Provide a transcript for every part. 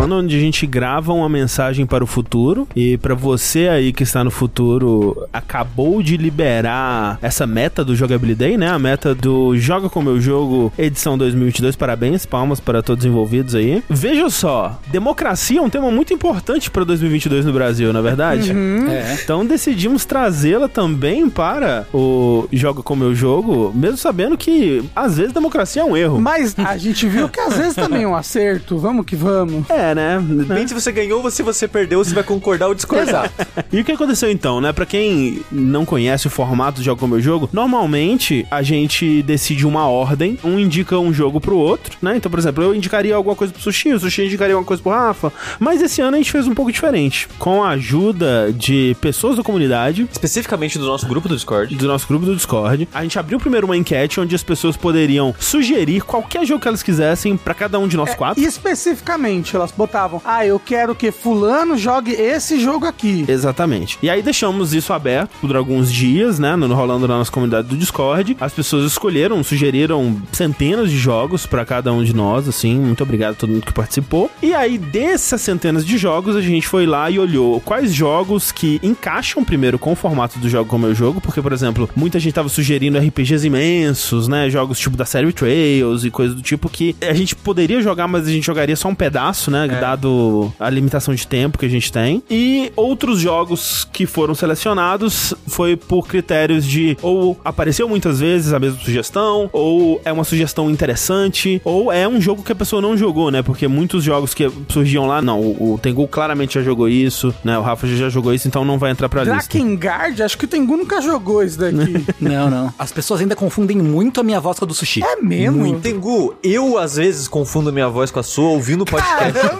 Zona, onde a gente grava uma mensagem para o futuro. E para você aí que está no futuro, acabou de liberar essa meta do Jogabilidade, né? A meta do Joga com Meu Jogo, edição 2022. Parabéns, palmas para todos envolvidos aí. Veja só, democracia é um tema muito importante para 2022 no Brasil, na é verdade? Uhum. É. Então decidimos trazê-la também para o Joga com Meu Jogo, mesmo sabendo que às vezes democracia é um erro. Mas a gente viu que às vezes também é um acerto. Vamos que vamos. É, né? Depende se você ganhou ou se você perdeu, você vai concordar ou discordar. e o que aconteceu então, né? Pra quem não conhece o formato de Joga com Meu Jogo, normalmente a gente decide uma ordem, um indica um jogo pro outro, né? Então, por exemplo, eu indicaria alguma coisa pro Sushi, o Sushi indicaria alguma coisa pro Rafa, mas esse ano a gente fez um pouco diferente. Com a ajuda de pessoas da comunidade, Especificamente do nosso grupo do Discord. do nosso grupo do Discord, a gente abriu primeiro uma enquete onde as pessoas poderiam sugerir qualquer jogo que elas quisessem pra cada um de nós quatro. É, Especificamente, elas botavam, ah, eu quero que fulano jogue esse jogo aqui. Exatamente. E aí deixamos isso aberto por alguns dias, né? No, rolando na nossa comunidade do Discord. As pessoas escolheram, sugeriram centenas de jogos pra cada um de nós, assim. Muito obrigado a todo mundo que participou. E aí, dessas centenas de jogos, a gente foi lá e olhou quais jogos que encaixam primeiro com o formato do jogo como eu jogo. Porque, por exemplo, muita gente tava sugerindo RPGs imensos, né? Jogos tipo da série Trails e coisas do tipo que a gente poderia jogar, mas a gente jogaria só um pedaço, né? Dado a limitação de tempo que a gente tem. E outros jogos que foram selecionados foi por critérios de ou apareceu muitas vezes a mesma sugestão, ou é uma sugestão interessante, ou é um jogo que a pessoa não jogou, né? Porque muitos jogos que surgiam lá, não, o o Tengu claramente já jogou isso, né? O Rafa já jogou isso, então não vai entrar pra lista. Drakengard, acho que o Tengu nunca jogou isso daqui. Não, não. As pessoas ainda confundem muito a minha voz com a do sushi. é mesmo? Tengu, eu às vezes confundo minha voz com a sua ouvindo o podcast.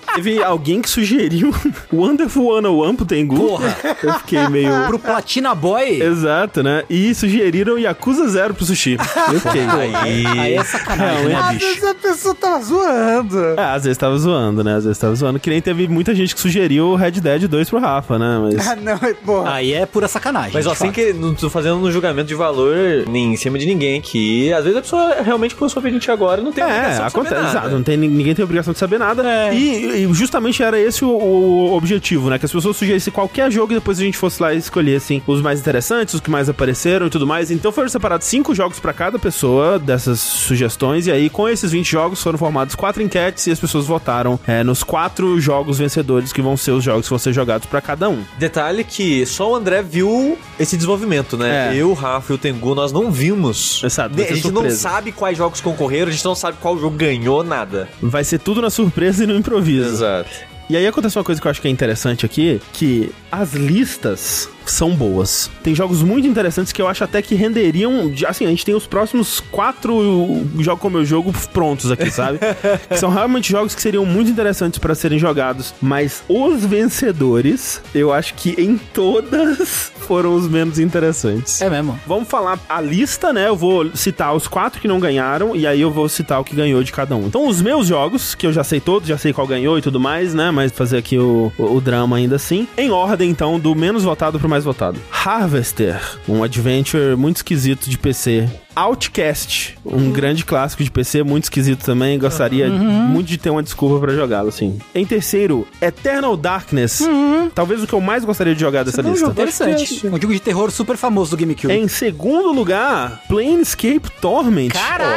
Teve alguém que sugeriu Wonderful 101 pro Tengu. Porra. Eu fiquei meio... Pro Platina Boy. Exato, né? E sugeriram Yakuza Zero pro Sushi. Eu fiquei... Aí é sacanagem, né, Às bicho? vezes a pessoa tava zoando. É, às vezes tava zoando, né? Às vezes tava zoando. Que nem teve muita gente que sugeriu Red Dead 2 pro Rafa, né? Mas... Ah, não, é- porra. Aí é pura sacanagem. Mas ó, sem que não tô fazendo um julgamento de valor nem em cima de ninguém aqui. Às vezes a pessoa realmente começou a ver a gente agora e não tem É, obrigação de saber acontece, nada. exato. Não tem, ninguém tem obrigação de saber nada. E, e justamente era esse o, o objetivo, né? Que as pessoas sugerissem qualquer jogo e depois a gente fosse lá e escolhesse os mais interessantes, os que mais apareceram e tudo mais. Então foram separados cinco jogos pra cada pessoa dessas sugestões. E aí, com esses 20 jogos, foram formados quatro enquetes e as pessoas votaram é, nos quatro jogos vencedores que vão ser os jogos que vão ser jogados pra cada um. Detalhe que só o André viu esse desenvolvimento, né? É. Eu, o Rafa e o Tengu, nós não vimos. Exato, vai a gente não sabe quais jogos concorreram, a gente não sabe qual jogo ganhou, nada. Vai ser tudo na surpresa e no improviso. Exato. E aí acontece uma coisa que eu acho que é interessante aqui, que as listas são boas. Tem jogos muito interessantes que eu acho até que renderiam, de- assim, a gente tem os próximos quatro jogos como eu jogo prontos aqui, sabe? que são realmente jogos que seriam muito interessantes para serem jogados, mas os vencedores, eu acho que em todas foram os menos interessantes. É mesmo. Vamos falar a lista, né? Eu vou citar os quatro que não ganharam e aí eu vou citar o que ganhou de cada um. Então, os meus jogos, que eu já sei todos, já sei qual ganhou e tudo mais, né? Mas fazer aqui o, o, o drama ainda assim. Em ordem, então, do menos votado pro mais votado. Harvester, um adventure muito esquisito de PC. Outcast, um grande clássico de PC, muito esquisito também. Gostaria muito de ter uma desculpa pra jogá-lo, assim. Em terceiro, Eternal Darkness. Talvez o que eu mais gostaria de jogar dessa lista. Interessante. Um jogo de terror super famoso do GameCube. Em segundo lugar, Planescape Torment.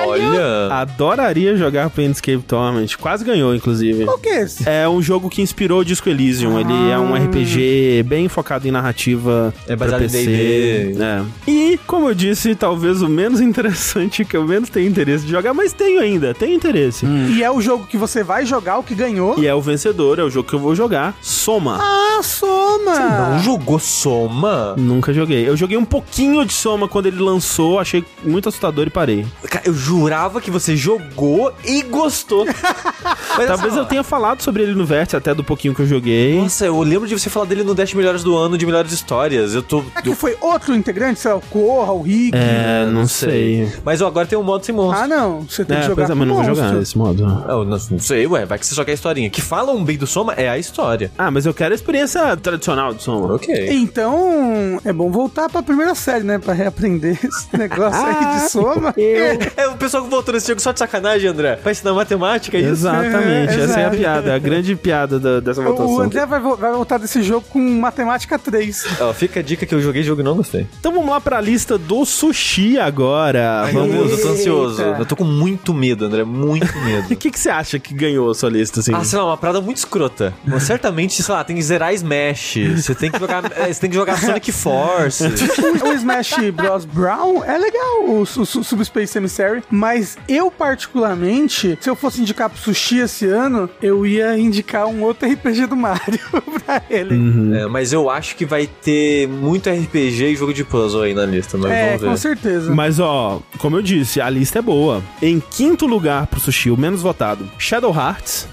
Olha. Adoraria jogar Planescape Torment. Quase ganhou, inclusive. Qual que é esse? É um jogo que inspirou o Disco Elysium. Ele é um RPG bem focado em narrativa. É pra baseado em PC. D&D. É. E, como eu disse, talvez o menos interessante, que eu menos tenho interesse de jogar, mas tenho ainda, tenho interesse. E é o jogo que você vai jogar, o que ganhou. E é o vencedor, é o jogo que eu vou jogar. Soma. Ah, Soma! Não jogou Soma? Nunca joguei. Eu joguei um pouquinho de Soma quando ele lançou, achei muito assustador e parei. Cara, eu jurava que você jogou e gostou. Mas, Talvez assim, eu tenha falado sobre ele no Vértice, até do pouquinho que eu joguei. Nossa, eu lembro de você falar dele no 10 melhores do ano de melhores histórias. Eu tô. É que foi outro integrante, sei lá, o Corra, o Rick. É, não sei. Sei. Mas ó, agora tem um modo sem monstro. Ah, não. Você tem É, que jogar pois é, mas não vou jogar esse modo. Eu não, não sei, ué, vai que você só quer a historinha. Que falam bem do Soma é a história. Ah, mas eu quero a experiência tradicional do som. Ok. Então, é bom voltar pra primeira série, né? Pra reaprender esse negócio aí Ah, de soma. É o pessoal que voltou nesse jogo só de sacanagem, André. Pra ensinar matemática, é isso? Exatamente, É, essa é a piada, é a grande piada da- dessa O votação. André vai, vo- vai voltar desse jogo com matemática 3. Ó, fica a dica que eu joguei jogo e não gostei. Então vamos lá pra lista do sushi agora. Ai, meu vamos. Eu tô ansioso. Eu tô com muito medo, André. Muito O medo. que, que você acha que ganhou a sua lista, assim? Ah, sei lá, uma parada muito escrota. Mas certamente, sei lá, tem que zerar Smash. Você tem que jogar. é, Você tem que jogar Sonic Force. o Smash Bros. Brown é legal, o, su- su- Subspace Emissary, mas eu, particularmente, se eu fosse indicar pro Sushi esse ano, eu ia indicar um outro RPG do Mario pra ele. É, mas eu acho que vai ter muito RPG e jogo de puzzle aí na lista, mas É, vamos ver. com certeza. Mas ó, como eu disse, a lista é boa. Em quinto lugar pro sushi, o menos votado, Shadow Hearts,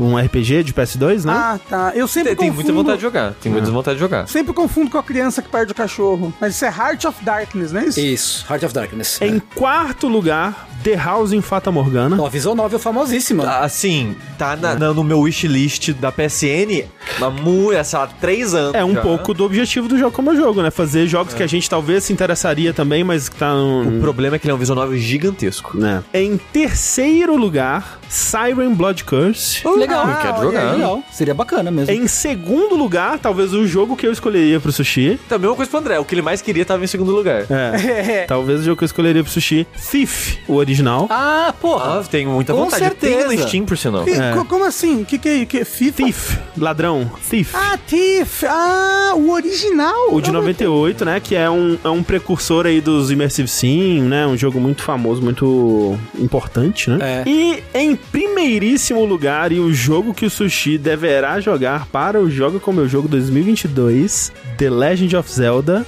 um RPG de PS2, né? Ah, tá. Eu sempre Tem, tem confundo... muita vontade de jogar. Tem muita vontade de jogar. Sempre confundo com a criança que perde o cachorro. Mas isso é Heart of Darkness, não é isso? Isso, Heart of Darkness. Em quarto lugar, The House em Fata Morgana. Ó, visual novel famosíssima. Assim, tá na- na- no meu wishlist da PSN há muito, sei lá, três anos. É um já. pouco do objetivo do jogo como jogo, né? Fazer jogos que a gente talvez se interessaria também, mas que tá O no... problema é que ele é um visual novel gigantesco. Né? Em terceiro lugar, Siren Blood Curse. legal. Ah, quero jogar. aí. Legal. Seria bacana mesmo. Em segundo lugar, talvez o jogo que eu escolheria pro sushi. Também uma coisa pro André, o que ele mais queria tava em segundo lugar. É. É. Talvez o jogo que eu escolheria pro sushi. Thief, o original. Ah, porra. Ah, tenho muita Com vontade. Tem certeza. no Steam, por sinal. Co- Como assim? Que que é? Que, FIFA? Thief, ladrão. Thief. Ah, Thief! Ah, o original! O de 98, né? Que é um, é um precursor aí dos Immersive Sim, né? Um jogo muito famoso, muito importante, né? É. E em primeiríssimo lugar, e o jogo que o Sushi deverá jogar para o Joga Como Eu Jogo 2022, The Legend of Zelda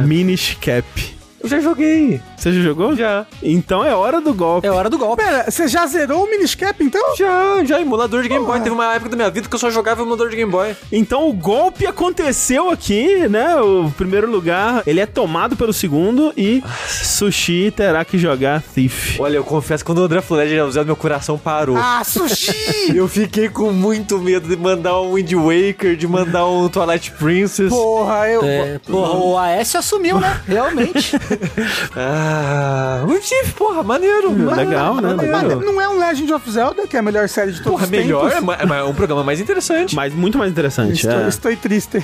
Minish Cap. Eu já joguei. Você já jogou? Já. Então é hora do golpe. É hora do golpe. Pera, você já zerou o Miniscap, então? Já, já. Emulador de Game Boy. Teve uma época da minha vida que eu só jogava emulador de Game Boy. Então o golpe aconteceu aqui, né? O primeiro lugar, ele é tomado pelo segundo e Sushi terá que jogar Thief. Olha, eu confesso que quando o André falou Legend of Zelda, meu coração parou. Ah, sushi! Eu fiquei com muito medo de mandar um Wind Waker, de mandar um Twilight Princess. Porra, eu. É, porra, o AS assumiu, né? Realmente. Ah, o Thief, porra, maneiro. Legal, né? Legal. não é um Legend of Zelda, que é a melhor série de todos Porra, os melhor, é, tempos. ma- é ma- um programa mais interessante. Mas muito mais interessante. Estou, é. estou triste.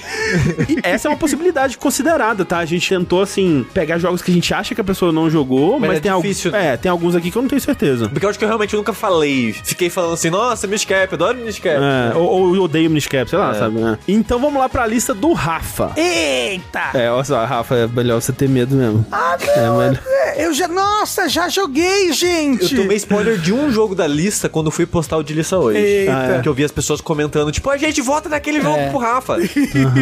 E essa é uma possibilidade considerada, tá? A gente tentou, assim, pegar jogos que a gente acha que a pessoa não jogou, mas, Mas é tem difícil, alguns. É, tem alguns aqui que eu não tenho certeza. Porque eu acho que eu realmente nunca falei. Fiquei falando assim, nossa, Miniscap, adoro Miniscap. É, ou, ou eu odeio Miniscap, sei lá, É. sabe? né? Então vamos lá pra lista do Rafa. Eita! É, olha só, Rafa, é melhor você ter medo mesmo. Ah, não! É melhor... É, Eu já. Nossa, já joguei, Eu gente! tomei spoiler de um jogo da lista quando fui postar o de lista hoje. Eita. Ah, é. Que eu vi as pessoas comentando, tipo, a gente vota naquele jogo É. pro Rafa.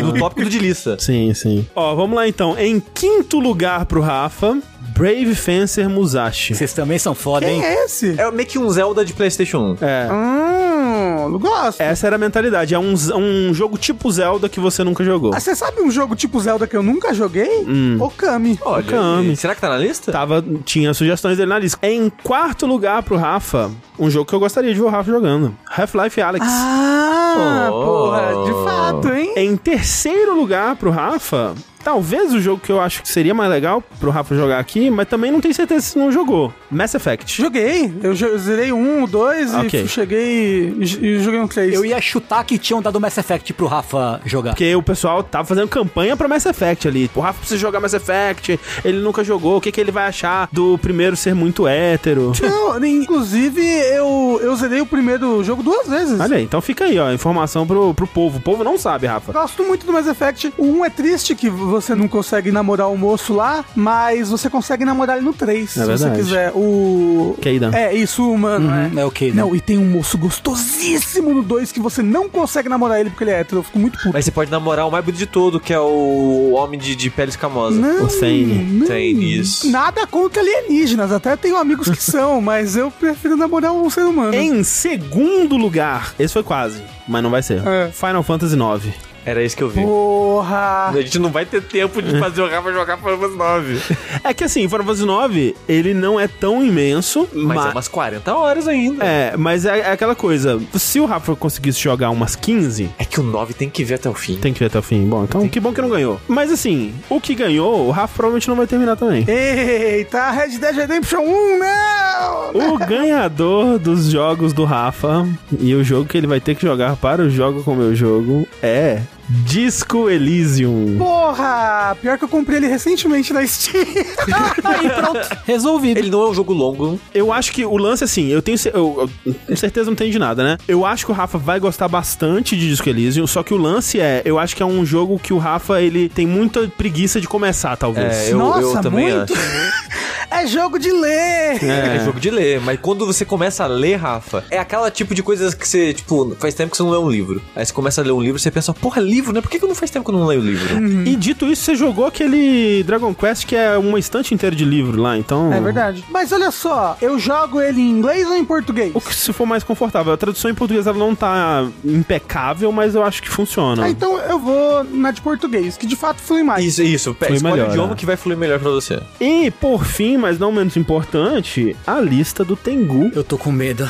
No tópico do de lista. Sim, sim. Ó, vamos lá então. Em quinto lugar pro Rafa, Brave Fencer Musashi. Vocês também são foda, Quem hein? é esse? É meio que um Zelda de PlayStation 1. É. Hum, gosto. Essa era a mentalidade. É um, um jogo tipo Zelda que você nunca jogou. Ah, Você sabe um jogo tipo Zelda que eu nunca joguei? Hum. Okami. Olha, Okami. será que tá na lista? Tava, tinha sugestões dele na lista. Em quarto lugar pro Rafa, um jogo que eu gostaria de ver o Rafa jogando. Half-Life Alex. Ah, Oh. porra, de fato, hein? Em terceiro lugar pro Rafa, talvez o jogo que eu acho que seria mais legal pro Rafa jogar aqui, mas também não tenho certeza se não jogou. Mass Effect. Joguei. Eu zerei um, dois Ok. e cheguei. E joguei um três. Eu ia chutar que tinham dado Mass Effect pro Rafa jogar. Porque o pessoal tava fazendo campanha pra Mass Effect ali. O Rafa precisa jogar Mass Effect, ele nunca jogou, o que, que ele vai achar do primeiro ser muito hétero? Não, inclusive eu, eu zerei o primeiro jogo duas vezes. Olha aí, então fica aí, ó, informação pro, pro povo. O povo não sabe, Rafa. Gosto muito do Mass Effect. O 1 é triste que você não consegue namorar o moço lá, mas você consegue namorar ele no 3, É se você verdade. quiser. O. Kaidan. É, isso, o humano, né? É ok, né? Não, e tem um moço gostosíssimo no 2 que você não consegue namorar ele porque ele é hétero. Eu fico muito puto. Mas você pode namorar o mais bonito de todo, que é o homem de, de pele escamosa. Não, O não. Thane, isso. Nada contra alienígenas, até tenho amigos que são, mas eu prefiro namorar um ser humano. Em segundo lugar, esse foi quase, mas não vai ser. É. Final Fantasy IX. Era isso que eu vi. Porra! A gente não vai ter tempo de fazer o Rafa jogar Final Fantasy 9. É que assim, Final Fantasy 9, ele não é tão imenso, Mas ma- é umas 40 horas ainda. É, mas é, é aquela coisa. Se o Rafa conseguisse jogar umas 15, É que o 9 tem que ver até o fim. tem que ver até o fim. Bom, então que bom que não ganhou. Mas assim, o que ganhou, o Rafa provavelmente não vai terminar também. Eita, Red Dead Redemption 1, não! O ganhador dos jogos do Rafa e o jogo que ele vai ter que jogar para o Jogo com Meu Jogo é Disco Elysium. Porra! Pior que eu comprei ele recentemente na Steam. Aí pronto, resolvido. Ele não é um jogo longo. Eu acho que o lance, assim, eu tenho, eu, eu, com certeza não tem de nada, né? Eu acho que o Rafa vai gostar bastante de Disco Elysium, só que o lance é, eu acho que é um jogo que o Rafa, ele tem muita preguiça de começar, talvez. É, eu, Nossa, eu também muito. acho. É jogo de ler! É. jogo de ler, mas quando você começa a ler, Rafa, é aquela tipo de coisas que você, tipo, faz tempo que você não lê um livro. Aí você começa a ler um livro e você pensa, porra, livro, né? Por que, que eu não faz tempo que eu não leio livro? E dito isso, você jogou aquele Dragon Quest que é uma estante inteira de livro lá, então... É verdade. Mas olha só, eu jogo ele em inglês ou em português? O que se for mais confortável. A tradução em português ela não tá impecável, mas eu acho que funciona. Ah, então eu vou na de português, que de fato flui mais. Isso, isso. Pé, Flui escolhe melhor, o idioma é. que vai fluir melhor pra você. E, por fim, mas não menos importante, a lista do Tengu. Eu tô com medo.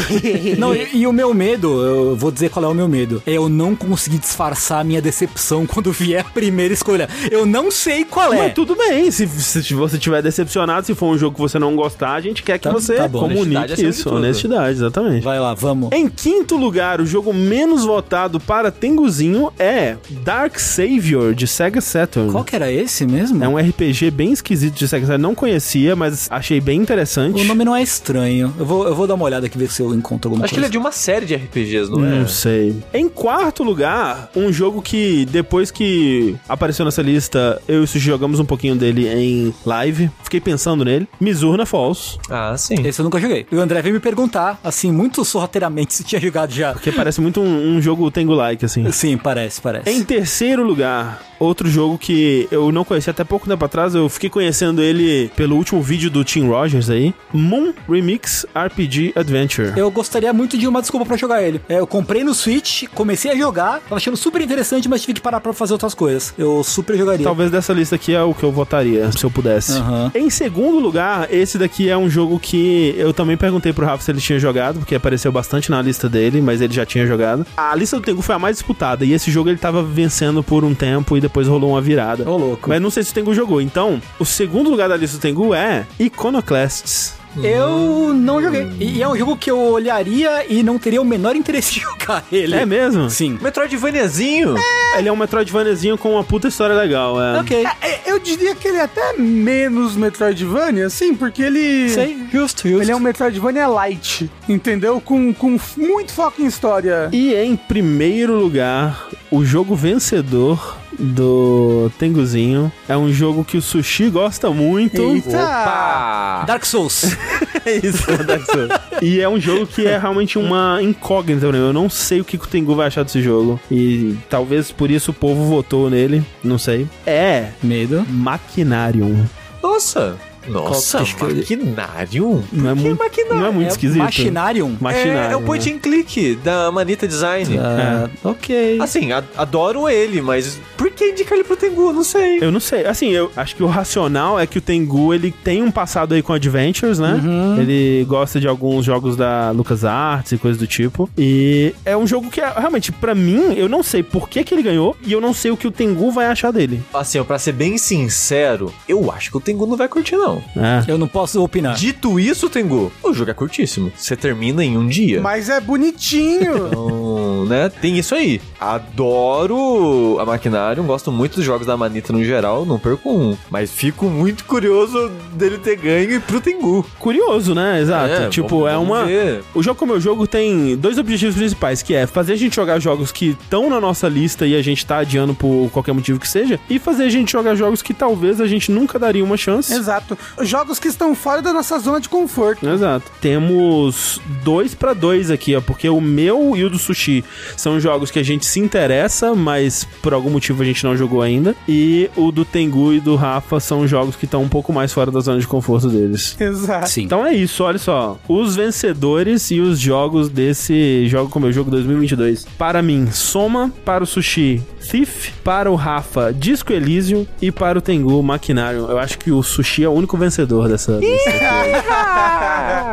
não, e, e o meu medo, eu vou dizer qual é o meu medo. É eu não conseguir disfarçar a minha decepção quando vier a primeira escolha. Eu não sei qual é. Mas tudo bem, se, se você tiver decepcionado, se for um jogo que você não gostar, a gente quer que Tá- você tá bom. comunique isso. Honestidade, exatamente. Vai lá, vamos. Em quinto lugar, o jogo menos votado para Tenguzinho é Dark Savior, de Sega Saturn. Qual que era esse mesmo? É um RPG bem esquisito de Sega Saturn. Não conhecia, mas achei bem interessante. O nome não é estranho. Eu vou, eu vou dar uma olhada aqui ver se eu encontro alguma Acho que ele é coisa. de uma série de RPGs, não é? Não sei. Em quarto lugar, um jogo que depois que apareceu nessa lista, eu e o Sushi jogamos um pouquinho dele em live. Fiquei pensando nele. Mizurna Falls. Ah, sim. Esse eu nunca joguei. E o André veio me perguntar, assim, muito sorrateiramente, se tinha jogado já. Que parece muito um, um jogo Tengu-like, assim. Sim, parece, parece. Em terceiro lugar, outro jogo que eu não conhecia até pouco tempo atrás, eu fiquei conhecendo ele pelo último vídeo do Tim Rogers aí. Moon Remix RPG Adventure. Eu gostaria muito de uma desculpa pra jogar ele. É, eu comprei no Switch, comecei a jogar, tava achando super interessante, mas tive que parar pra fazer outras coisas. Eu super jogaria. Talvez dessa lista aqui é o que eu votaria, se eu pudesse. Aham. Em segundo lugar, esse daqui é um jogo que eu também perguntei pro Rafa se ele tinha jogado, porque apareceu bastante na lista dele, mas ele já tinha jogado. A lista do Tengu foi a mais disputada, e esse jogo ele tava vencendo por um tempo e depois rolou uma virada. Ô, louco. Mas não sei se o Tengu jogou. Então, o segundo lugar da lista do Tengu é Iconoclasts. Eu não joguei. E é um jogo que eu olharia e não teria o menor interesse de jogar ele. É mesmo? Sim. Metroidvaniazinho? Ele é um Metroidvaniazinho com uma puta história legal, é. Ok. É, Eu diria que ele é até menos Metroidvania, sim, porque ele. Sei, justo, justo. Ele é um Metroidvania light, entendeu? Com, com muito foco em história. E em primeiro lugar, o jogo vencedor do Tenguzinho é um jogo que o Sushi gosta muito. Eita! Opa! Dark Souls. É isso, Dark Souls. E é um jogo que é realmente uma incógnita pra mim. Eu não sei o que que o Tengu vai achar desse jogo. E talvez por isso o povo votou nele. Não sei. É Medo. Maquinarium. Nossa! Nossa, maquinário? Não é que muito, maquinário? não é muito É esquisito. Machinarium. Machinário. É, é o point né? and click da Manita Design. Ah, Ok. Assim, adoro ele, mas por que indicar ele pro Tengu? Não sei. Eu não sei. Assim, eu acho que o racional é que o Tengu, ele tem um passado aí com Adventures, né? Ele gosta de alguns jogos da LucasArts e coisas do tipo. E é um jogo que, é- realmente, pra mim, eu não sei por que, que ele ganhou e eu não sei o que o Tengu vai achar dele. Assim, pra ser bem sincero, eu acho que o Tengu não vai curtir, não. É. Eu não posso opinar. Dito isso, Tengu, o jogo é curtíssimo. Você termina em um dia. Mas é bonitinho. Então, né, tem isso aí. Adoro a Maquinarium, gosto muito dos jogos da Manita no geral, não perco um. Mas fico muito curioso dele ter ganho e pro Tengu. Curioso, né? Exato. É, tipo, vamos- é vamos uma. ver. O jogo como meu jogo tem dois objetivos principais, que é fazer a gente jogar jogos que estão na nossa lista e a gente tá adiando por qualquer motivo que seja, e fazer a gente jogar jogos que talvez a gente nunca daria uma chance. Exato. Jogos que estão fora da nossa zona de conforto. Exato. Temos dois pra dois aqui, ó, porque o meu e o do Sushi Sushi são jogos que a gente se interessa, mas por algum motivo a gente não jogou ainda. E o do Tengu e do Rafa são jogos que estão um pouco mais fora da zona de conforto deles. Exato. Sim. Então é isso, olha só. Os vencedores e os jogos desse jogo como meu jogo 2022. Para mim, Soma, para o Sushi, Thief, para o Rafa, Disco Elysium e para o Tengu, Maquinário. Eu acho que o Sushi é o único vencedor dessa. dessa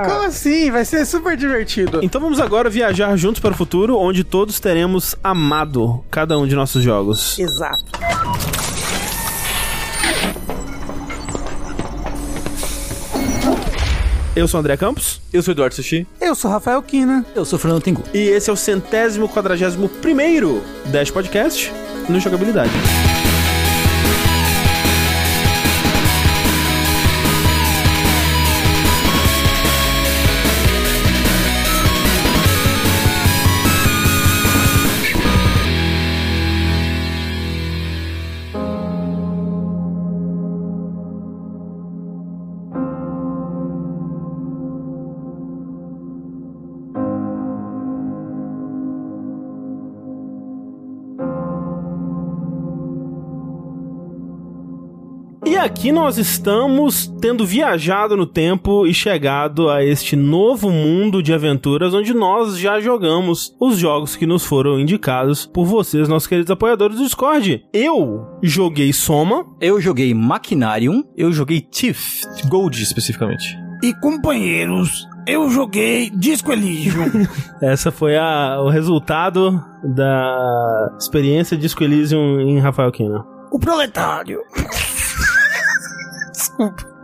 Como assim? Vai ser super divertido. então vamos agora viajar juntos para o futuro, onde todos teremos amado cada um de nossos jogos. Exato. Eu sou o André Campos. Eu sou o Eduardo Sushi. Eu sou Rafael Kina. Eu sou Fernando Tengu. E esse é o centésimo quadragésimo primeiro Dash Podcast no Jogabilidade. Aqui nós estamos tendo viajado no tempo e chegado a este novo mundo de aventuras onde nós já jogamos os jogos que nos foram indicados por vocês, nossos queridos apoiadores do Discord. Eu joguei Soma, Eu joguei Machinarium. Eu joguei Thief, Gold especificamente. E companheiros, eu joguei Disco Elysium. essa foi a, o resultado da experiência de Disco Elysium em Rafael Kina. o proletário.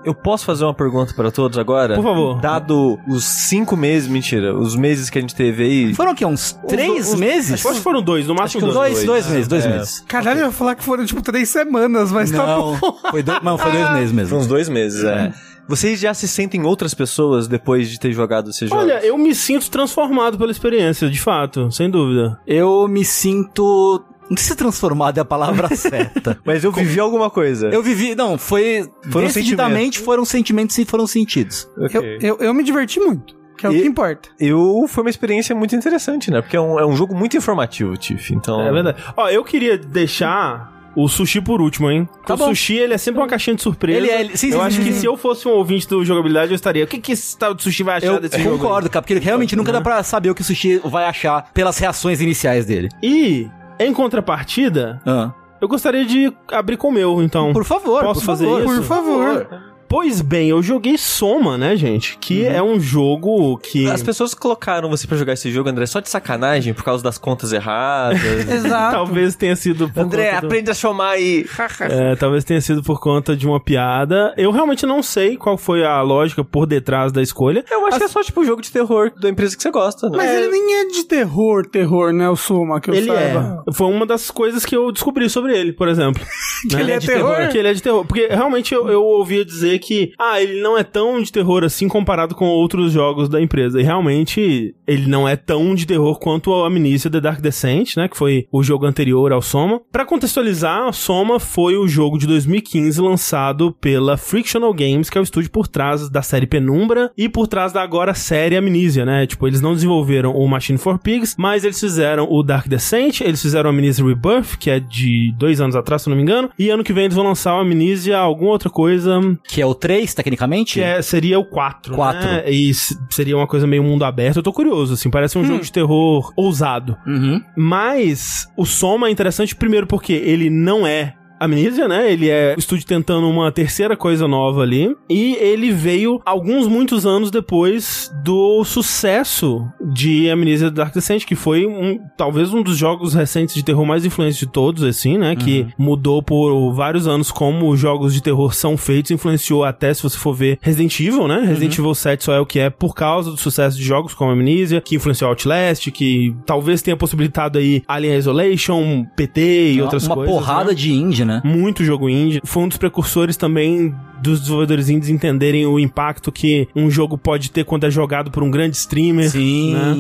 Eu posso fazer uma pergunta para todos agora? Por favor. Dado os cinco meses, mentira, os meses que a gente teve aí. Foram aqui uns três os- meses? Acho que foram dois, no máximo dois. dois, dois dois, meses, dois é. meses. Caralho, eu ia falar que foram tipo três semanas, mas tá Não, bom. foi dois, não, foi dois meses mesmo. Foram uns dois meses, é. Vocês já se sentem outras pessoas depois de ter jogado esses jogos? Olha, eu me sinto transformado pela experiência, de fato, sem dúvida. Eu me sinto. Não sei se transformado é a palavra certa. Mas eu vivi alguma coisa. Eu vivi. Não, foi. Foram decididamente foram sentimentos e foram sentidos. Eu, Ok. eu, eu me diverti muito, que é o E- que importa. Eu foi uma experiência muito interessante, né? Porque é um, é um jogo muito informativo, Tiff. Então. É verdade. Ó, eu queria deixar o sushi por último, hein? Tá o bom. sushi, ele é sempre uma caixinha de surpresa. Ele é- ele- sim, eu sim, acho sim, que sim. se eu fosse um ouvinte do jogabilidade, eu estaria. O que, que esse tal de sushi vai achar Eu desse jogo? aí? concordo, cara, porque realmente nunca dá pra saber o que o sushi vai achar pelas reações iniciais dele. E, em contrapartida, Ah. eu gostaria de abrir com o meu, então. Por favor, Posso por fazer favor. isso? Por favor. Pois bem, eu joguei Soma, né, gente? Que é um jogo que. As pessoas colocaram você pra jogar esse jogo, André, só de sacanagem, por causa das contas erradas. Exato. Talvez tenha sido por André, conta do- aprende a chamar aí. É, talvez tenha sido por conta de uma piada. Eu realmente não sei qual foi a lógica por detrás da escolha. Eu acho que é só tipo jogo de terror da empresa que você gosta, né? Mas ele nem é de terror, terror, né? O Soma, que eu Ele saiba. é. Foi uma das coisas que eu descobri sobre ele, por exemplo. que ele é de terror? Que ele é de terror. Porque realmente eu, eu ouvia dizer que, ah, ele não é tão de terror assim comparado com outros jogos da empresa. E realmente ele não é tão de terror quanto a Amnesia The Dark Descent, né? Que foi o jogo anterior ao Soma. Pra contextualizar, Soma foi o jogo de 2015 lançado pela Frictional Games, que é o estúdio por trás da série Penumbra e por trás da agora série Amnesia, né? Tipo, eles não desenvolveram o Machine for Pigs, mas eles fizeram o Dark Descent, eles fizeram o Amnesia Rebirth, que é de dois anos atrás, se não me engano, e ano que vem eles vão lançar o Amnesia alguma outra coisa, Que é o 3, tecnicamente? é, seria o 4. Quatro. Né? E seria uma coisa meio mundo aberto. Eu tô curioso, assim, parece um jogo de terror ousado. Uhum. Mas o Soma é interessante primeiro porque ele não é Amnesia, né? Ele é o estúdio tentando uma terceira coisa nova ali. E ele veio alguns, muitos anos depois do sucesso de Amnesia Dark Descent, que foi um, talvez um dos jogos recentes de terror mais influentes de todos, assim, né? Que mudou por vários anos como os jogos de terror são feitos, influenciou até, se você for ver, Resident Evil, né? Resident Evil 7 só é o que é por causa do sucesso de jogos como Amnesia, que influenciou Outlast, que talvez tenha possibilitado aí Alien Isolation, PT e outras Uma coisas. porrada né? de indie, né? Muito jogo indie. Foi um dos precursores também dos desenvolvedores indies entenderem o impacto que um jogo pode ter quando é jogado por um grande streamer. Sim. né?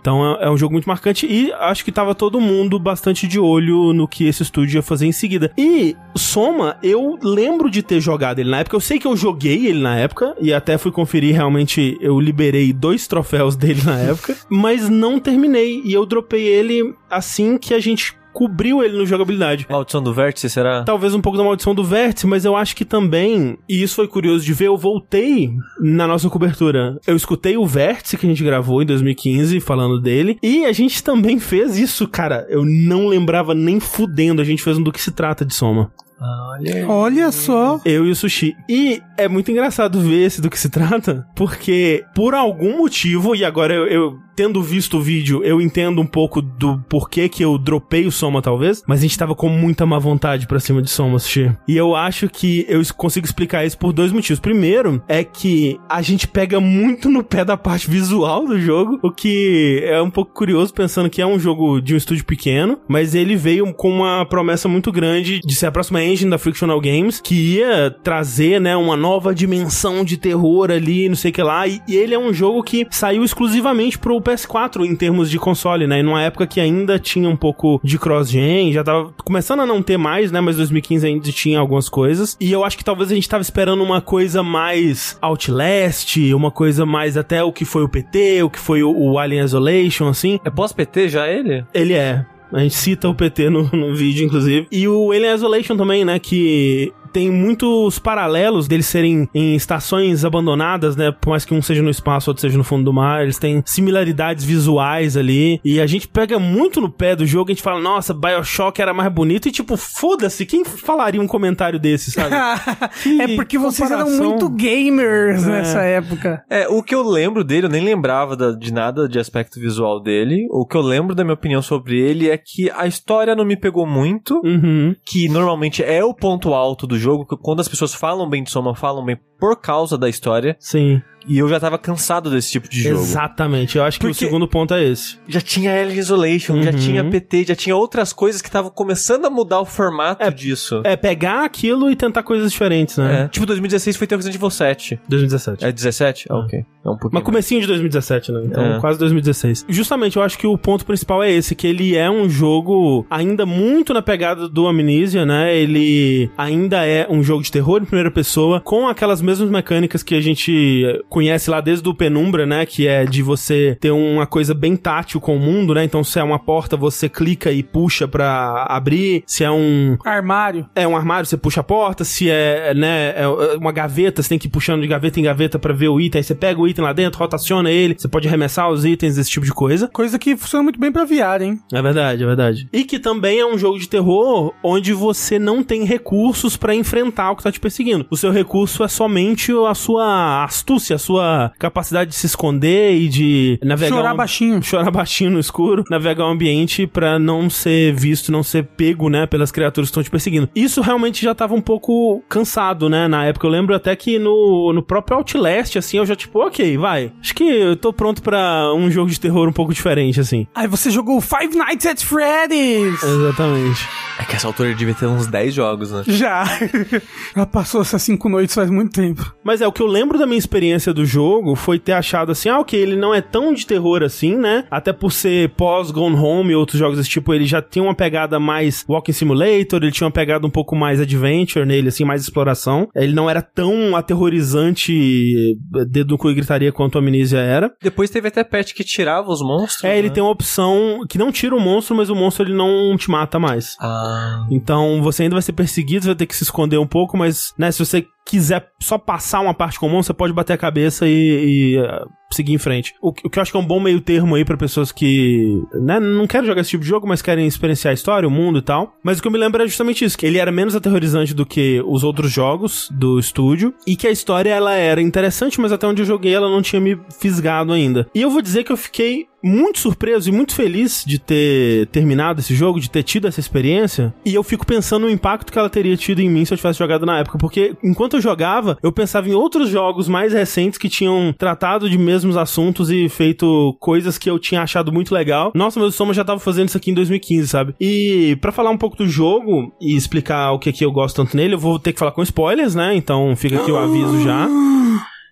Então é, é um jogo muito marcante e acho que tava todo mundo bastante de olho no que esse estúdio ia fazer em seguida. E Soma, eu lembro de ter jogado ele na época. Eu sei que eu joguei ele na época e até fui conferir realmente. Eu liberei dois troféus dele na época, mas não terminei e eu dropei ele assim que a gente cobriu ele no jogabilidade. Maldição do Vértice, será? Talvez um pouco da maldição do vértice, mas eu acho que também, e isso foi curioso de ver, eu voltei na nossa cobertura. Eu escutei o vértice que a gente gravou em 2015, falando dele, e a gente também fez isso, cara. Eu não lembrava nem fudendo, a gente fez um do que se trata de Soma. Olha. Olha só. Eu e o Sushi. E é muito engraçado ver esse do que se trata, porque por algum motivo, e agora eu, eu tendo visto o vídeo, eu entendo um pouco do porquê que eu dropei o Soma, talvez, mas a gente tava com muita má vontade pra cima de Soma, Sushi. E eu acho que eu consigo explicar isso por dois motivos. Primeiro, é que a gente pega muito no pé da parte visual do jogo, o que é um pouco curioso, pensando que é um jogo de um estúdio pequeno, mas ele veio com uma promessa muito grande de ser a próxima engine da Frictional Games, que ia trazer, né, uma nova dimensão de terror ali, não sei o que lá, e, e ele é um jogo que saiu exclusivamente pro PS4 em termos de console, né, e numa época que ainda tinha um pouco de cross-gen, já tava começando a não ter mais, né, mas 2015 ainda tinha algumas coisas, e eu acho que talvez a gente tava esperando uma coisa mais Outlast, uma coisa mais até o que foi o PT, o que foi o, o Alien Isolation, assim, É pós-PT já ele? ele é. A gente cita o PT no, no vídeo, inclusive. E o Alien Isolation também, né? Que tem muitos paralelos deles serem em estações abandonadas, né? Por mais que um seja no espaço, outro seja no fundo do mar. Eles têm similaridades visuais ali. E a gente pega muito no pé do jogo. A gente fala, nossa, Bioshock era mais bonito. E tipo, foda-se, quem falaria um comentário desse, sabe? é porque vocês eram comparação. muito gamers É. nessa época. É, o que eu lembro dele, eu nem lembrava da- de nada de aspecto visual dele. O que eu lembro da minha opinião sobre ele é que a história não me pegou muito, Uhum. que normalmente é o ponto alto do jogo, que quando as pessoas falam bem de Soma, falam bem por causa da história, Sim. e eu já tava cansado desse tipo de jogo. Exatamente. Eu acho que o Porque- segundo ponto é esse. Já tinha Alien Isolation, já Uhum. tinha PT, já tinha outras coisas que estavam começando a mudar o formato É, disso. É pegar aquilo e tentar coisas diferentes, né? É. Tipo, 2016 foi ter o Resident Evil 7. 2017. É 17? Ah, ok. É um pouquinho. Mas comecinho de 2017, né? Então, É. quase 2016. Justamente, eu acho que o ponto principal é esse, que ele é um jogo ainda muito na pegada do Amnesia, né? Ele ainda é um jogo de terror em primeira pessoa, com aquelas mesmas mecânicas que a gente conhece lá desde o Penumbra, né? Que é de você ter uma coisa bem tátil com o mundo, né? Então, se é uma porta, você clica e puxa pra abrir. Se é um, Armário. é um armário, você puxa a porta. Se é, né, é uma gaveta, você tem que ir puxando de gaveta em gaveta pra ver o item. Aí você pega o item lá dentro, rotaciona ele. Você pode arremessar os itens, esse tipo de coisa. Coisa que funciona muito bem pra VR, hein? É verdade, é verdade. E que também é um jogo de terror onde você não tem recursos pra enfrentar o que tá te perseguindo. O seu recurso é somente a sua astúcia, a sua capacidade de se esconder e de navegar. Chorar um- baixinho. chorar baixinho no escuro, navegar o ambiente pra não ser visto, não ser pego, né, pelas criaturas que estão te perseguindo. Isso realmente já tava um pouco cansado, né, na época. Eu lembro até que no, no próprio Outlast, assim, eu já tipo, ok, vai. Acho que eu tô pronto pra um jogo de terror um pouco diferente, assim. Aí você jogou Five Nights at Freddy's. Exatamente. É que essa altura ele devia ter uns 10 jogos, né? Já. Já passou essas cinco noites faz muito tempo. Mas é, o que eu lembro da minha experiência do jogo foi ter achado assim, ah, ok, ele não é tão de terror assim, né? Até por ser pós Gone Home e outros jogos desse tipo, ele já tinha uma pegada mais Walking Simulator, ele tinha uma pegada um pouco mais adventure nele, assim, mais exploração. Ele não era tão aterrorizante, eh, dedo no cu e gritaria quanto a Amnesia era. Depois teve até patch que tirava os monstros. É, ele né? tem uma opção que não tira o monstro, mas o monstro ele não te mata mais. Ah. Então você ainda vai ser perseguido, você vai ter que se esconder um pouco, mas, né, se você quiser só passar uma parte comum, você pode bater a cabeça e, e, uh, seguir em frente. O, que- o que eu acho que é um bom meio termo aí pra pessoas que, né, não querem jogar esse tipo de jogo, mas querem experienciar a história, o mundo e tal. Mas o que eu me lembro é justamente isso, que ele era menos aterrorizante do que os outros jogos do estúdio e que a história ela era interessante, mas até onde eu joguei ela não tinha me fisgado ainda. E eu vou dizer que eu fiquei muito surpreso e muito feliz de ter terminado esse jogo, de ter tido essa experiência. E eu fico pensando no impacto que ela teria tido em mim se eu tivesse jogado na época. Porque enquanto eu jogava, eu pensava em outros jogos mais recentes que tinham tratado de mesmos assuntos e feito coisas que eu tinha achado muito legal. Nossa, o Soma já tava fazendo isso aqui em 2015, sabe? E para falar um pouco do jogo e explicar o que, que eu gosto tanto nele, eu vou ter que falar com spoilers, né? Então fica aqui o aviso já.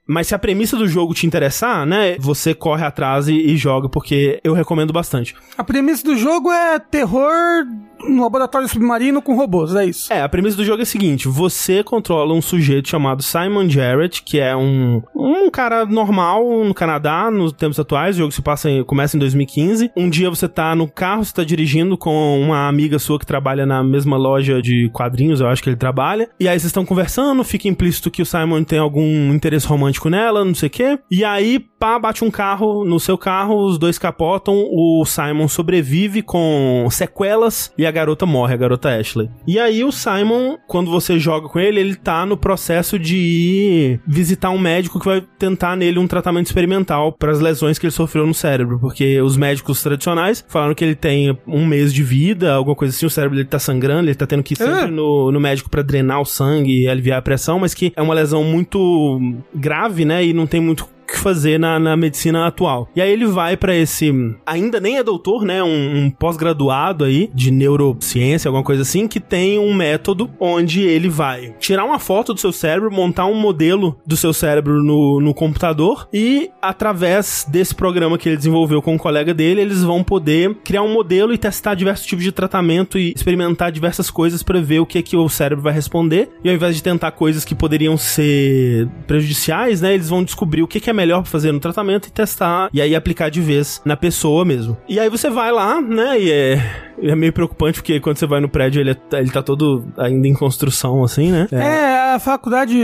Mas se a premissa do jogo te interessar, né, você corre atrás e, e joga, porque eu recomendo bastante. A premissa do jogo é terror no laboratório submarino com robôs, é isso. É, a premissa do jogo é a seguinte: você controla um sujeito chamado Simon Jarrett, que é um, um cara normal no Canadá, nos tempos atuais. O jogo se passa em, começa em 2015. Um dia você tá no carro, você tá dirigindo com uma amiga sua que trabalha na mesma loja de quadrinhos, eu acho que ele trabalha. E aí vocês estão conversando, fica implícito que o Simon tem algum interesse romântico nela, não sei o quê. E aí, pá, bate um carro no seu carro, os dois capotam, o Simon sobrevive com sequelas e a garota morre, a garota Ashley. E aí o Simon, quando você joga com ele, ele tá no processo de ir visitar um médico que vai tentar nele um tratamento experimental para as lesões que ele sofreu no cérebro, porque os médicos tradicionais falaram que ele tem um mês de vida, alguma coisa assim, o cérebro dele tá sangrando, ele tá tendo que ir sempre Ah. no, no médico para drenar o sangue e aliviar a pressão, mas que é uma lesão muito grave, né, e não tem muito que fazer na, na medicina atual. E aí ele vai pra esse. Ainda nem é doutor, né? Um, um pós-graduado aí de neurociência, alguma coisa assim, que tem um método onde ele vai tirar uma foto do seu cérebro, montar um modelo do seu cérebro no, no computador e, através desse programa que ele desenvolveu com um colega dele, eles vão poder criar um modelo e testar diversos tipos de tratamento e experimentar diversas coisas pra ver o que é que o cérebro vai responder. E ao invés de tentar coisas que poderiam ser prejudiciais, né, eles vão descobrir o que é melhor pra fazer no tratamento e testar e aí aplicar de vez na pessoa mesmo. E aí você vai lá, né, e é é meio preocupante porque quando você vai no prédio ele, é- ele tá todo ainda em construção, assim, né? É, a faculdade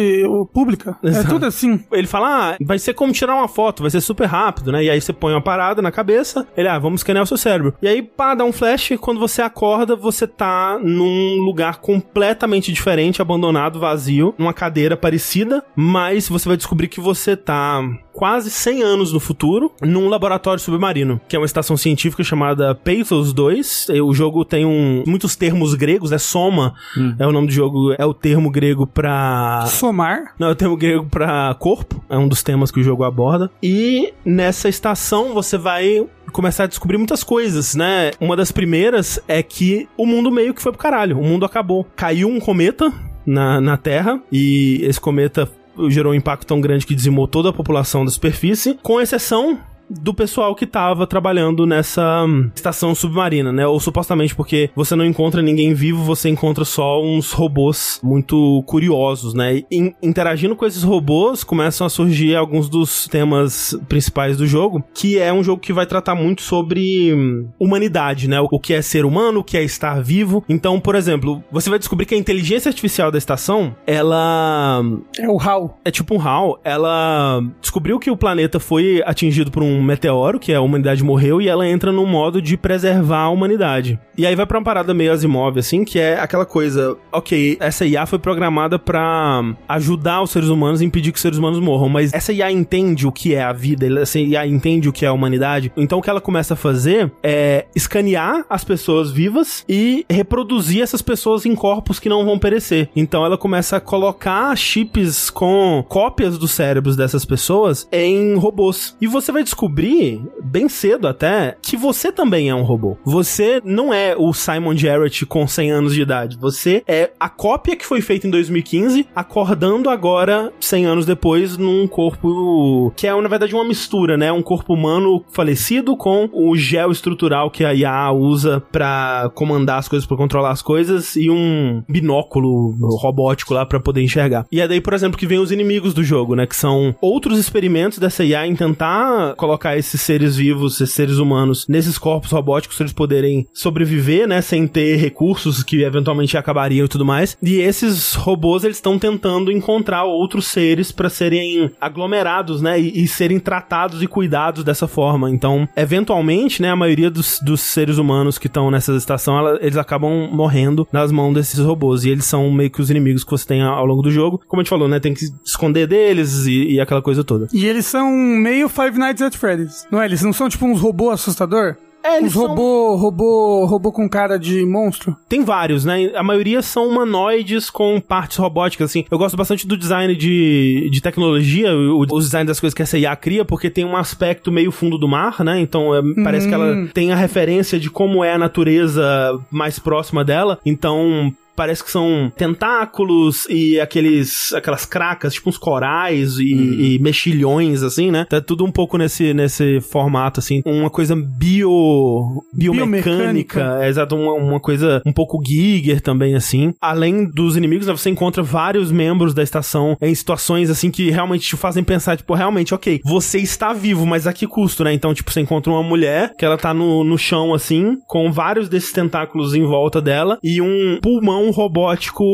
pública. Exato. É tudo assim. Ele fala, ah, vai ser como tirar uma foto, vai ser super rápido, né? E aí você põe uma parada na cabeça, ele, ah, vamos escanear o seu cérebro. E aí, pá, dá um flash, e quando você acorda, você tá num lugar completamente diferente, abandonado, vazio, numa cadeira parecida, mas você vai descobrir que você tá quase 100 anos no futuro, num laboratório submarino, que é uma estação científica chamada Pathos 2. E O jogo tem um, muitos termos gregos, é soma, é o nome do jogo, é o termo grego pra Somar. não, é o termo grego pra corpo, é um dos temas que o jogo aborda. E nessa estação você vai começar a descobrir muitas coisas, né? Uma das primeiras é que o mundo meio que foi pro caralho, o mundo acabou. Caiu um cometa na, na Terra e esse cometa gerou um impacto tão grande que dizimou toda a população da superfície, com exceção do pessoal que tava trabalhando nessa hum, estação submarina, né? Ou supostamente porque você não encontra ninguém vivo, você encontra só uns robôs muito curiosos, né? E in- interagindo com esses robôs, começam a surgir alguns dos temas principais do jogo, que é um jogo que vai tratar muito sobre hum, humanidade, né? O que é ser humano, o que é estar vivo. Então, por exemplo, você vai descobrir que a inteligência artificial da estação, ela É o HAL. é tipo um HAL, ela descobriu que o planeta foi atingido por um meteoro, que a humanidade morreu, e ela entra num modo de preservar a humanidade. E aí vai pra uma parada meio Asimov, assim, que é aquela coisa, ok, essa IA foi programada pra ajudar os seres humanos a impedir que os seres humanos morram, mas essa IA entende o que é a vida, essa IA entende o que é a humanidade, então o que ela começa a fazer é escanear as pessoas vivas e reproduzir essas pessoas em corpos que não vão perecer. Então ela começa a colocar chips com cópias dos cérebros dessas pessoas em robôs. E você vai descobrir, bem cedo até, que você também é um robô. Você não é o Simon Jarrett com 100 anos de idade. Você é a cópia que foi feita em 2015, acordando agora, 100 anos depois, num corpo que é, na verdade, uma mistura, né? Um corpo humano falecido com o gel estrutural que a IA usa pra comandar as coisas, pra controlar as coisas, e um binóculo robótico lá pra poder enxergar. E é daí, por exemplo, que vem os inimigos do jogo, né? Que são outros experimentos dessa IA em tentar colocar esses seres vivos, esses seres humanos, nesses corpos robóticos pra eles poderem sobreviver, né? Sem ter recursos que eventualmente acabariam e tudo mais. E esses robôs, eles estão tentando encontrar outros seres pra serem aglomerados, né? E, e serem tratados e cuidados dessa forma. Então, eventualmente, né? A maioria dos, dos seres humanos que estão nessa estação, ela- eles acabam morrendo nas mãos desses robôs. E eles são meio que os inimigos que você tem ao longo do jogo. Como a gente falou, né? Tem que esconder deles e, e aquela coisa toda. E eles são meio Five Nights at Freddy's. Não é? Eles não são tipo uns robôs assustador? É, eles Uns são- robô, robô, robô com cara de monstro. Tem vários, né? A maioria são humanoides com partes robóticas, assim. Eu gosto bastante do design de, de tecnologia, o, os designs das coisas que essa IA cria, porque tem um aspecto meio fundo do mar, né? Então é, parece que ela tem a referência de como é a natureza mais próxima dela. Então. Parece que são tentáculos e aqueles aquelas cracas, tipo uns corais e, e mexilhões, assim, né? Tá tudo um pouco nesse, nesse formato, assim. Uma coisa bio, biomecânica, Biomecânica. é exato, uma, uma coisa um pouco Giger também, assim. Além dos inimigos, né, você encontra vários membros da estação em situações, assim, que realmente te fazem pensar, tipo, realmente, ok, você está vivo, mas a que custo, né? Então, tipo, você encontra uma mulher que ela tá no, no chão, assim, com vários desses tentáculos em volta dela e um pulmão robótico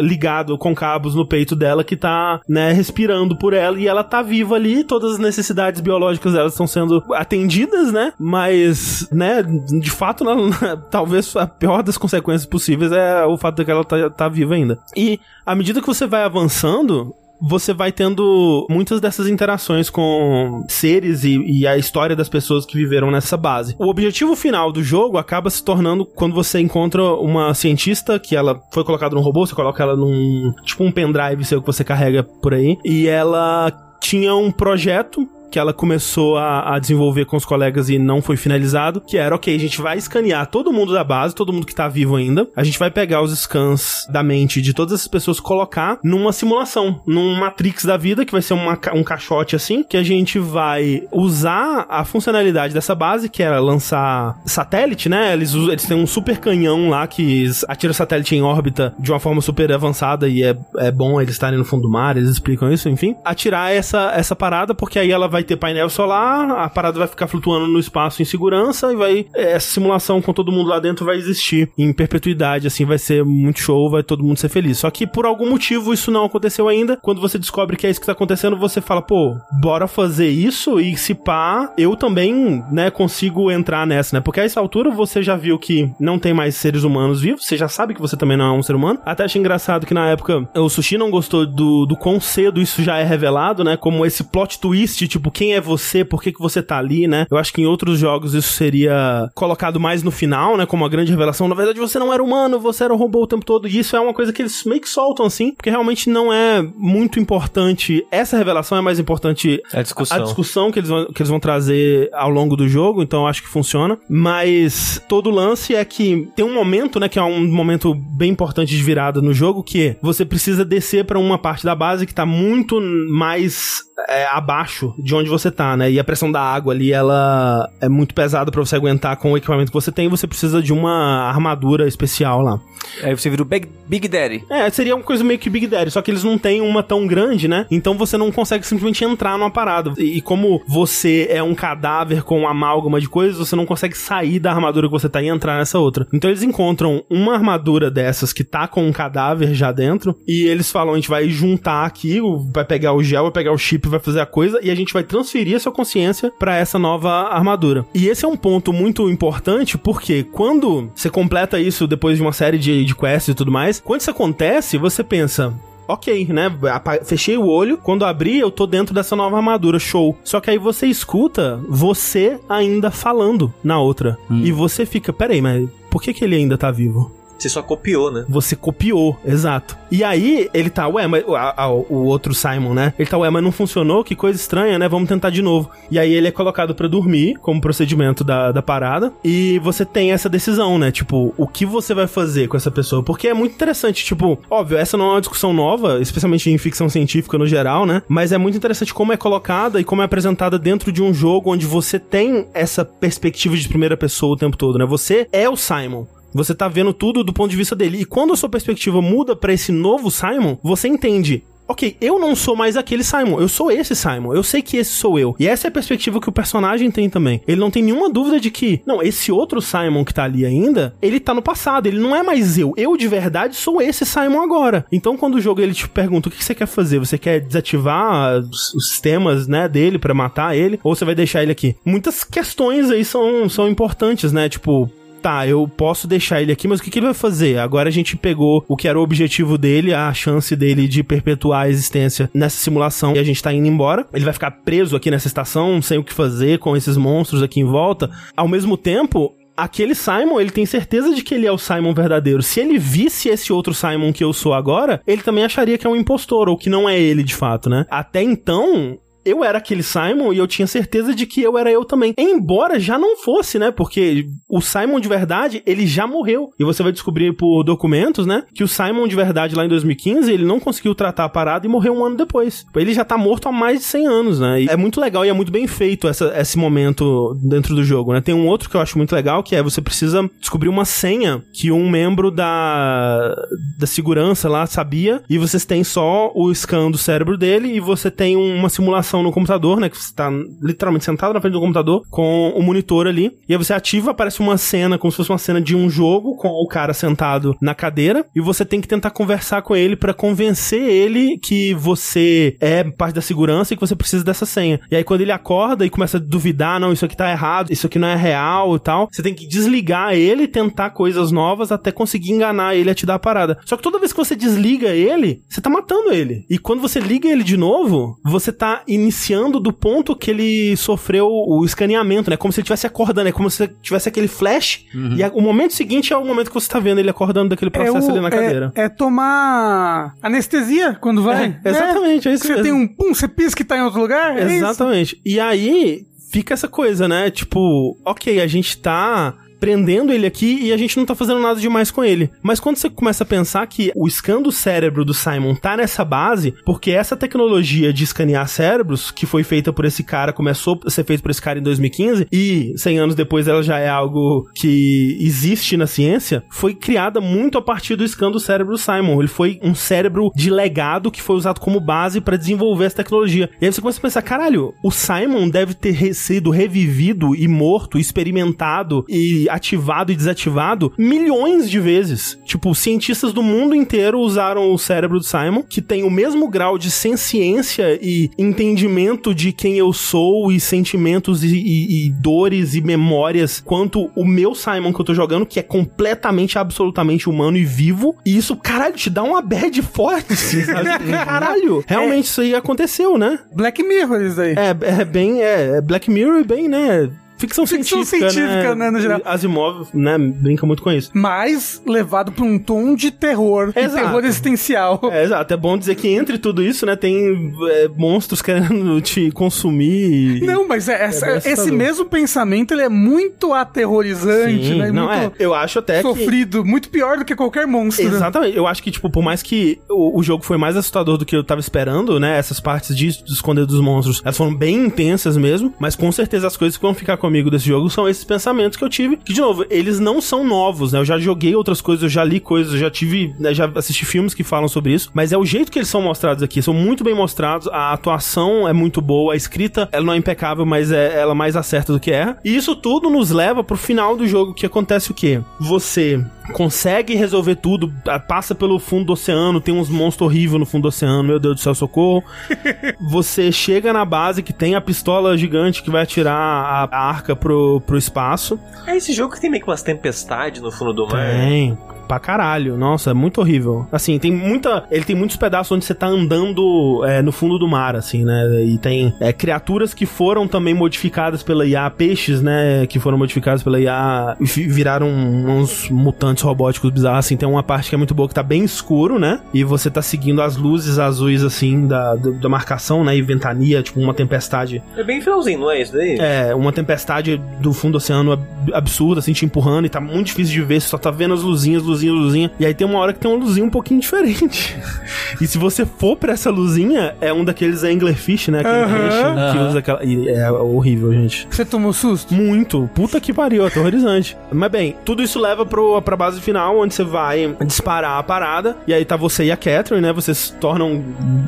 ligado com cabos no peito dela que tá, né, respirando por ela e ela tá viva ali, todas as necessidades biológicas dela estão sendo atendidas, né? Mas, né, de fato, não- talvez a pior das consequências possíveis é o fato de que ela tá, tá viva ainda. E à medida que você vai avançando, você vai tendo muitas dessas interações com seres e, e a história das pessoas que viveram nessa base. O objetivo final do jogo acaba se tornando quando você encontra uma cientista que ela foi colocada num robô, você coloca ela num tipo um pendrive seu que você carrega por aí, e ela tinha um projeto que ela começou a, a desenvolver com os colegas e não foi finalizado, que era, ok, a gente vai escanear todo mundo da base, todo mundo que tá vivo ainda, a gente vai pegar os scans da mente de todas essas pessoas, colocar numa simulação, num Matrix da vida, que vai ser uma um caixote assim, que a gente vai usar a funcionalidade dessa base, que era lançar satélite, né? Eles, eles têm um super canhão lá que atira satélite em órbita de uma forma super avançada e é, é bom eles estarem no fundo do mar, eles explicam isso, enfim. Atirar essa, essa parada, porque aí ela vai ter painel solar, a parada vai ficar flutuando no espaço em segurança e vai. Essa simulação com todo mundo lá dentro vai existir em perpetuidade, assim, vai ser muito show, vai todo mundo ser feliz. Só que por algum motivo isso não aconteceu ainda. Quando você descobre que é isso que tá acontecendo, você fala, pô, bora fazer isso e se pá, eu também, né, consigo entrar nessa, né? Porque a essa altura você já viu que não tem mais seres humanos vivos, você já sabe que você também não é um ser humano. Até achei engraçado que na época o Sushi não gostou do, do quão cedo isso já é revelado, né? Como esse plot twist, tipo, quem é você, por que, que você tá ali, né? Eu acho que em outros jogos isso seria colocado mais no final, né? Como uma grande revelação. Na verdade, você não era humano, você era um robô o tempo todo. E isso é uma coisa que eles meio que soltam assim, porque realmente não é muito importante. Essa revelação é mais importante A discussão. a discussão que eles, vão, que eles vão trazer ao longo do jogo, então eu acho que funciona. Mas todo o lance é que tem um momento, né, que é um momento bem importante de virada no jogo, que você precisa descer pra uma parte da base que tá muito mais é, abaixo de onde você tá, né? E a pressão da água ali, ela é muito pesada pra você aguentar com o equipamento que você tem, você precisa de uma armadura especial lá. Aí você vira o Big, Big Daddy. É, seria uma coisa meio que Big Daddy, só que eles não têm uma tão grande, né? Então você não consegue simplesmente entrar numa parada. E, e como você é um cadáver com uma amálgama de coisas, você não consegue sair da armadura que você tá e entrar nessa outra. Então eles encontram uma armadura dessas que tá com um cadáver já dentro, e eles falam: a gente vai juntar aqui, vai pegar o gel, vai pegar o chip, vai fazer a coisa, e a gente vai transferir a sua consciência pra essa nova armadura. E esse é um ponto muito importante, porque quando você completa isso depois de uma série de, de quests e tudo mais, quando isso acontece, você pensa. Ok, né? Fechei o olho. Quando abri, eu tô dentro dessa nova armadura. Show. Só que aí você escuta você ainda falando na outra. E você fica, peraí, mas por que, que ele ainda tá vivo? Você só copiou, né? Você copiou, exato. E aí, ele tá, ué, mas a- a- o outro Simon, né? Ele tá, ué, mas não funcionou, que coisa estranha, né? Vamos tentar de novo. E aí ele é colocado pra dormir, como procedimento da, da parada. E você tem essa decisão, né? Tipo, o que você vai fazer com essa pessoa? Porque é muito interessante, tipo, óbvio, essa não é uma discussão nova, especialmente em ficção científica no geral, né? Mas é muito interessante como é colocada e como é apresentada dentro de um jogo onde você tem essa perspectiva de primeira pessoa o tempo todo, né? Você é o Simon. Você tá vendo tudo do ponto de vista dele. E quando a sua perspectiva muda pra esse novo Simon, você entende. Ok, eu não sou mais aquele Simon, eu sou esse Simon, eu sei que esse sou eu. E essa é a perspectiva que o personagem tem também. Ele não tem nenhuma dúvida de que, não, esse outro Simon que tá ali ainda, ele tá no passado, ele não é mais eu. Eu de verdade sou esse Simon agora. Então quando o jogo ele te pergunta o que você quer fazer, você quer desativar os sistemas, né, dele pra matar ele, ou você vai deixar ele aqui? Muitas questões aí são, são importantes, né? Tipo, tá, eu posso deixar ele aqui, mas o que, que ele vai fazer? Agora a gente pegou o que era o objetivo dele, a chance dele de perpetuar a existência nessa simulação e a gente tá indo embora. Ele vai ficar preso aqui nessa estação, sem o que fazer, com esses monstros aqui em volta. Ao mesmo tempo, aquele Simon, ele tem certeza de que ele é o Simon verdadeiro. Se ele visse esse outro Simon que eu sou agora, ele também acharia que é um impostor, ou que não é ele de fato, né? Até então, eu era aquele Simon e eu tinha certeza de que eu era eu também. Embora já não fosse, né? Porque o Simon de verdade, ele já morreu. E você vai descobrir por documentos, né? Que o Simon de verdade lá em 2015, ele não conseguiu tratar a parada e morreu um ano depois. Ele já tá morto há mais de 100 anos, né? E é muito legal e é muito bem feito essa, esse momento dentro do jogo, né? Tem um outro que eu acho muito legal, que é você precisa descobrir uma senha que um membro da, da segurança lá sabia e vocês têm só o scan do cérebro dele e você tem uma simulação no computador, né? Que você tá literalmente sentado na frente do computador com o monitor ali. E aí você ativa, aparece uma cena, como se fosse uma cena de um jogo, com o cara sentado na cadeira. E você tem que tentar conversar com ele para convencer ele que você é parte da segurança e que você precisa dessa senha. E aí quando ele acorda e começa a duvidar, não, isso aqui tá errado, isso aqui não é real e tal, você tem que desligar ele, tentar coisas novas até conseguir enganar ele a te dar a parada. Só que toda vez que você desliga ele, você tá matando ele. E quando você liga ele de novo, você tá iniciando do ponto que ele sofreu o escaneamento, né? Como se ele estivesse acordando, é como se tivesse aquele flash. E a- o momento seguinte é o momento que você tá vendo ele acordando daquele processo o- ali na cadeira. É, é tomar anestesia quando vai. É, exatamente, é isso Você mesmo. tem um pum, você pisca e tá em outro lugar? É isso? Exatamente. E aí fica essa coisa, né? Tipo, ok, a gente tá prendendo ele aqui e a gente não tá fazendo nada demais com ele. Mas quando você começa a pensar que o scan do cérebro do Simon tá nessa base, porque essa tecnologia de escanear cérebros, que foi feita por esse cara, começou a ser feita por esse cara em 2015, e 100 anos depois ela já é algo que existe na ciência, foi criada muito a partir do scan do cérebro do Simon. Ele foi um cérebro de legado que foi usado como base para desenvolver essa tecnologia. E aí você começa a pensar, caralho, o Simon deve ter sido revivido e morto, experimentado e ativado e desativado milhões de vezes. Tipo, cientistas do mundo inteiro usaram o cérebro do Simon, que tem o mesmo grau de senciência e entendimento de quem eu sou e sentimentos e, e- e dores e memórias quanto o meu Simon que eu tô jogando, que é completamente, absolutamente humano e vivo. E isso, caralho, te dá uma bad forte, assim, sabe? Caralho, realmente isso aí aconteceu, né? Black Mirror, isso aí. É, é bem, é, é Black Mirror bem, né? Ficção, Ficção científica, científica, né, no geral. Asimov, né, brinca muito com isso. Mas levado pra um tom de terror. Exato. terror existencial. É, exato. É bom dizer que entre tudo isso, né, tem é, monstros querendo te consumir. e- Não, mas é- bem esse mesmo pensamento ele é muito aterrorizante, Sim, né? não, é. Eu acho até que... sofrido, muito pior do que qualquer monstro. né? Exatamente. Eu acho que, tipo, por mais que o, o jogo foi mais assustador do que eu tava esperando, né? Essas partes de, de esconder dos monstros, elas foram bem intensas mesmo. Mas com certeza as coisas que vão ficar comigo desse jogo são esses pensamentos que eu tive. Que, de novo, eles não são novos, né? Eu já joguei outras coisas, eu já li coisas, eu já tive. né, já assisti filmes que falam sobre isso. Mas é o jeito que eles são mostrados aqui. São muito bem mostrados. A atuação é muito boa. A escrita, ela não é impecável, mas é, ela mais acerta do que erra. E isso tudo nos leva pro final do jogo, que acontece o quê? Você consegue resolver tudo, passa pelo fundo do oceano, tem uns monstros horríveis no fundo do oceano, meu Deus do céu, socorro. Você chega na base que tem a pistola gigante que vai atirar a, a arca pro, pro espaço. É esse jogo que tem meio que umas tempestades no fundo do mar. Tem. Pra caralho. Nossa, é muito horrível. Assim, tem muita. Ele tem muitos pedaços onde você tá andando é, no fundo do mar, assim, né? E tem é, criaturas que foram também modificadas pela IA, peixes, né? Que foram modificados pela IA e viraram uns mutantes robóticos bizarros, assim. Tem uma parte que é muito boa que tá bem escuro, né? E você tá seguindo as luzes azuis, assim, da, da, marcação, né? E ventania, tipo uma tempestade É bem finalzinho, não é isso daí? é, uma tempestade do fundo do oceano ab- absurda, assim, te empurrando, e tá muito difícil de ver, você só tá vendo as luzinhas, luzinha, luzinha. E aí tem uma hora que tem uma luzinha um pouquinho diferente. e se você for pra essa luzinha, é um daqueles anglerfish, né? Aquele peixe que usa aquela. e é horrível, gente. Você tomou susto? Muito. Puta que pariu, aterrorizante. Mas bem, tudo isso leva pro, pra base final, onde você vai disparar a parada. E aí tá você e a Catherine, né? Vocês se tornam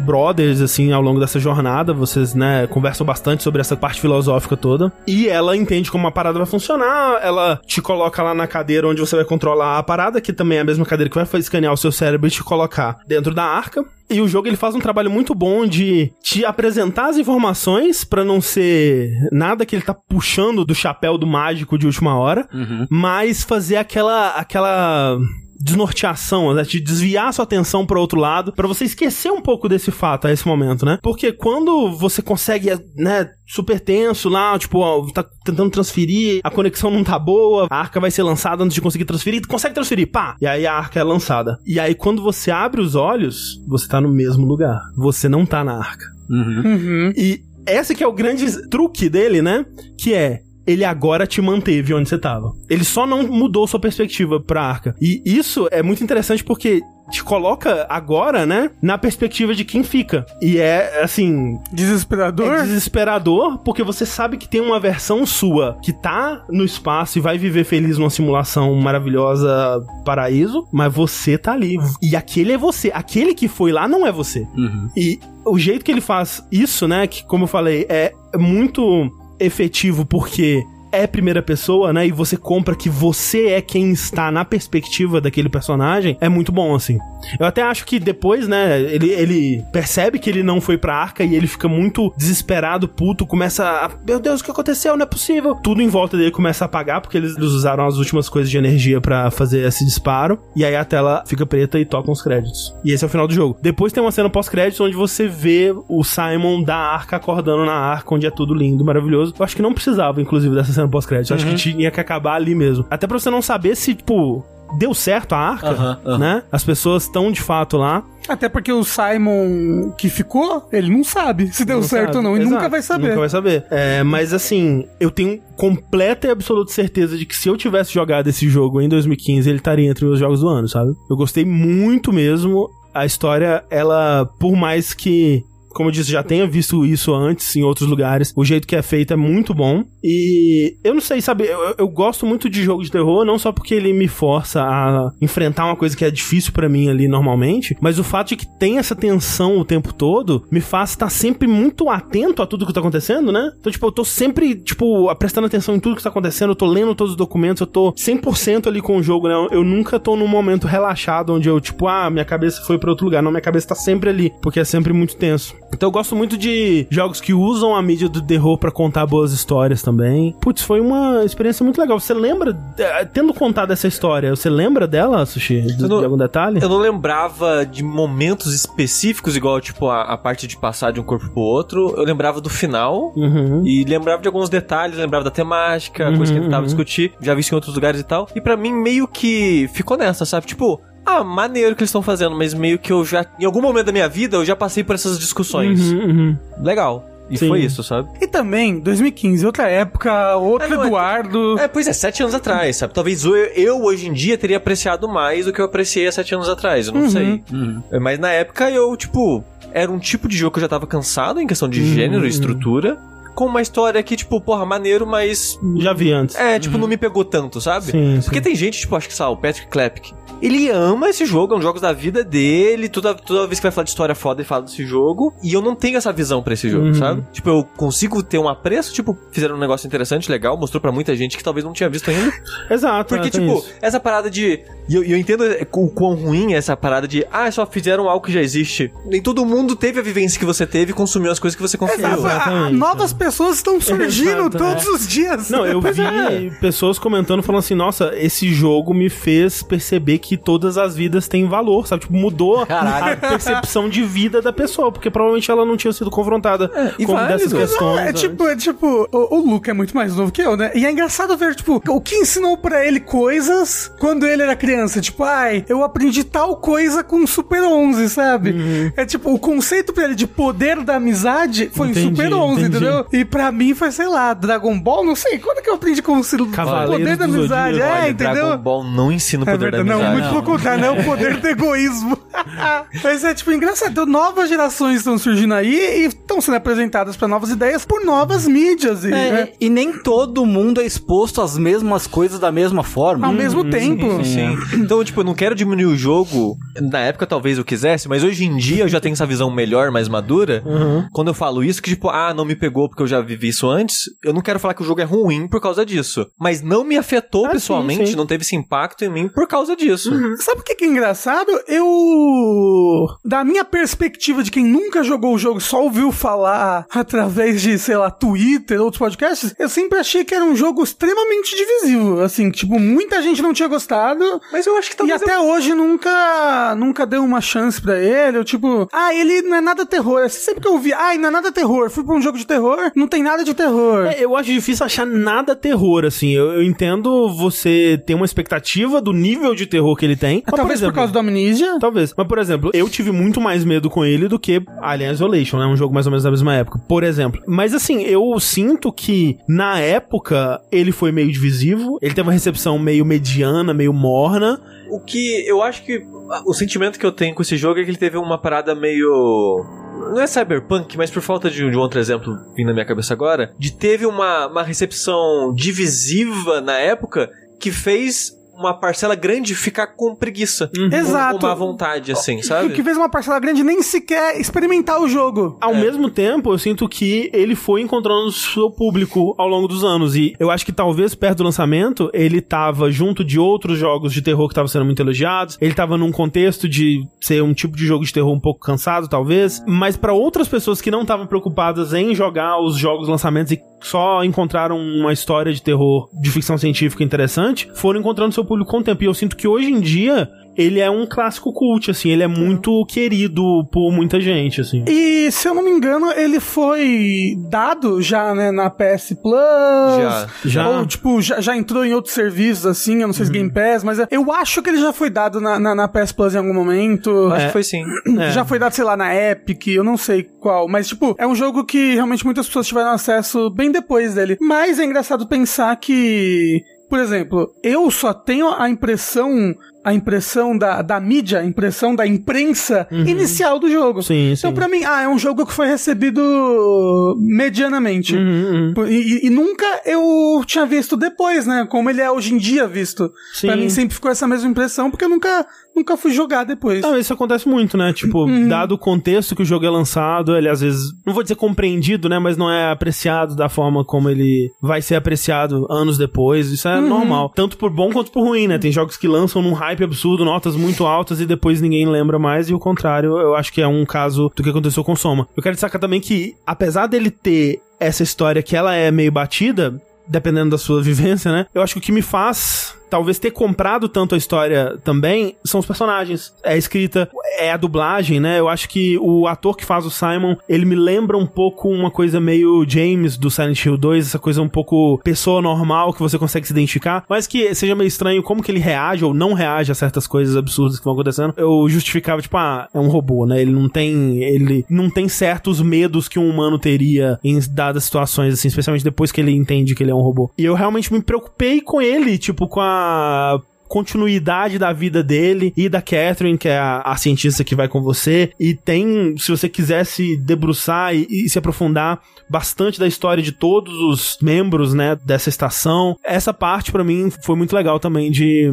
brothers, assim, ao longo dessa jornada. Vocês, né, conversam bastante sobre essa parte filosófica toda. E ela entende como a parada vai funcionar. ela te coloca lá na cadeira onde você vai controlar a parada, que também é a mesma cadeira que vai escanear o seu cérebro e te colocar dentro da arca. E o jogo ele faz um trabalho muito bom de te apresentar as informações pra não ser nada que ele tá puxando do chapéu do mágico de última hora, mas fazer aquela aquela desnorteação, né? Te desviar sua atenção para outro lado, pra você esquecer um pouco desse fato a esse momento, né? Porque quando você consegue, né, super tenso lá, tipo, ó, tá tentando transferir, a conexão não tá boa, a arca vai ser lançada antes de conseguir transferir, tu consegue transferir, pá! E aí a arca é lançada. E aí quando você abre os olhos, você tá no mesmo lugar. Você não tá na arca. Uhum. E esse que é o grande truque dele, né? Que é ele agora te manteve onde você tava. Ele só não mudou sua perspectiva pra arca. E isso é muito interessante porque te coloca agora, né, na perspectiva de quem fica. E é assim, Desesperador? é desesperador porque você sabe que tem uma versão sua que tá no espaço e vai viver feliz numa simulação maravilhosa paraíso, mas você tá ali. E aquele é você. Aquele que foi lá não é você. E o jeito que ele faz isso, né, que como eu falei, é muito efetivo porque é primeira pessoa, né? E você compra que você é quem está na perspectiva daquele personagem, é muito bom, assim. Eu até acho que depois, né, ele, ele percebe que ele não foi pra arca e ele fica muito desesperado, puto, começa a. Meu Deus, o que aconteceu? Não é possível. Tudo em volta dele começa a apagar, porque eles, usaram as últimas coisas de energia pra fazer esse disparo. E aí a tela fica preta e tocam os créditos. E esse é o final do jogo. Depois tem uma cena pós-créditos onde você vê o Simon da arca acordando na arca, onde é tudo lindo, maravilhoso. Eu acho que não precisava, inclusive, dessa cena pós-crédito. Eu Acho que tinha que acabar ali mesmo. Até pra você não saber se, tipo. Deu certo a arca, Aham, aham. né? As pessoas estão de fato lá. Até porque o Simon que ficou, ele não sabe se deu Não certo sabe. ou não. E Exato, nunca vai saber. Nunca vai saber. É, mas assim, eu tenho completa e absoluta certeza de que se eu tivesse jogado esse jogo em 2015, ele estaria entre os jogos do ano, sabe? Eu gostei muito mesmo. A história, ela, por mais que. Como eu disse, já tenha visto isso antes em outros lugares. O jeito que é feito é muito bom. E eu não sei, sabe? Eu, eu gosto muito de jogo de terror, não só porque ele me força a enfrentar uma coisa que é difícil pra mim ali normalmente, mas o fato de que tem essa tensão o tempo todo me faz estar sempre muito atento a tudo que tá acontecendo, né? Então, tipo, eu tô sempre, tipo, prestando atenção em tudo que tá acontecendo, eu tô lendo todos os documentos, eu tô 100% ali com o jogo, né? Eu nunca tô num momento relaxado onde eu, tipo, ah, minha cabeça foi pra outro lugar. Não, minha cabeça tá sempre ali, porque é sempre muito tenso. Então eu gosto muito de jogos que usam a mídia do terror pra contar boas histórias também. Putz, foi uma experiência muito legal. Você lembra, eh, tendo contado essa história, você lembra dela, Sushi? De, não- de algum detalhe? Eu não lembrava de momentos específicos, igual, tipo, a, a parte de passar de um corpo pro outro. Eu lembrava do final. Uhum. E lembrava de alguns detalhes, lembrava da temática, coisa que Uhum, tentava uhum. discutir, já vi isso em outros lugares e tal. E pra mim, meio que ficou nessa, sabe? Tipo, ah, maneiro que eles estão fazendo, mas meio que eu já, em algum momento da minha vida, eu já passei por essas discussões. Uhum, uhum. Legal. E Sim. foi isso, sabe? E também, 2015, outra época, outro É, não, é- Eduardo. É, pois é, sete anos atrás, sabe? Talvez eu, eu hoje em dia teria apreciado mais do que eu apreciei há sete anos atrás, eu não sei. É, Mas na época eu, tipo, era um tipo de jogo que eu já tava cansado em questão de gênero e estrutura. Com uma história que, tipo, porra, maneiro, mas. Já vi antes. É, tipo, não me pegou tanto, sabe? Sim, Porque sim. tem gente, tipo, acho que sabe, o Patrick Klepke. Ele ama esse jogo, é um jogo da vida dele. Toda, toda vez que vai falar de história foda, ele fala desse jogo. E eu não tenho essa visão pra esse jogo, Uhum. sabe? Tipo, eu consigo ter um apreço, tipo, fizeram um negócio interessante, legal, mostrou pra muita gente que talvez não tinha visto ainda. Exato. Porque, é, tipo, isso. essa parada de. E eu, eu entendo o quão ruim é essa parada de. Ah, só fizeram algo que já existe. Nem todo mundo teve a vivência que você teve e consumiu as coisas que você consumiu. Ah, Exatamente. novas pessoas estão surgindo Exato, todos é. os dias. Não, eu vi é. pessoas comentando, falando assim, nossa, esse jogo me fez perceber que todas as vidas têm valor, sabe? Tipo, mudou Caralho. a percepção de vida da pessoa, porque provavelmente ela não tinha sido confrontada e com válido. dessas Não, questões. É antes. tipo, é tipo, o, o Luke é muito mais novo que eu, né? E é engraçado ver, tipo, o que ensinou pra ele coisas quando ele era criança. Tipo, ai, eu aprendi tal coisa com Super 11, sabe? Uhum. É tipo, o conceito pra ele de poder da amizade foi Entendi, em Super 11, entendi. entendeu? E pra mim foi, sei lá, Dragon Ball, não sei. Quando é que eu aprendi com o poder da do amizade? Zodíaco. É, Olha, entendeu? Dragon Ball não ensina o É poder da verdade, não, amizade. muito pelo contrário, não é o poder do egoísmo. Mas é, tipo, engraçado. Novas gerações estão surgindo aí e estão sendo apresentadas pra novas ideias por novas mídias. E, É, né, e nem todo mundo é exposto às mesmas coisas da mesma forma. Ao mesmo tempo. Sim. Então, tipo, eu não quero diminuir o jogo. Na época talvez eu quisesse, mas hoje em dia eu já tenho essa visão melhor, mais madura. Quando eu falo isso, que tipo, ah, não me pegou porque eu já vivi isso antes, eu não quero falar que o jogo é ruim por causa disso. Mas não me afetou Ah, pessoalmente, sim, sim. não teve esse impacto em mim por causa disso. Sabe o que que é engraçado? Eu. Da minha perspectiva de quem nunca jogou o jogo, só ouviu falar através de, sei lá, Twitter, outros podcasts, eu sempre achei que era um jogo extremamente divisivo. Assim, tipo, muita gente não tinha gostado. Mas eu acho que E talvez. até hoje nunca nunca deu uma chance pra ele. Eu, tipo, ah, ele não é nada terror. Assim, Sempre que eu ouvi, ah, não é nada terror. Fui pra um jogo de terror, não tem nada de terror. É, eu acho difícil achar nada terror, assim. Eu, eu entendo você ter uma expectativa do nível de terror que ele tem. Mas, Ah, Talvez por, exemplo, causa do Amnesia. Talvez. Mas, por exemplo, eu tive muito mais medo com ele do que Alien Isolation, né? Um jogo mais ou menos da mesma época, por exemplo. Mas, assim, eu sinto que, na época, ele foi meio divisivo. Ele teve uma recepção meio mediana, meio morna. O que eu acho que. O sentimento que eu tenho com esse jogo é que ele teve uma parada meio. Não é cyberpunk, mas por falta de, de um outro exemplo vindo na minha cabeça agora, de teve uma, uma recepção divisiva na época que fez uma parcela grande ficar com preguiça. Exato. Com má vontade, assim, Que, sabe? que fez uma parcela grande nem sequer experimentar o jogo. Ao mesmo tempo, eu sinto que ele foi encontrando o seu público ao longo dos anos. E eu acho que talvez perto do lançamento, ele tava junto de outros jogos de terror que estavam sendo muito elogiados. Ele tava num contexto de ser um tipo de jogo de terror um pouco cansado, talvez. Mas pra outras pessoas que não estavam preocupadas em jogar os jogos lançamentos e só encontraram uma história de terror de ficção científica interessante, foram encontrando seu público com o tempo. E eu sinto que hoje em dia ele é um clássico cult, assim, ele é muito querido por muita gente, assim. E, se eu não me engano, ele foi dado já, né, na PS Plus. Já, já. Ou, tipo, já, já entrou em outros serviços, assim, eu não sei se Game Pass, mas eu acho que ele já foi dado na, na, na PS Plus em algum momento. Acho É. que foi sim. É. Já foi dado, sei lá, na Epic, eu não sei qual. Mas, tipo, é um jogo que realmente muitas pessoas tiveram acesso bem depois dele. Mas é engraçado pensar que. Por exemplo, eu só tenho a impressão. A impressão da, da mídia, a impressão da imprensa inicial do jogo. Sim, Então, sim. pra mim, ah, é um jogo que foi recebido medianamente. Uhum, uhum. E, e- e nunca eu tinha visto depois, né? Como ele é hoje em dia visto. Sim. Pra mim sempre ficou essa mesma impressão, porque eu nunca, nunca fui jogar depois. Não, isso acontece muito, né? Tipo, Uhum. dado o contexto que o jogo é lançado, ele às vezes, não vou dizer compreendido, né? Mas não é apreciado da forma como ele vai ser apreciado anos depois. Isso é Uhum. normal. Tanto por bom quanto por ruim, né? Tem jogos que lançam num hype absurdo, notas muito altas e depois ninguém lembra mais. E o contrário, eu acho que é um caso do que aconteceu com Soma. Eu quero destacar também que, apesar dele ter essa história que ela é meio batida, dependendo da sua vivência, né? Eu acho que o que me faz talvez ter comprado tanto a história também são os personagens. É a escrita, é a dublagem, né? Eu acho que o ator que faz o Simon, ele me lembra um pouco uma coisa meio James do Silent Hill 2, essa coisa um pouco pessoa normal que você consegue se identificar, mas que seja meio estranho como que ele reage ou não reage a certas coisas absurdas que vão acontecendo. Eu justificava, tipo, ah, é um robô, né? Ele não tem, ele não tem certos medos que um humano teria em dadas situações, assim, especialmente depois que ele entende que ele é um robô. E eu realmente me preocupei com ele, tipo, com a continuidade da vida dele e da Catherine, que é a, a cientista que vai com você. E tem, se você quiser se debruçar e, e se aprofundar bastante da história de todos os membros, né, dessa estação. Essa parte pra mim foi muito legal também de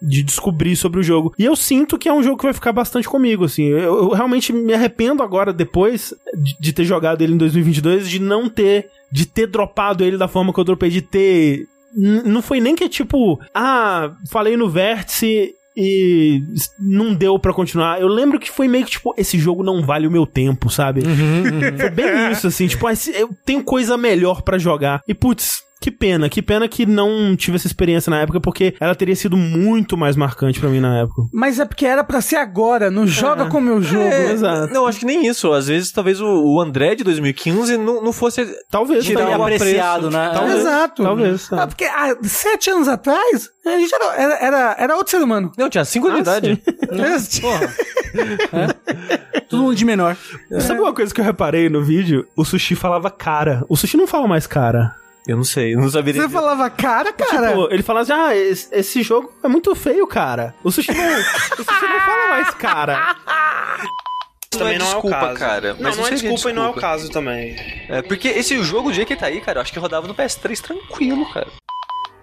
de descobrir sobre o jogo. E eu sinto que é um jogo que vai ficar bastante comigo, assim. Eu, eu realmente me arrependo agora, depois de, de ter jogado ele em 2022, de não ter, de ter dropado ele da forma que eu dropei, de ter... Não foi nem que tipo, ah, falei no vértice e não deu pra continuar. Eu lembro que foi meio que tipo, esse jogo não vale o meu tempo, sabe? Foi bem isso, assim, tipo, ah, eu tenho coisa melhor pra jogar. E putz, que pena, que pena que não tive essa experiência na época, porque ela teria sido muito mais marcante pra mim na época. Mas é porque era pra ser agora, não joga com o meu jogo. É, exato. Não, acho que nem isso. Às vezes, talvez o, o André de 2015 não, não fosse. Talvez Tirar tenha o apreciado, né? Talvez. Exato. Talvez, Ah, é. porque há sete anos atrás, a gente era, era, era, era outro ser humano. Não, tinha 5 anos de Ah, idade. Porra. É. Todo mundo de menor. Sabe uma coisa que eu reparei no vídeo? O sushi falava cara. O sushi não fala mais cara. Eu não sei, eu não saberia. Você falava, cara, cara. Tipo, ele fala assim, ah, esse, esse jogo é muito feio, cara. O sushi não, o sushi não fala mais cara. Também não é o desculpa, caso. cara. Não, Mas não é seria desculpa e não é o desculpa. caso também. É, porque esse jogo, do jeito que ele tá aí, cara, eu acho que rodava no PS3 tranquilo, cara.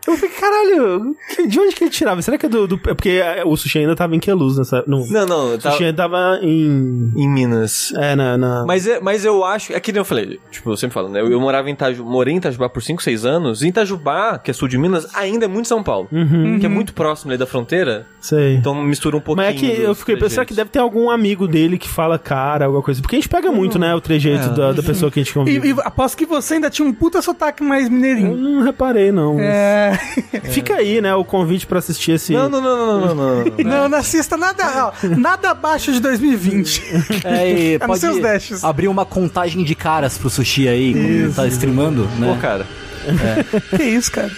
Eu fiquei, caralho, de onde que ele tirava? Será que é do... do é porque é, o sushi ainda tava em Queluz nessa... No, Não, não, o tá sushi ainda tava em... em Minas. É, na... na... Mas, é, mas eu acho, é que nem eu falei, tipo, eu sempre falo, né? Eu, eu morava em Itajubá, morei em Itajubá por 5, 6 anos, e Itajubá, que é sul de Minas, ainda é muito São Paulo. Uhum, Que é muito próximo ali da fronteira, sei. então mistura um pouquinho. Mas é que eu fiquei pensando que deve ter algum amigo dele que fala cara, alguma coisa. Porque a gente pega muito, né, o trejeito da, da pessoa que a gente E, convive. e aposto que você ainda tinha um puta sotaque mais Eu mineirinho. não reparei, não. É. Fica aí, né, o convite pra assistir esse... Não, não, não, não, não, não, não. Não, não assista nada, ó, nada abaixo de 2020. É, e nos pode seus dashes. abrir uma contagem de caras pro sushi aí, quando tá streamando, né? Pô, cara. que isso, cara?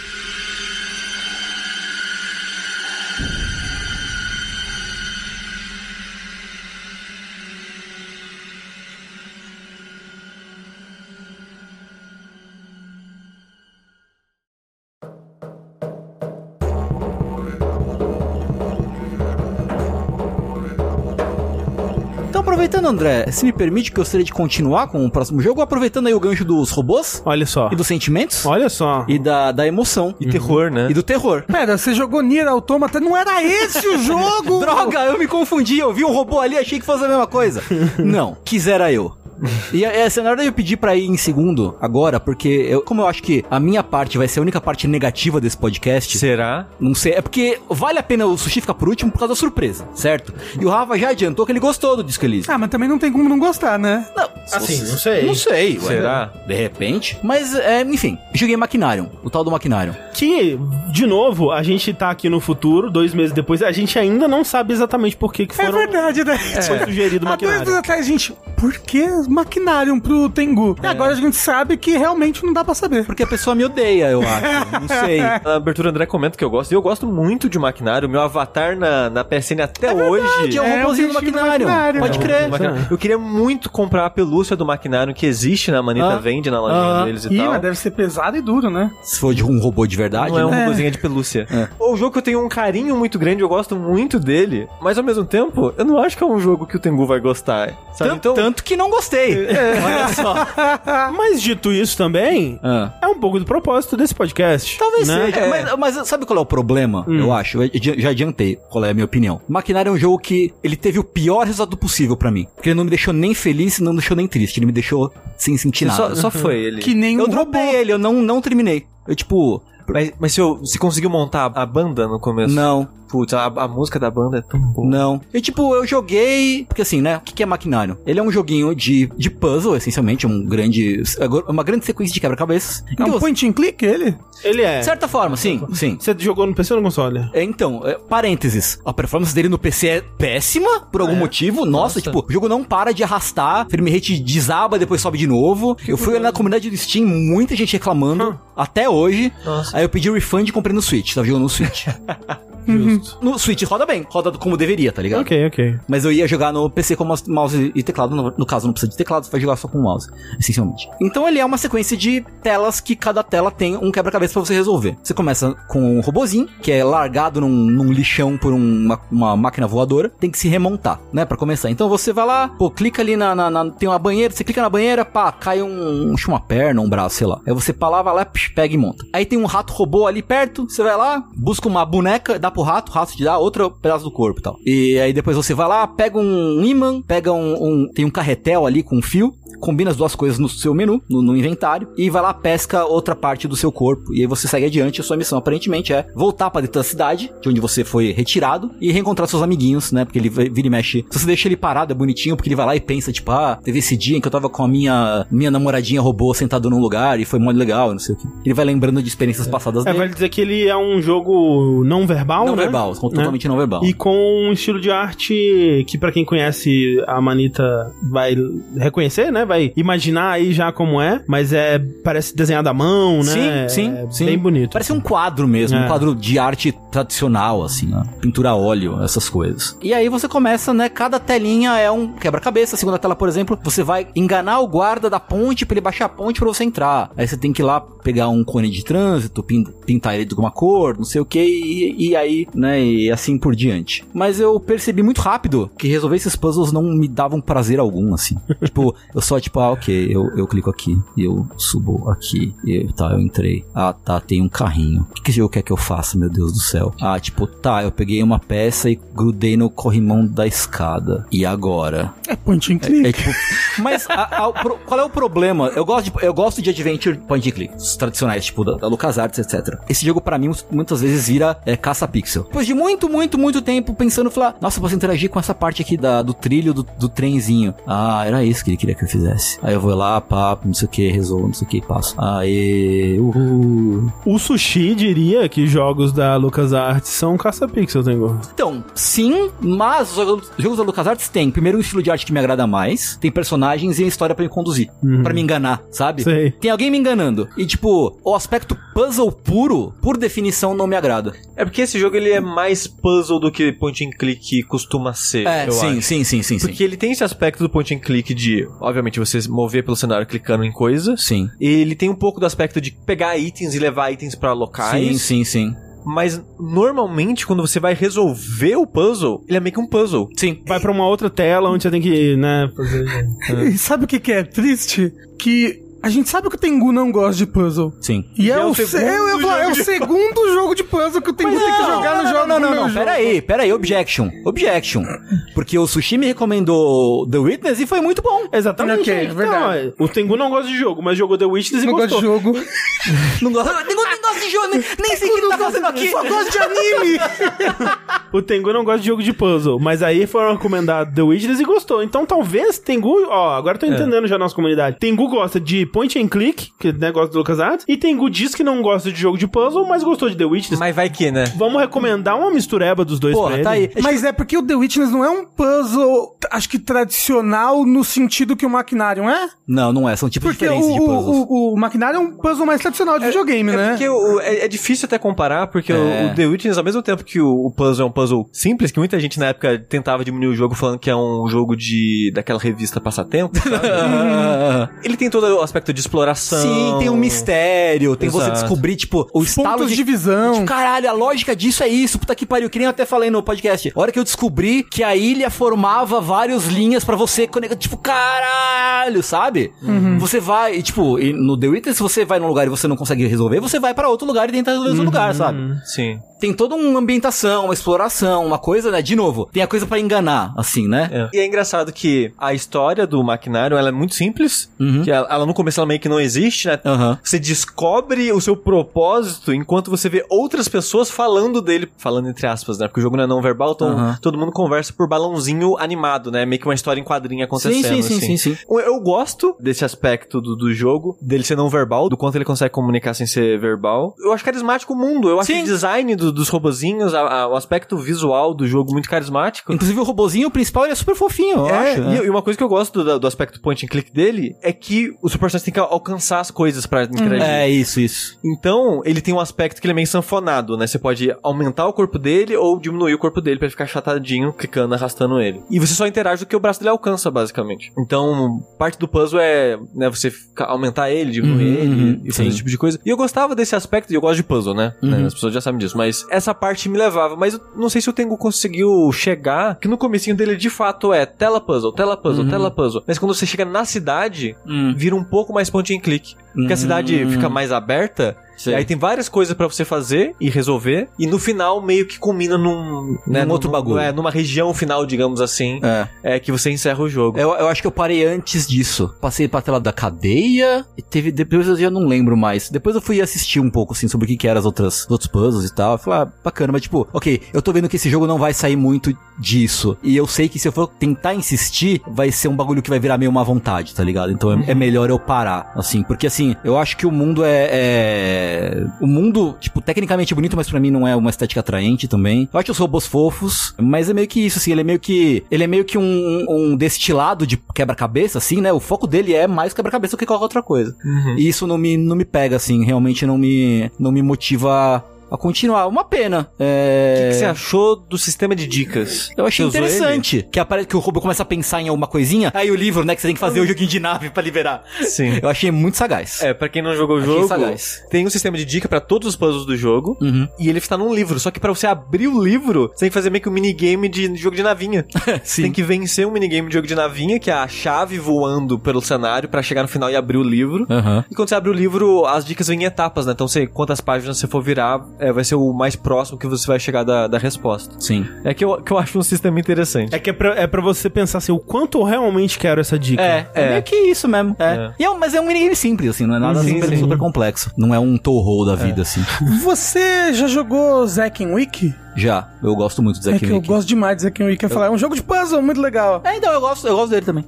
André, se me permite que eu gostaria de continuar com o próximo jogo, aproveitando aí o gancho dos robôs Olha só. e dos sentimentos Olha só. e da, da emoção E terror, né? e do terror. Pera, você jogou Nier Automata, não era esse o jogo! Droga, eu me confundi, eu vi um robô ali, achei que fosse a mesma coisa. Não, quisera eu. E essa na verdade eu pedi pra ir em segundo agora, porque eu, como eu acho que a minha parte vai ser a única parte negativa desse podcast, Será? não sei, é porque vale a pena o sushi ficar por último por causa da surpresa, certo? E o Rafa já adiantou que ele gostou do Disco Elysium. Ah, mas também não tem como não gostar, né? Não, Assim, não sei. Não sei, ué. Será? De repente. Mas, é, enfim, joguei Maquinarium, o tal do Maquinarium. Que, de novo, a gente tá aqui no futuro, dois meses depois, a gente ainda não sabe exatamente por que que É foram... verdade, né? Foi sugerido o Há dois maquinário. anos atrás, gente, por que Maquinarium pro Tengu? E agora a gente sabe que realmente não dá pra saber. Porque a pessoa me odeia, eu acho. Não sei. Na abertura, o André comenta que eu gosto. E eu gosto muito de maquinário. Meu avatar na, na PSN até hoje. Verdade, é o É, robôzinho do Maquinário. Maquinário. Pode É, crer. Maquinário. Eu queria muito comprar a pelúcia do maquinário que existe na Manita Ah. Vende, na lojinha Ah. deles e Ih, tal. mas deve ser pesado e duro, né? Se for de um robô de verdade, Não é um né? robôzinho de pelúcia. O jogo que eu tenho um carinho muito grande, eu gosto muito dele, mas ao mesmo tempo, eu não acho que é um jogo que o Tengu vai gostar. Sabe? Tanto, Então, tanto que não gostei. Olha só. Mas dito isso também, Ah. é um pouco do propósito desse podcast. Talvez né? seja. Mas, mas sabe qual é o problema? Eu acho. Eu adi- já adiantei qual é a minha opinião. Maquinário é um jogo que ele teve o pior resultado possível pra mim. Porque ele não me deixou nem feliz e não me deixou nem triste. Ele me deixou sem sentir só, nada. só foi ele. Que nem eu um dropei robô. ele, eu não, não terminei. Eu, tipo, Mas, mas se eu, você conseguiu montar a banda no começo? não, Putz, a, a música da banda é tão boa. não. E, tipo, eu joguei. Porque assim, né? O que que é Maquinário? Ele é um joguinho de, de puzzle, essencialmente. Um grande. Uma grande sequência de quebra-cabeças. É Então, um point and click ele? Ele é. De certa forma, sim, sim. Você jogou no PC ou no console? É, Então, é, parênteses. A performance dele no PC é péssima, por algum motivo. Nossa, tipo, o jogo não para de arrastar, frame rate desaba, depois sobe de novo. eu fui na comunidade do Steam, muita gente reclamando, até hoje. Nossa. Aí eu pedi refund e comprei no Switch, tava jogando no Switch. Justo. no Switch roda bem, roda como deveria, tá ligado? Ok, ok. Mas eu ia jogar no PC com mouse- e teclado. No, no caso, não precisa de teclado, você vai jogar só com mouse, essencialmente. Então ele é uma sequência de telas que cada tela tem um quebra-cabeça pra você resolver. Você começa com um robozinho, que é largado num, num lixão por uma, uma máquina voadora, tem que se remontar, né, Pra começar. Então você vai lá, pô, clica ali na, na- na- tem uma banheira, você clica na banheira, pá, cai um, acho uma perna, um braço, sei lá. Aí você pá lá, vai lá, psh, pega e monta. Aí tem um rato robô ali perto, você vai lá, busca uma boneca, dá pro rato, o rato te dá outro pedaço do corpo e tal. E aí depois você vai lá, pega um imã, pega um, um- tem um carretel ali com um fio, combina as duas coisas no seu menu, no, no inventário, e vai lá, pesca outra parte do seu corpo. E aí você segue adiante. A sua missão aparentemente é voltar pra dentro da cidade, de onde você foi retirado, e reencontrar seus amiguinhos, né? Porque ele vai- vira e mexe. Se você deixa ele parado, é bonitinho, porque ele vai lá e pensa, tipo, ah, teve esse dia em que eu tava com a minha, minha namoradinha robô sentado num lugar e foi mó legal, não sei o que. Ele vai lembrando de experiências passadas É, dele. vale dizer que ele é um jogo não verbal, não né? verbal, totalmente não verbal. E com um estilo de arte que, pra quem conhece a Manita, vai reconhecer, né? Vai imaginar aí já como é, mas é parece desenhado à mão, né? Sim, sim, é sim. Bem bonito. Parece um quadro mesmo, É. um quadro de arte tradicional, assim, ó. Pintura a óleo, essas coisas. E aí você começa, né? Cada telinha é um quebra-cabeça. A segunda tela, por exemplo, você vai enganar o guarda da ponte pra ele baixar a ponte pra você entrar. Aí você tem que ir lá pegar um cone de trânsito, pin- pintar ele de alguma cor, não sei o que, e, e aí, né? E assim por diante. Mas eu percebi muito rápido que resolver esses puzzles não me davam prazer algum, assim. tipo, eu só, tipo, ah, ok, eu, eu clico aqui, e eu subo aqui, e tá, eu entrei. Ah, tá, tem um carrinho. O que, que esse jogo quer que eu faça, meu Deus do céu? Ah, tipo, tá, eu peguei uma peça e grudei no corrimão da escada. E agora? É point and click. É tipo. Mas a- a- pro- qual é o problema? Eu gosto, de, eu gosto de adventure point and click, os tradicionais, tipo da, da LucasArts, etc. Esse jogo, pra mim, muitas vezes vira é, caça-pixel. Depois de muito, muito, muito tempo pensando, falar, nossa, eu posso interagir com essa parte aqui da, do trilho do, do trenzinho. Ah, era isso que ele queria que eu fizesse. Aí eu vou lá, papo, não sei o que, resolvo, não sei o que, passo. Aê, uhul. O Sushi diria que jogos da LucasArts são caça-pixel, Tengu. Então, sim, mas os jogos, os jogos da LucasArts têm, primeiro, um estilo de arte que me agrada mais, tem personagens e a história pra me conduzir, pra me enganar, sabe? Sei. Tem alguém me enganando. E, tipo, o aspecto puzzle puro, por definição, não me agrada. É porque esse jogo ele é mais puzzle do que point and click costuma ser. É, eu sim, acho. sim, sim, sim, Porque ele tem esse aspecto do point and click de, obviamente, você se mover pelo cenário clicando em coisas. Sim. Ele tem um pouco do aspecto de pegar itens e levar itens pra locais. Sim, sim, sim. Mas normalmente, quando você vai resolver o puzzle, ele é meio que um puzzle. Sim. Vai pra uma outra tela onde você tem que, né, fazer... E sabe o que, que é triste? Que a gente sabe que o Tengu não gosta de puzzle. Sim. E é, é o o, se- segundo eu falar, é o jogo de segundo jogo de puzzle que o Tengu tem que jogar no jogo não, não, não, jogo. pera aí, pera aí, objection, objection. Porque o Sushi me recomendou The Witness e foi muito bom. Exatamente. Ok, Então, verdade. o Tengu não gosta de jogo, mas jogou The Witness e Não gosta gostou. de jogo. Não gosto, nem, nem gosto de jogo, nem, nem sei o que ele tá fazendo aqui. Só gosto de anime. O Tengu não gosta de jogo de puzzle, mas aí foram recomendar The Witness e gostou. Então talvez Tengu, ó, agora tô entendendo já a nossa comunidade. Tengu gosta de point and click, que é negócio do LucasArts, e Tengu diz que não gosta de jogo de puzzle, mas gostou de The Witness. Mas vai que, né? Vamos recomendar uma mistureba dos dois pra Porra, ele. tá aí. Mas é porque o The Witness não é um puzzle, acho que tradicional no sentido que o Maquinarium é? Não, não é, são tipos Porque o, diferentes de puzzles. o, o, o Maquinarium é um puzzle mais tradicional de videogame, É né? porque o- é, é difícil até comparar, porque o- É. o, The Witness, ao mesmo tempo que o, o puzzle é um puzzle simples, que muita gente na época tentava diminuir o jogo falando que é um jogo de daquela revista Passatempo, sabe? ele tem todo o aspecto de exploração. Sim, tem um mistério, tem você Exato. descobrir, tipo, o estalo Pontos de... de visão. Tipo, caralho, a lógica disso é isso, puta que pariu, que nem eu até falei no podcast. A hora que eu descobri que a ilha formava várias linhas pra você conectar, tipo, caralho, sabe? Você vai, e, tipo, e no The Witness, se você vai num lugar e você não consegue resolver, você vai pra outro lugar e tenta resolver esse lugar, sabe? Sim. Tem toda uma ambientação, uma exploração, uma coisa, né? De novo, tem a coisa pra enganar, assim, né? É. E é engraçado que a história do maquinário ela é muito simples. Uhum. Que ela, ela no começo ela meio que não existe, né? Aham. Você descobre o seu propósito enquanto você vê outras pessoas falando dele, falando entre aspas, né? Porque o jogo não é não verbal, então Aham. todo mundo conversa por balãozinho animado, né? Meio que uma história em quadrinho acontecendo. Sim, sim, sim, assim. sim, sim. Eu- Eu gosto desse aspecto do, do jogo, dele ser não verbal, do quanto ele consegue comunicar sem ser verbal. Eu acho carismático o mundo, eu acho Sim. o design do- dos robozinhos, a- a- o aspecto visual do jogo muito carismático. Inclusive o robozinho principal, ele é super fofinho, eu É, acho. e, né? e uma coisa que eu gosto do, do aspecto point and click dele é que o seu personagem tem que alcançar as coisas pra interagir. É, isso, isso. Então, ele tem um aspecto que ele é meio sanfonado, né? Você pode aumentar o corpo dele ou diminuir o corpo dele pra ele ficar achatadinho, clicando, arrastando ele. E você só interage do que o braço dele alcança, basicamente. Então, parte do puzzle é, né, você aumentar ele, diminuir Uhum, ele uhum, e fazer sim. esse tipo de coisa. E eu gostava desse aspecto, e eu gosto de puzzle, né? Uhum. Né, As pessoas já sabem disso, mas essa parte me levava. Mas eu não sei se o Tengu conseguiu chegar, que no comecinho dele de fato é tela puzzle, tela puzzle, Uhum. tela puzzle. Mas quando você chega na cidade, Hum. vira um pouco mais point and click. Porque a cidade Hum. fica mais aberta. Aí tem várias coisas pra você fazer e resolver. E no final meio que culmina num... né, Num outro bagulho. É, numa região final, digamos assim. É. É que você encerra o jogo. Eu, eu acho que eu parei antes disso. Passei pra tela da cadeia e teve. Depois eu já não lembro mais. Depois eu fui assistir um pouco, assim, sobre o que, que eram as outras, os outros puzzles e tal. Eu falei, ah, bacana, mas tipo, ok, eu tô vendo que esse jogo não vai sair muito disso. E eu sei que se eu for tentar insistir, vai ser um bagulho que vai virar meio uma vontade, tá ligado? Então é, é melhor eu parar, assim. Porque assim, eu acho que o mundo é, é. O mundo, tipo, tecnicamente bonito, mas pra mim não é uma estética atraente também. Eu acho os robôs fofos, mas é meio que isso, assim. Ele é meio que. Ele é meio que um, um destilado de quebra-cabeça, assim, né? O foco dele é mais quebra-cabeça do que qualquer outra coisa. E isso não me, não me pega, assim. Realmente não me, não me motiva a continuar. Uma pena. É... O que você achou do sistema de dicas? Eu achei Você interessante. Que aparece que o robô começa a pensar em alguma coisinha. Aí o livro, né? Que você tem que fazer o joguinho de nave pra liberar. Sim. Eu achei muito sagaz. É, pra quem não jogou o jogo, sagaz. tem um sistema de dica pra todos os puzzles do jogo. Uhum. E ele está num livro. Só que pra você abrir o livro, você tem que fazer meio que um minigame de jogo de navinha. Você tem que vencer um minigame de jogo de navinha, que é a chave voando pelo cenário pra chegar no final e abrir o livro. Aham. E quando você abre o livro, as dicas vêm em etapas, né? Então, você, quantas páginas você for virar, é, vai ser o mais próximo que você vai chegar da, da resposta. Sim. É que eu, que eu acho um sistema interessante. É que é pra, é pra você pensar assim, o quanto eu realmente quero essa dica. É, é, meio que isso mesmo. É. É. E é- mas é um minigame simples, assim, não é nada Sim, super, sim. super complexo. Não é um Toho da vida, assim. Você já jogou Zack and Wiki? Já, eu gosto muito do É Zack que eu gosto demais de Zack and Wiki. Eu falar, é um jogo de puzzle muito legal. É, então, eu gosto, eu gosto dele também.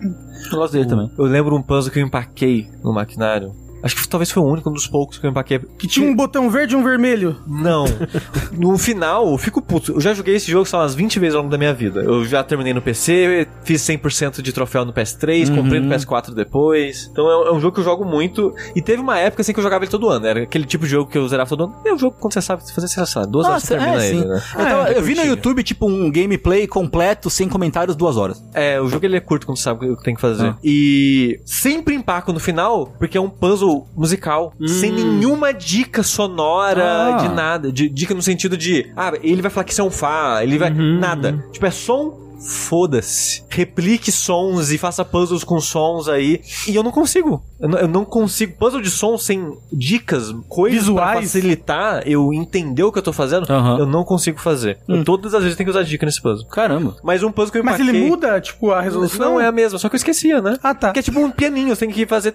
Eu gosto dele também. Eu lembro um puzzle que eu empaquei no maquinário. Acho que talvez foi o único, um dos poucos que eu empaquei. Que tinha um botão verde e um vermelho. Não. no final, eu fico puto. Eu já joguei esse jogo, sei lá, umas 20 vezes ao longo da minha vida. Eu já terminei no PC, fiz 100% de troféu no PS3, comprei no PS4 depois. Então é um, é um jogo que eu jogo muito. E teve uma época assim que eu jogava ele todo ano. Era aquele tipo de jogo que eu zerava todo ano. É um jogo quando você sabe fazer, sei lá, duas horas você Nossa, termina é, ele, né? Eu, tava- eu vi no. YouTube, tipo, um gameplay completo, sem comentários, duas horas. É, o jogo ele é curto quando você sabe o que tem que fazer. Ah. E sempre empaco no final, porque é um puzzle musical. Sem nenhuma dica sonora, Ah. de nada. De, dica no sentido de, ah, ele vai falar que isso é um Fá, ele vai. Nada. Tipo, é som. Foda-se. Replique sons e faça puzzles com sons aí. E eu não consigo. Eu não, eu não consigo. Puzzle de som sem dicas, coisas pra Visuais. facilitar eu entender o que eu tô fazendo, Aham. eu não consigo fazer. Eu, todas as vezes tenho que usar dica nesse puzzle. Caramba. Mas um puzzle que eu Mas empaquei... ele muda, tipo, a resolução? Não é a mesma, só que eu esquecia, né? Ah, tá. Que é tipo um pianinho, você tem que fazer.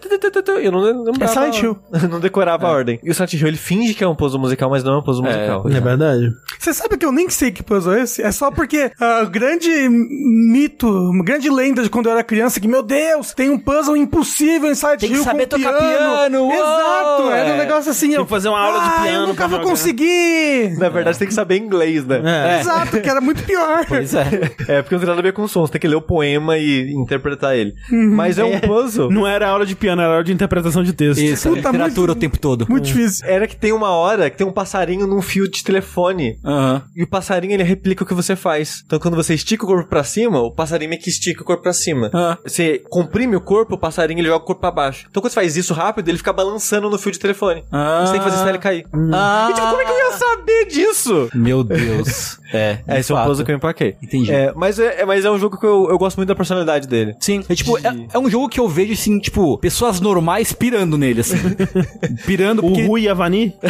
Eu não, não dava- Silent Hill. não decorava a ordem. E o Silent Hill ele finge que é um puzzle musical, mas não é um puzzle musical. É verdade. Você sabe que eu nem sei que puzzle é esse? É só porque ah, o grande mito, uma grande lenda de quando eu era criança, que, meu Deus, tem um puzzle impossível em Silent Tem que Hill saber com tocar piano, uou! Exato, era um É. negócio assim. eu, que fazer uma aula de ah, piano eu nunca vou jogar." conseguir. Na verdade, você tem que saber inglês, né? É. Exato, que era muito pior. Pois é. É, porque não tem nada a ver com som, você tem que ler o poema e interpretar ele. Uhum. Mas é um puzzle. Não era aula de piano, era aula de interpretação de texto. Isso, Puta, literatura muito- o tempo todo. Muito difícil. Era que tem uma hora que tem um passarinho num fio de telefone. Aham. E o passarinho ele replica o que você faz. Então quando você estica o corpo pra cima, o passarinho meio que estica o corpo pra cima. Ah. Você comprime o corpo, o passarinho ele joga o corpo pra baixo. Então quando você faz isso rápido, ele fica balançando no fio de telefone. Ah. Você tem que fazer senão ele cair. Ah. E tipo, como é que eu ia saber disso? Meu Deus. É, É, esse é um fato. puzzle que eu empaquei. Entendi. É, mas, é, é- mas é um jogo que eu, eu gosto muito da personalidade dele. Sim, é tipo, De- é, é um jogo que eu vejo assim, tipo, pessoas normais pirando nele, assim. pirando O porque. Rui e a Vani?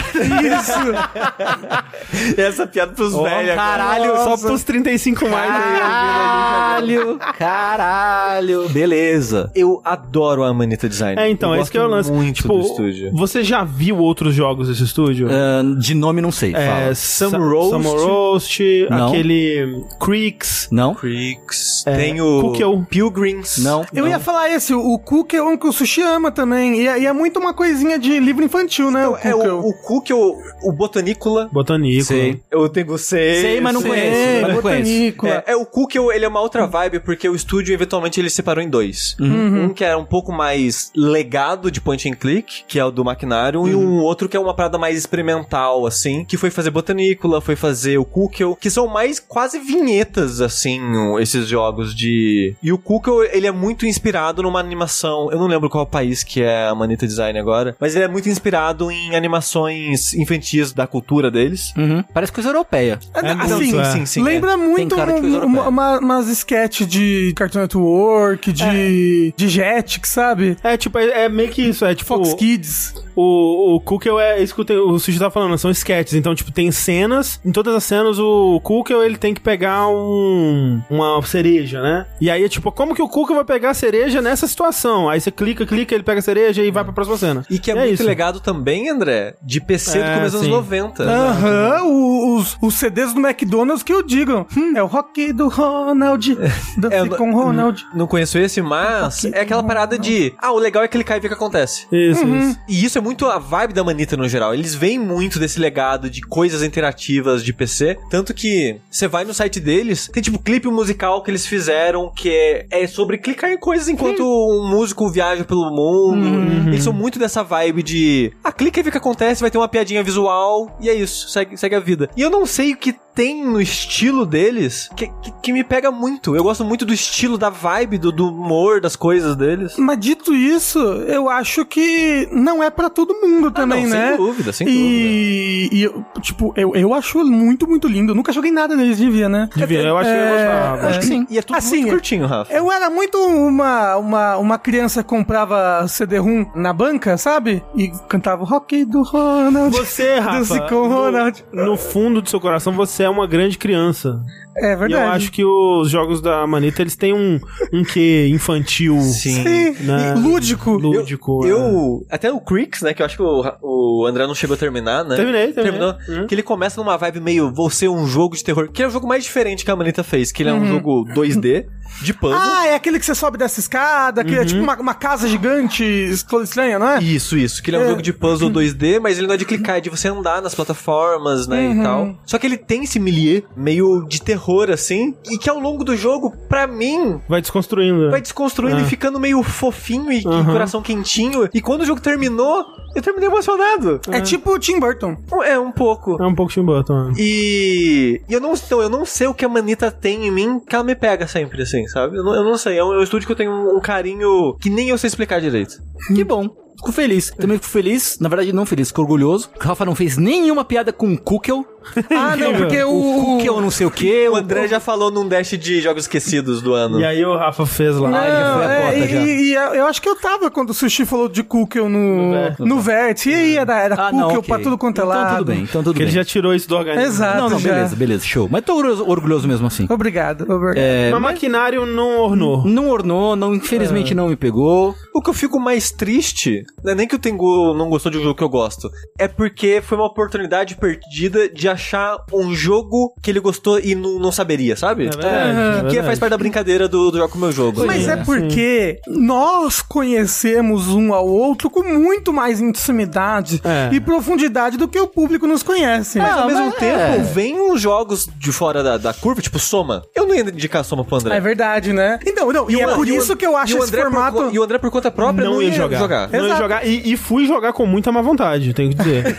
Essa piada pros Oh, velhos. caralho, Só pros 35 mais aí. Caralho, caralho. Beleza. Eu adoro a Amanita Design. É, então, eu é isso que é o gosto lance. muito tipo, do estúdio. você já viu outros jogos desse estúdio? Ah, de nome não sei, É. Sam Sam Roast. Sam Roast, Não. aquele Creeks, Não? Creeks. É, Tem o. Pilgrims. Não. Eu não. ia falar esse, o Cook é um que o Sushi ama também. E é, e é muito uma coisinha de livro infantil, né? o É o, o Kukeu, o Botanícola. Botanícola. Sei. Eu tenho sei. Sei, mas não sei. conheço, mas não conheço. Botanícola. É, é, o Kukeu, ele é uma outra vibe, porque o estúdio, eventualmente, ele separou em dois. Uhum. Um que era um pouco mais legado de point and click, que é o do Maquinário, e um outro que é uma parada mais experimental, assim, que foi fazer Botanícola, foi fazer o Kukeu, que são mais quase vinhetas, assim, esses jogos de... E o Kukeu, ele é muito inspirado numa animação, eu não lembro qual país que é a Manita Design agora, mas ele é muito inspirado em animações infantis da cultura deles. Uhum. Parece coisa europeia. assim, muito, é. sim, sim. Lembra muito um- uma, europeia. Uma- umas sketches de Cartoon Network, de, de Jetix, sabe? É, tipo, é, é meio que isso, é tipo... Fox Kids. O, o Kukeu é isso que o o Sushi tá falando, são sketches. Então, tipo, tem cenas. Em todas as cenas, o Kukeu ele tem que pegar um, uma cereja, né? E aí é tipo, como que o Kukeu vai pegar a cereja nessa situação? Aí você clica, clica, ele pega a cereja e vai pra próxima cena. E que é, É muito isso. legado também, André, de PC do É, começo dos anos 90. Aham, o- os, os CDs do McDonald's que eu digo. Hum, é o rock do Ronald. Dance É, eu não- com Ronald. Não conheço esse, mas é aquela parada de. Ah, o legal é clicar e ver o que acontece. Isso, isso. E isso é é muito a vibe da Manita no geral. Eles vêm muito desse legado de coisas interativas de PC. Tanto que você vai no site deles, tem tipo clipe musical que eles fizeram que é, é sobre clicar em coisas enquanto um músico viaja pelo mundo. Eles são muito dessa vibe de. Ah, clica e vê o que acontece, vai ter uma piadinha visual e é isso, segue, segue a vida. E eu não sei o que tem no estilo deles que, que, que me pega muito. Eu gosto muito do estilo, da vibe, do, do humor, das coisas deles. Mas dito isso, eu acho que não é pra todo mundo também, não, sem né? dúvida, sem e, e eu, tipo, eu, eu acho muito, muito lindo. Eu nunca joguei nada neles, devia, né? Devia, eu acho que eu gostava. Acho que sim. E é tudo Assim, muito curtinho, Rafa. Eu era muito uma, uma, uma criança que comprava CD-ROM na banca, sabe? E cantava o rock do Ronald. Você, Rafa, Dance com no, Ronald. no fundo do seu coração, você é uma grande criança. É E verdade. eu acho que os jogos da Manita, eles têm um, um quê infantil, Sim. Né? e lúdico. lúdico. é. Eu. Até o Creeks, né? Que eu acho que o, o André não chegou a terminar, né? Terminei, terminei. Terminou. Uhum. Que ele começa numa vibe meio. Vou ser um jogo de terror. Que é o jogo mais diferente que a Manita fez. Que ele é um jogo 2D de puzzle. Uhum. Ah, é aquele que você sobe dessa escada, que é tipo uma, uma casa gigante estranha, não é? Isso, isso. Que ele é um É. jogo de puzzle 2D, mas ele não é de clicar, é de você andar nas plataformas, né, Uhum. e tal. Só que ele tem esse milieu meio de terror, assim, e que ao longo do jogo, pra mim, Vai desconstruindo. né? vai desconstruindo Ah. e ficando meio fofinho e, e Uhum. coração quentinho. E quando o jogo terminou, eu terminei emocionado. É tipo o Tim Burton. É, um pouco. É um pouco Tim Burton. né? E, e eu não então, eu não sei o que a Manita tem em mim que ela me pega sempre, assim, sabe? Eu não, eu não sei. É um, é um estúdio que eu tenho um, carinho que nem eu sei explicar direito. Que bom. Fico feliz. Também fico feliz, na verdade não feliz, fico orgulhoso. O Rafa não fez nenhuma piada com Kukel. Ah, não, porque O o. Kukel não sei o quê. O André já falou num dash de jogos esquecidos do ano. E aí o Rafa fez lá. Ah, já foi a é, e, já. e- e eu acho que eu tava quando o Sushi falou de Cookie no, no Vert. E aí era, era Ah, Cookie não, ok. pra tudo quanto é lado. Então tudo bem, então tudo Que ele bem. já tirou isso do organismo. Exato. Não, não, já. beleza, beleza, show. Mas tô orgulhoso, orgulhoso mesmo assim. Obrigado, obrigado. É, Mas maquinário não ornou. não ornou, não, infelizmente não me pegou. O que eu fico mais triste, não é nem que o Tengu não gostou de um jogo que eu gosto, é porque foi uma oportunidade perdida de achar um jogo que ele gostou e não, não saberia, sabe? É verdade, é que verdade. faz parte da brincadeira do, do jogo com o meu jogo. Mas é porque nós conhecemos um ao outro com muito mais intimidade É. e profundidade do que o público nos conhece. Mas ao Ah, mesmo mas tempo, é. vem uns jogos de fora da, da curva, tipo Soma. Eu não ia indicar Soma pro André. É verdade, né? Então, não, e, é o- por e o- isso que eu acho e esse por formato. co- e o André, por conta própria, não, ia jogar. Não ia jogar. E, e fui jogar com muita má vontade, tenho que dizer.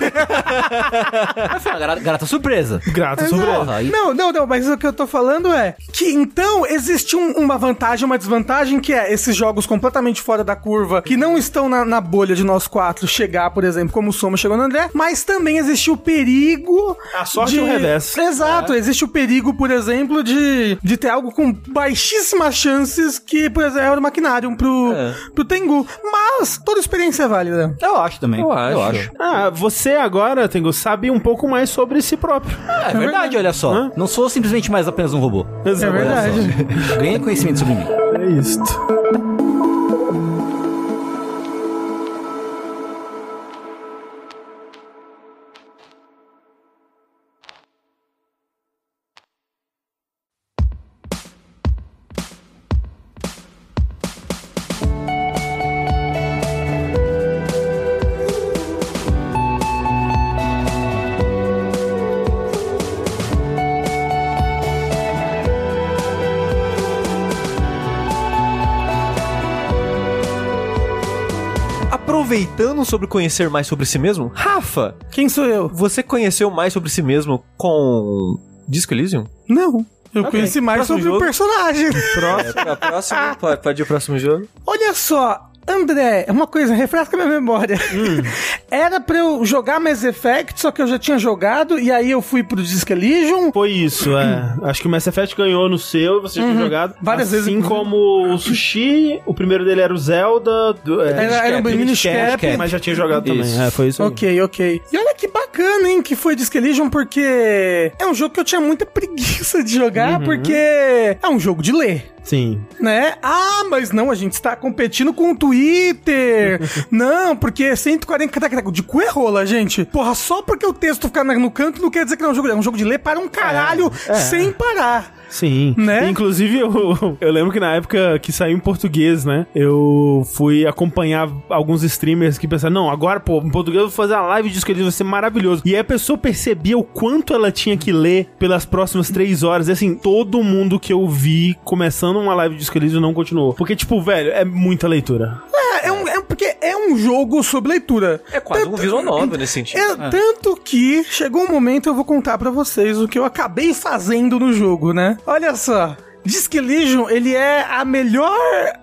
Mas foi uma gara- garota surpresa. Porra, aí- Não, não, não, mas o que eu tô falando é que então existe um- uma vantagem, uma desvantagem que é esses jogos completamente fora da curva, que não estão na, na bolha de nós quatro chegar, por exemplo, como o Soma chegou no André, mas também existe o perigo. A sorte de... e o revés. Exato, existe o perigo, por exemplo, de, de ter algo com baixíssimas chances que, por exemplo, era o Maquinarium pro, É. pro Tengu. Mas toda experiência é válida. Eu acho também. Eu acho. Ah, você agora, Tengo, sabe um pouco mais sobre si próprio. Ah, é verdade, olha só. Hã? Não sou simplesmente mais apenas um robô. É verdade. Ganhei conhecimento sobre mim. É isto. Aproveitando sobre conhecer mais sobre si mesmo, Rafa, Quem sou eu? você conheceu mais sobre si mesmo com Disco Elysium? Não. Eu Ok. conheci mais Próximo sobre o jogo. personagem. É, pra próximo, pode, pode ir o próximo jogo. Olha só, André, uma coisa, refresca minha memória. Era pra eu jogar Mass Effect, só que eu já tinha jogado, e aí eu fui pro Disc Elysium. Foi isso, é. Acho que o Mass Effect ganhou no seu, você já tinha jogado. Uhum. Várias assim vezes. como o Sushi, o primeiro dele era o Zelda. Do, é, Era- era um Cap, Cap. mas já tinha jogado Isso. também. É, foi isso aí. Ok, ok. E olha que bacana, hein, que foi Disc Elysium, porque é um jogo que eu tinha muita preguiça de jogar, porque é um jogo de ler. Sim. né? Ah, mas não, a gente está competindo com o Twitter. não, porque é 140 cataca, de cu é rola, gente. Porra, só porque o texto ficar no canto não quer dizer que não é um jogo. É um jogo de ler para um caralho sem parar. Sim. Né? Inclusive, eu, eu lembro que na época que saiu em português, né? Eu fui acompanhar alguns streamers que pensaram, não, agora, pô, em português eu vou fazer a live disso que eles vai ser maravilhoso. E aí a pessoa percebia o quanto ela tinha que ler pelas próximas três horas. E assim, todo mundo que eu vi começando uma live de Escolhido não continuou. Porque, tipo, velho, é muita leitura. É, é um, é um- porque é um jogo sobre leitura. É quase um Tanto- visual novel nesse sentido. É, Tanto que chegou um momento eu vou contar pra vocês o que eu acabei fazendo no jogo, né? Olha só. Disc Elysium, ele é a melhor,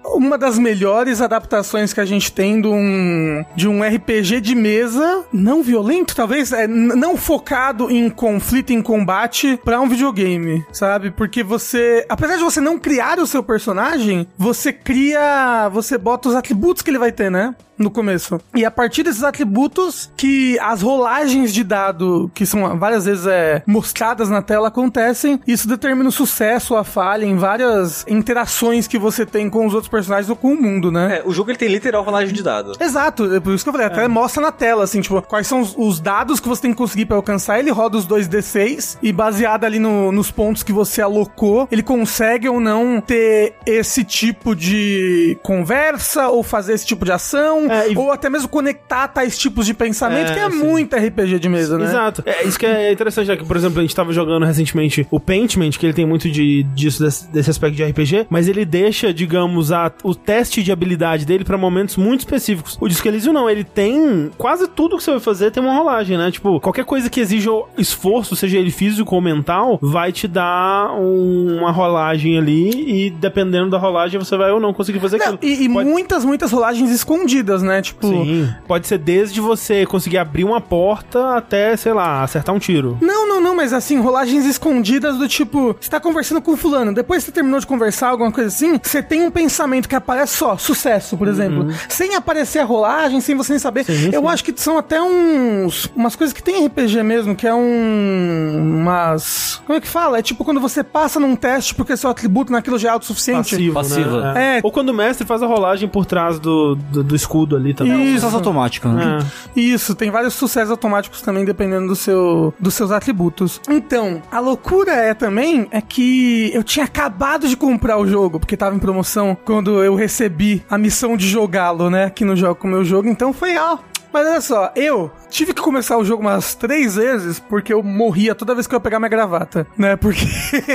uma das melhores adaptações que a gente tem de um, de um RPG de mesa não violento, talvez, é, não focado em conflito, em combate, pra um videogame, sabe? Porque você, apesar de você não criar o seu personagem, você cria, você bota os atributos que ele vai ter, né? No começo. E a partir desses atributos que as rolagens de dado, que são várias vezes é, mostradas na tela, acontecem, isso determina o sucesso ou a falha em várias interações que você tem com os outros personagens ou com o mundo, né? É, o jogo ele tem literal rolagem de dado. Exato, é por isso que eu falei, até mostra na tela, assim, tipo, quais são os, os dados que você tem que conseguir pra alcançar, ele roda os 2D6 e baseado ali no- nos pontos que você alocou, ele consegue ou não ter esse tipo de conversa ou fazer esse tipo de ação, É, e- ou até mesmo conectar tais tipos de pensamento, É, que é sim. muito RPG de mesa, né? Exato. É isso que é interessante, né? Que, por exemplo, a gente tava jogando recentemente o Paintment, que ele tem muito de, disso, desse, desse aspecto de RPG, mas ele deixa, digamos, a, o teste de habilidade dele pra momentos muito específicos. O Disco Elysium não, ele tem quase tudo que você vai fazer tem uma rolagem, né? Tipo, qualquer coisa que exija esforço, seja ele físico ou mental, vai te dar um- uma rolagem ali e dependendo da rolagem você vai ou não conseguir fazer Não, aquilo. e e Pode- muitas, muitas rolagens escondidas, né? Tipo, Sim, pode ser desde você conseguir abrir uma porta até, sei lá, acertar um tiro. Não, não, não, mas assim, rolagens escondidas do tipo, você tá conversando com fulano, depois que você terminou de conversar, alguma coisa assim, você tem um pensamento que aparece só, sucesso, por exemplo. Sem aparecer a rolagem, sem você nem saber. Sim, Eu sim. acho que são até uns. umas coisas que tem em RPG mesmo, que é um. umas. Como é que fala? É tipo quando você passa num teste porque seu atributo naquilo já é autossuficiente. Passivo, Passiva. né? É. Ou quando o mestre faz a rolagem por trás do, do, do escudo ali também. Isso. Sucesso automático, né? É. Isso, tem vários sucessos automáticos também, dependendo do seu, dos seus atributos. Então, a loucura é também é que eu tinha acabado de comprar o jogo, porque tava em promoção quando eu recebi a missão de jogá-lo, né, aqui no jogo com o meu jogo. Então foi, ó. Mas olha só, eu tive que começar o jogo umas três vezes porque eu morria toda vez que eu ia pegar minha gravata, né? Porque.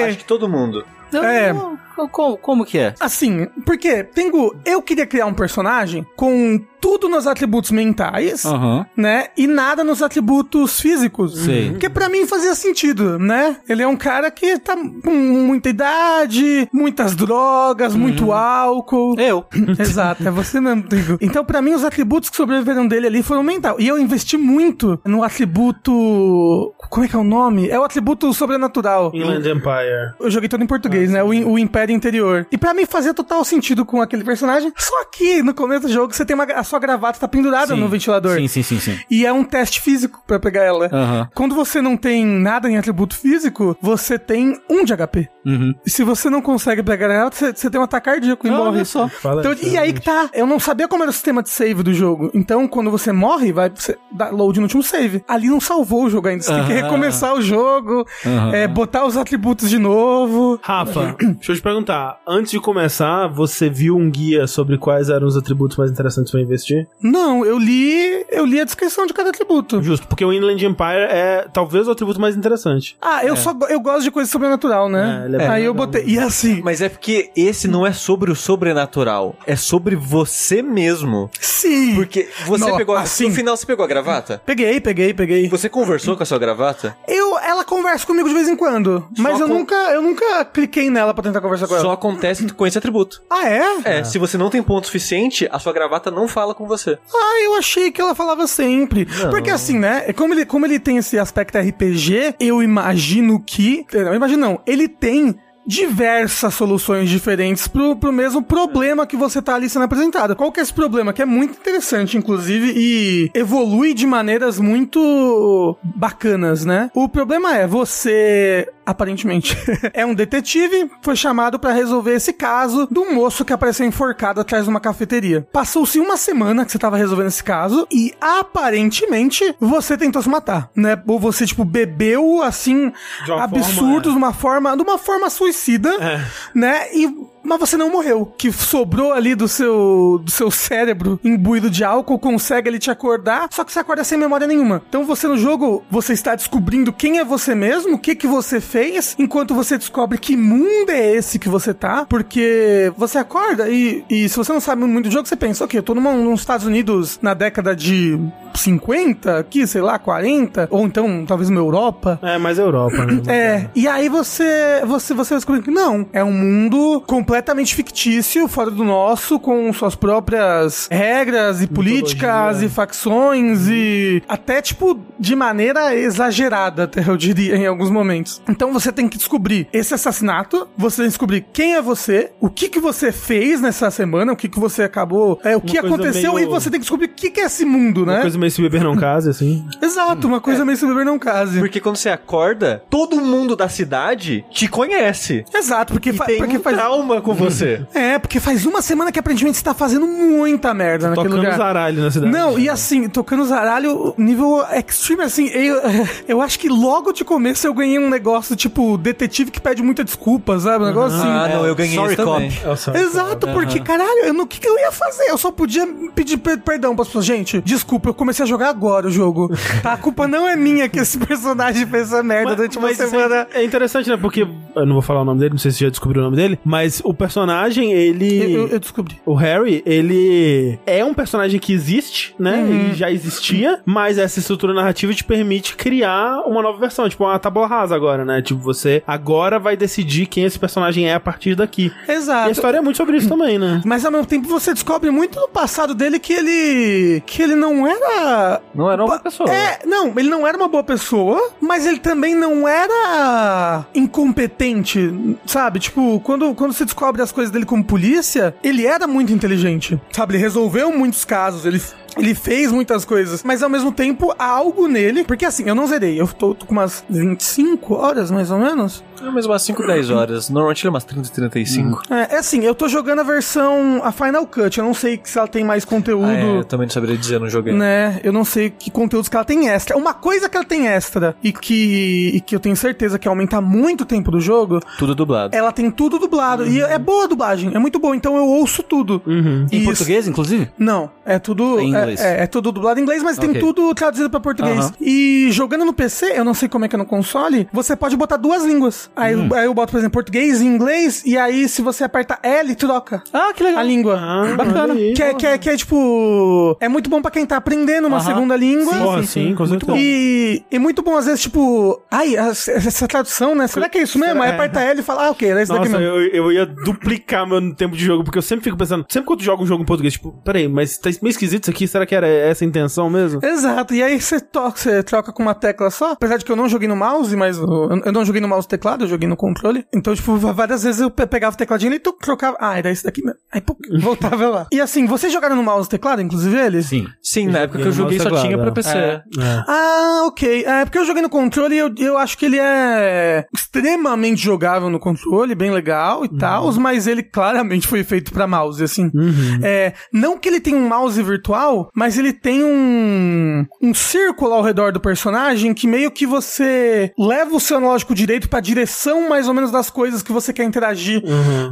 Acho que todo mundo. É. Como, como que é? Assim, porque, Tengu, eu queria criar um personagem com tudo nos atributos mentais, Aham. né? E nada nos atributos físicos. Sei. Porque pra mim fazia sentido, né? Ele é um cara que tá com muita idade, muitas drogas, muito álcool. Eu. Exato, é você mesmo, Trigo. Então, pra mim, os atributos que sobreviveram dele ali foram mental. E eu investi muito no atributo. Como é que é o nome? É o atributo sobrenatural. Inland Empire. Eu joguei todo em português, né? O, o Império Interior. E pra mim fazia total sentido com aquele personagem. Só que no começo do jogo você tem uma, a sua gravata tá pendurada Sim. no ventilador. Sim, sim, sim, sim. E é um teste físico pra pegar ela. Aham. Quando você não tem nada em atributo físico, você tem um de HP. Uhum. E se você não consegue pegar ela, você, você tem um ataque cardíaco e Ah, morre. só. Fala Então, isso, e aí que tá. Eu não sabia como era o sistema de save do jogo. Então, quando você morre, vai você dá load no último save. Ali não salvou o jogo ainda. Você tem que recomeçar o jogo, é, botar os atributos de novo. Rafa, deixa eu te perguntar. Antes de começar, você viu um guia sobre quais eram os atributos mais interessantes pra investir? Não, eu li. Eu li a descrição de cada atributo. Justo, porque o Inland Empire é talvez o atributo mais interessante. Ah, eu só go- eu gosto de coisa sobrenatural, né? É, ele é Aí eu botei. E assim, Mas é porque esse não é sobre o sobrenatural. É sobre você mesmo. sim. Porque você Não, pegou. a- assim- No final você pegou a gravata? Peguei, peguei, peguei. Você conversou com a sua gravata? Eu, ela conversa comigo de vez em quando, mas eu com- nunca, eu nunca cliquei nela pra tentar conversar com Só ela. acontece com esse atributo. Ah, é? É, se você não tem ponto suficiente, a sua gravata não fala com você. Ah, eu achei que ela falava sempre. Porque assim, né? é Como ele, como ele tem esse aspecto RPG, eu imagino que. Não, eu imagino não. Ele tem diversas soluções diferentes pro, pro mesmo problema que você tá ali sendo apresentado. Qual que é esse problema? Que é muito interessante, inclusive, e evolui de maneiras muito bacanas, né? O problema é você aparentemente. é um detetive, foi chamado pra resolver esse caso de um moço que apareceu enforcado atrás de uma cafeteria. Passou-se uma semana que você tava resolvendo esse caso e aparentemente você tentou se matar, né? Ou você, tipo, bebeu assim, De absurdos, de uma forma, de uma forma suicida, né? E mas você não morreu. O Que sobrou ali do seu, do seu cérebro imbuído de álcool, consegue ele te acordar, só que você acorda sem memória nenhuma. Então você no jogo, você está descobrindo quem é você mesmo, o que que você fez, enquanto você descobre que mundo é esse que você tá, porque você acorda e, e se você não sabe muito do jogo, você pensa, ok, eu tô numa, nos Estados Unidos na década de 50, aqui, sei lá, 40, ou então talvez uma Europa, É, mais Europa, né? é, e aí você, você, você vai descobrir que não, é um mundo completamente fictício, fora do nosso, com suas próprias regras e políticas e facções e até, tipo, de maneira exagerada, até eu diria, em alguns momentos. Então você tem que descobrir esse assassinato, você tem que descobrir quem é você, o que que você fez nessa semana, o que que você acabou, é, o que coisa aconteceu meio- e você tem que descobrir o que que é esse mundo, né? Uma coisa meio se beber não case, assim. Exato, uma coisa meio se beber não case. Porque quando você acorda, todo mundo da cidade te conhece. Exato, porque, E fa- tem porque um faz trauma com você. É, porque faz uma semana que aparentemente você tá fazendo muita merda naquele Tocando lugar. zaralho na cidade. Não, e assim, tocando zaralho, nível extreme, assim, eu, eu acho que logo de começo eu ganhei um negócio tipo detetive que pede muita desculpa, sabe? Um negócio assim. Ah, não, eu ganhei Sorry, isso também. cop. É, só- Exato, porque caralho, eu não- o que, que eu ia fazer? Eu só podia pedir per- perdão pras pessoas. Gente, desculpa, eu comecei a jogar agora o jogo. Tá? A culpa não é minha que esse personagem fez essa merda durante uma mas isso semana. é, é interessante, né? Porque eu não vou falar o nome dele, não sei se você já descobriu o nome dele, mas o personagem, ele. Eu, eu- descobri. O Harry, ele é um personagem que existe, né? Ele já existia, mas essa estrutura narrativa te permite criar uma nova versão, tipo uma tábua rasa agora, né? Tipo, você agora vai decidir quem esse personagem é a partir daqui. E a Exato. história é muito sobre isso também, né? Mas ao mesmo tempo você descobre muito no passado dele que ele. que ele não era. Não era uma pessoa. É, não, ele não era uma boa pessoa, mas ele também não era incompetente, sabe? Tipo, quando, quando você descobre as coisas dele como polícia, ele era muito inteligente, sabe? Ele resolveu muitos casos, ele. Ele fez muitas coisas, mas ao mesmo tempo há algo nele. Porque assim, eu não zerei, eu tô, tô com umas 25 horas mais ou menos. É mais umas 5, 10 horas. Normalmente ele é umas 30, 35. É, é assim, eu tô jogando a versão, a Final Cut. Eu não sei se ela tem mais conteúdo. Ah, é, eu também não saberia dizer, não joguei. né? Eu não sei que conteúdos que ela tem extra. Uma coisa que ela tem extra e que, e que eu tenho certeza que aumenta muito o tempo do jogo, Tudo dublado. ela tem tudo dublado. E é boa a dublagem, é muito boa. Então eu ouço tudo. Uhum. Em português, inclusive? Não, é tudo. Em é- inglês. É, é tudo dublado em inglês, mas tem Ok. tudo traduzido pra português. Aham. E jogando no PC, eu não sei como é que é no console, você pode botar duas línguas. Aí, Hum. aí eu boto, por exemplo, português e inglês, e aí se você aperta L, troca. Ah, que legal. A língua. Ah, Bacana. aí. Que é, que, é, que é tipo. É muito bom pra quem tá aprendendo uma Aham. segunda língua. Porra, sim, com certeza. E, e muito bom, às vezes, tipo, ai, essa tradução, né? Será que é isso mesmo? Aí aperta L e fala, ah, ok, é isso daqui mesmo. eu, eu ia duplicar meu tempo de jogo, porque eu sempre fico pensando, sempre quando eu jogo um jogo em português, tipo, peraí, mas tá meio esquisito isso aqui, será que era essa a intenção mesmo? Exato, e aí você toca, você troca com uma tecla só. Apesar de que eu não joguei no mouse, mas eu, eu não joguei no mouse e teclado, eu joguei no controle. Então, tipo, várias vezes eu pe- pegava o tecladinho e tu trocava. Ah, era isso daqui mesmo. Aí, pum, voltava lá. E assim, vocês jogaram no mouse e teclado, inclusive eles? Sim. Sim, na época que eu joguei só teclado, tinha pra é. PC. É. Ah, ok. É, porque eu joguei no controle e eu, eu acho que ele é extremamente jogável no controle, bem legal e tal, mas ele claramente foi feito pra mouse, assim. É, não que ele tenha um mouse virtual, mas ele tem um, um círculo ao redor do personagem que meio que você leva o seu analógico direito pra direção mais ou menos das coisas que você quer interagir.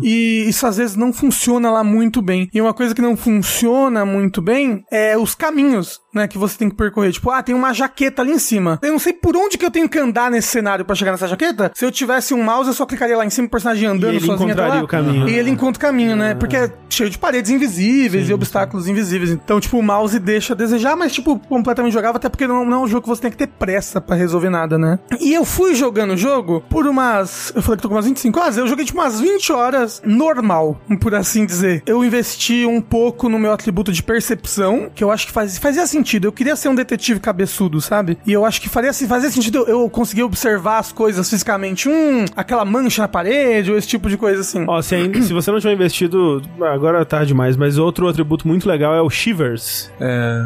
E isso às vezes não funciona lá muito bem. E uma coisa que não funciona muito bem é os caminhos, né, que você tem que percorrer. Tipo, ah, tem uma jaqueta ali em cima. Eu não sei por onde que eu tenho que andar nesse cenário pra chegar nessa jaqueta. Se eu tivesse um mouse, eu só clicaria lá em cima, o personagem andando E ele sozinho encontraria lá. o caminho. E ele encontra o caminho, né? Porque é cheio de paredes invisíveis e obstáculos invisíveis. Então, tipo, o mouse deixa a desejar, mas, tipo, completamente jogável, até porque não, não é um jogo que você tem que ter pressa pra resolver nada, né? E eu fui jogando o jogo por umas. Eu falei que tô com umas 25 horas, eu joguei tipo umas 20 horas normal, por assim dizer. Eu investi um pouco no meu atributo de percepção, que eu acho que faz, fazia sentido. Eu queria ser um detetive cabeçudo, sabe? E eu acho que faria, fazia sentido eu, eu conseguir observar as coisas fisicamente. Hum, aquela mancha na parede, ou esse tipo de coisa assim. Ó, se, ainda, se você não tiver investido, agora é tarde demais, mas outro atributo muito legal é o Shivers, Shivers.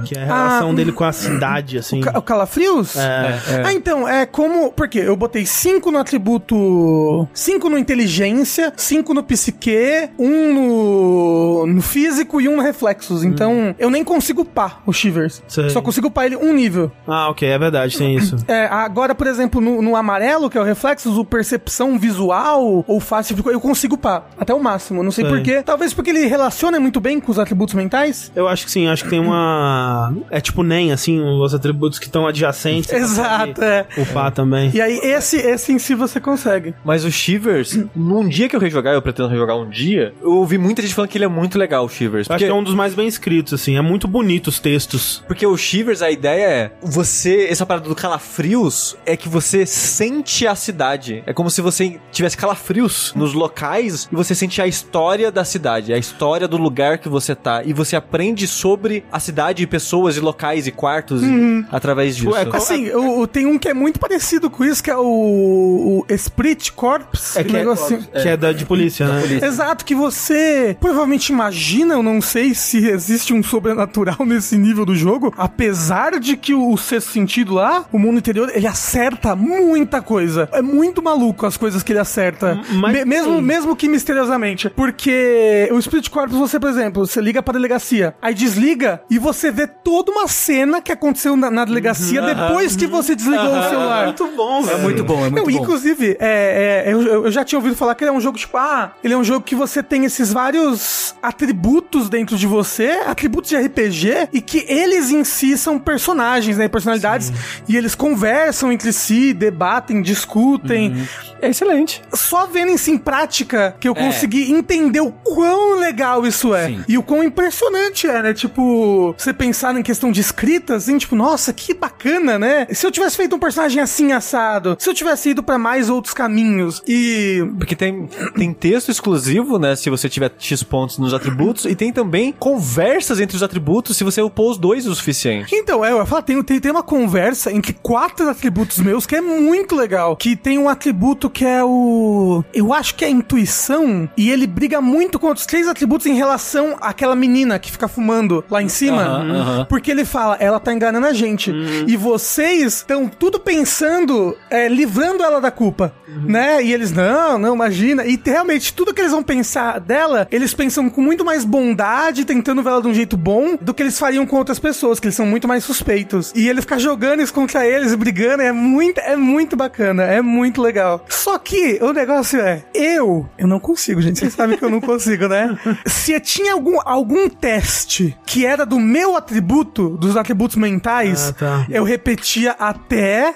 Que é a relação Ah, dele com a cidade, assim. Ca- O Calafrios? É. Ah, então, é como. Porque eu botei 5 no atributo. 5 no inteligência, 5 no psique, 1 um no, no físico e um no reflexos. Então, eu nem consigo upar o Shivers. Sei. Só consigo upar ele um nível. Ah, ok, é verdade, tem isso. É, agora, por exemplo, no, no amarelo, que é o reflexos, o percepção visual ou fácil, eu consigo upar até o máximo. Não sei Sei. porquê. Talvez porque ele relaciona muito bem com os atributos mentais. Eu acho que sim, acho que tem uma. É tipo NEM, assim, os atributos que estão adjacentes. Exato, é. Upar também. E aí, esse, esse em si você consegue. Mas o Shivers, num dia que eu rejogar, eu pretendo rejogar um dia, eu ouvi muita gente falando que ele é muito legal, o Shivers. Eu acho Porque, que é um dos mais bem escritos, assim. É muito bonito os textos. porque o Shivers, a ideia é você, essa parada do calafrios, é que você sente a cidade. É como se você tivesse calafrios nos locais e você sente a história da cidade, a história do lugar que você tá. E você aprende sobre a cidade e pessoas e locais e quartos e- através disso. é co- Assim, o, o- tem um que é muito parecido com isso, que é o, o Esprit Corps. É que, é, negocinho. que é da de polícia, né? Exato, que você provavelmente imagina, eu não sei se existe um sobrenatural nesse nível do jogo, apesar de que o sexto sentido lá, o mundo interior, ele acerta muita coisa. É muito maluco as coisas que ele acerta. mas Me- mesmo, mesmo que misteriosamente. Porque o Spirit Corps, você, por exemplo, você liga pra delegacia, aí desliga e você vê toda uma cena que aconteceu na, na delegacia depois que você desligou o celular. Muito bom, É muito bom, é muito Não, bom. inclusive, é, é, eu, eu já tinha ouvido falar que ele é um jogo tipo, ah, ele é um jogo que você tem esses vários atributos dentro de você, atributos de RPG, e que eles em si são personagens, né, personalidades, e eles conversam entre si, debatem, discutem. É excelente. Só vendo isso em prática que eu É. consegui entender o quão legal isso é. Sim. E o quão impressionante é, né? Tipo, você pensar em questão de escrita, assim, tipo, nossa, que bacana, né? Se eu tivesse feito um personagem assim assado, se eu tivesse ido pra mais outros caminhos e. Porque tem, tem texto exclusivo, né? Se você tiver X pontos nos atributos, e tem também conversas entre os atributos se você upou os dois o suficiente. Então, é, eu ia falar, tem, tem, tem uma conversa entre quatro atributos meus que é muito legal. Que tem um atributo que é o. Eu acho que é a intuição. E ele briga muito com outros três atributos em relação àquela menina que fica fumando lá em cima. Porque ele fala, ela tá enganando a gente. E vocês estão tudo pensando, é, livrando ela da culpa. Né? E eles, não, não, imagina. E realmente, tudo que eles vão pensar dela, eles pensam com muito mais bondade, tentando ver ela de um jeito bom, do que eles fariam com outras pessoas, que eles são muito mais suspeitos. E ele ficar jogando isso contra eles, brigando, é muito, é muito bacana, é muito legal. Só que o negócio é, eu, eu não consigo, gente. Vocês sabem que eu não consigo, né? Se tinha algum, algum teste que era do meu atributo, dos atributos mentais, Ah, tá. eu repetia até.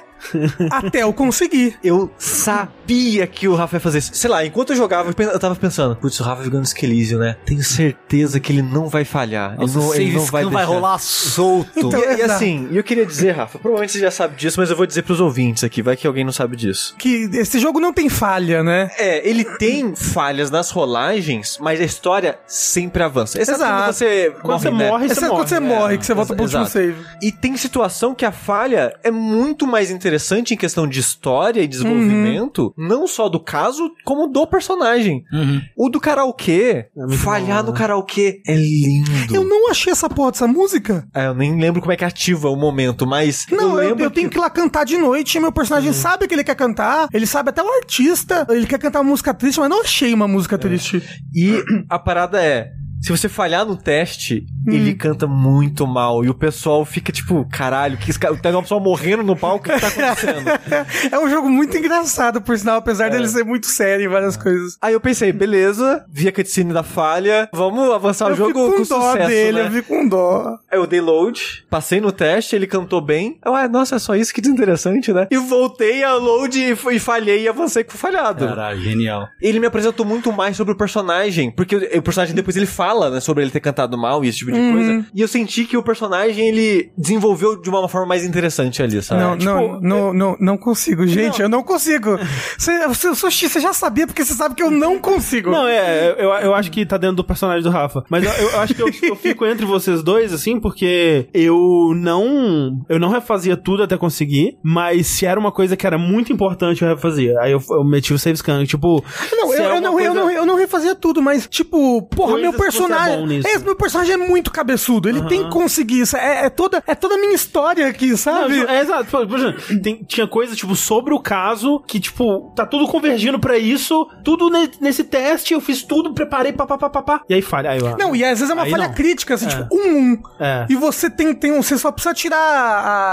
Até eu conseguir. Eu sabia que o Rafa ia fazer isso. Sei lá, enquanto eu jogava, eu tava pensando, putz, o Rafa jogando Skelizio, né? Tenho certeza que ele não vai falhar. Ele Nossa, não, ele não vai vai rolar solto. Então, E, e exato. assim, eu queria dizer, Rafa, provavelmente você já sabe disso, mas eu vou dizer pros ouvintes aqui, vai que alguém não sabe disso. Que esse jogo não tem falha, né? É, ele tem falhas nas rolagens, mas a história sempre avança. Exato. quando você Quando você né? morre, você morre. quando você morre, que você volta pro último save. E tem situação que a falha é muito mais interessante em questão de história e desenvolvimento, não só do caso, como do personagem. Uhum. O do karaokê, muito falhar bom, no né? karaokê é lindo. Eu não achei essa porra dessa música. É, eu nem lembro como é que ativa o momento, mas Não, eu, lembro eu tenho que ir lá cantar de noite. Meu personagem sabe que ele quer cantar. Ele sabe até o artista. Ele quer cantar uma música triste, mas não achei uma música triste. E a parada é. Se você falhar no teste, ele canta muito mal. E o pessoal fica tipo, caralho, que esse cara- tem uma pessoa morrendo no palco, o que tá acontecendo? é um jogo muito engraçado, por sinal, apesar dele ser muito sério em várias coisas. Aí eu pensei, beleza, vi a cutscene da falha, vamos avançar eu o jogo fico com com dó sucesso, dele, né? eu fico com dó. Aí eu dei load, passei no teste, ele cantou bem. Eu, ah, nossa, é só isso que desinteressante, né? E voltei a load e, e falhei e avancei com o falhado. Caralho, genial. Ele me apresentou muito mais sobre o personagem, porque o personagem depois ele fala, né, sobre ele ter cantado mal e esse tipo de Uhum. coisa. E eu senti que o personagem ele desenvolveu de uma forma mais interessante ali, sabe? Não, Tipo, não, não, não, não consigo, gente, eu não consigo. Você, você, Sushi, você já sabia porque você sabe que eu não consigo. Não, é, eu, eu acho que tá dentro do personagem do Rafa. Mas eu, eu acho que eu, eu fico entre vocês dois, assim, porque eu não. Eu não refazia tudo até conseguir, mas se era uma coisa que era muito importante, eu refazia. Aí eu, eu meti o save scan. Tipo. Não, eu, é eu não, eu, coisa- não, eu não refazia tudo, mas, tipo, porra, Coisas meu que você é personagem. bom nisso. É, meu personagem é muito cabeçudo. Ele tem que conseguir isso. É, é toda, é toda a minha história aqui, Não, sabe? tipo, é exato. Por exemplo, tem- tinha coisa, tipo, sobre o caso que, tipo, tá tudo convergindo pra isso, tudo ne- nesse teste, eu fiz tudo, preparei, papapá, e aí falha. Aí, eu, Não, e às vezes é uma falha não. crítica, assim, É. tipo, um, um. É. E você tem, tem um. Você só precisa tirar.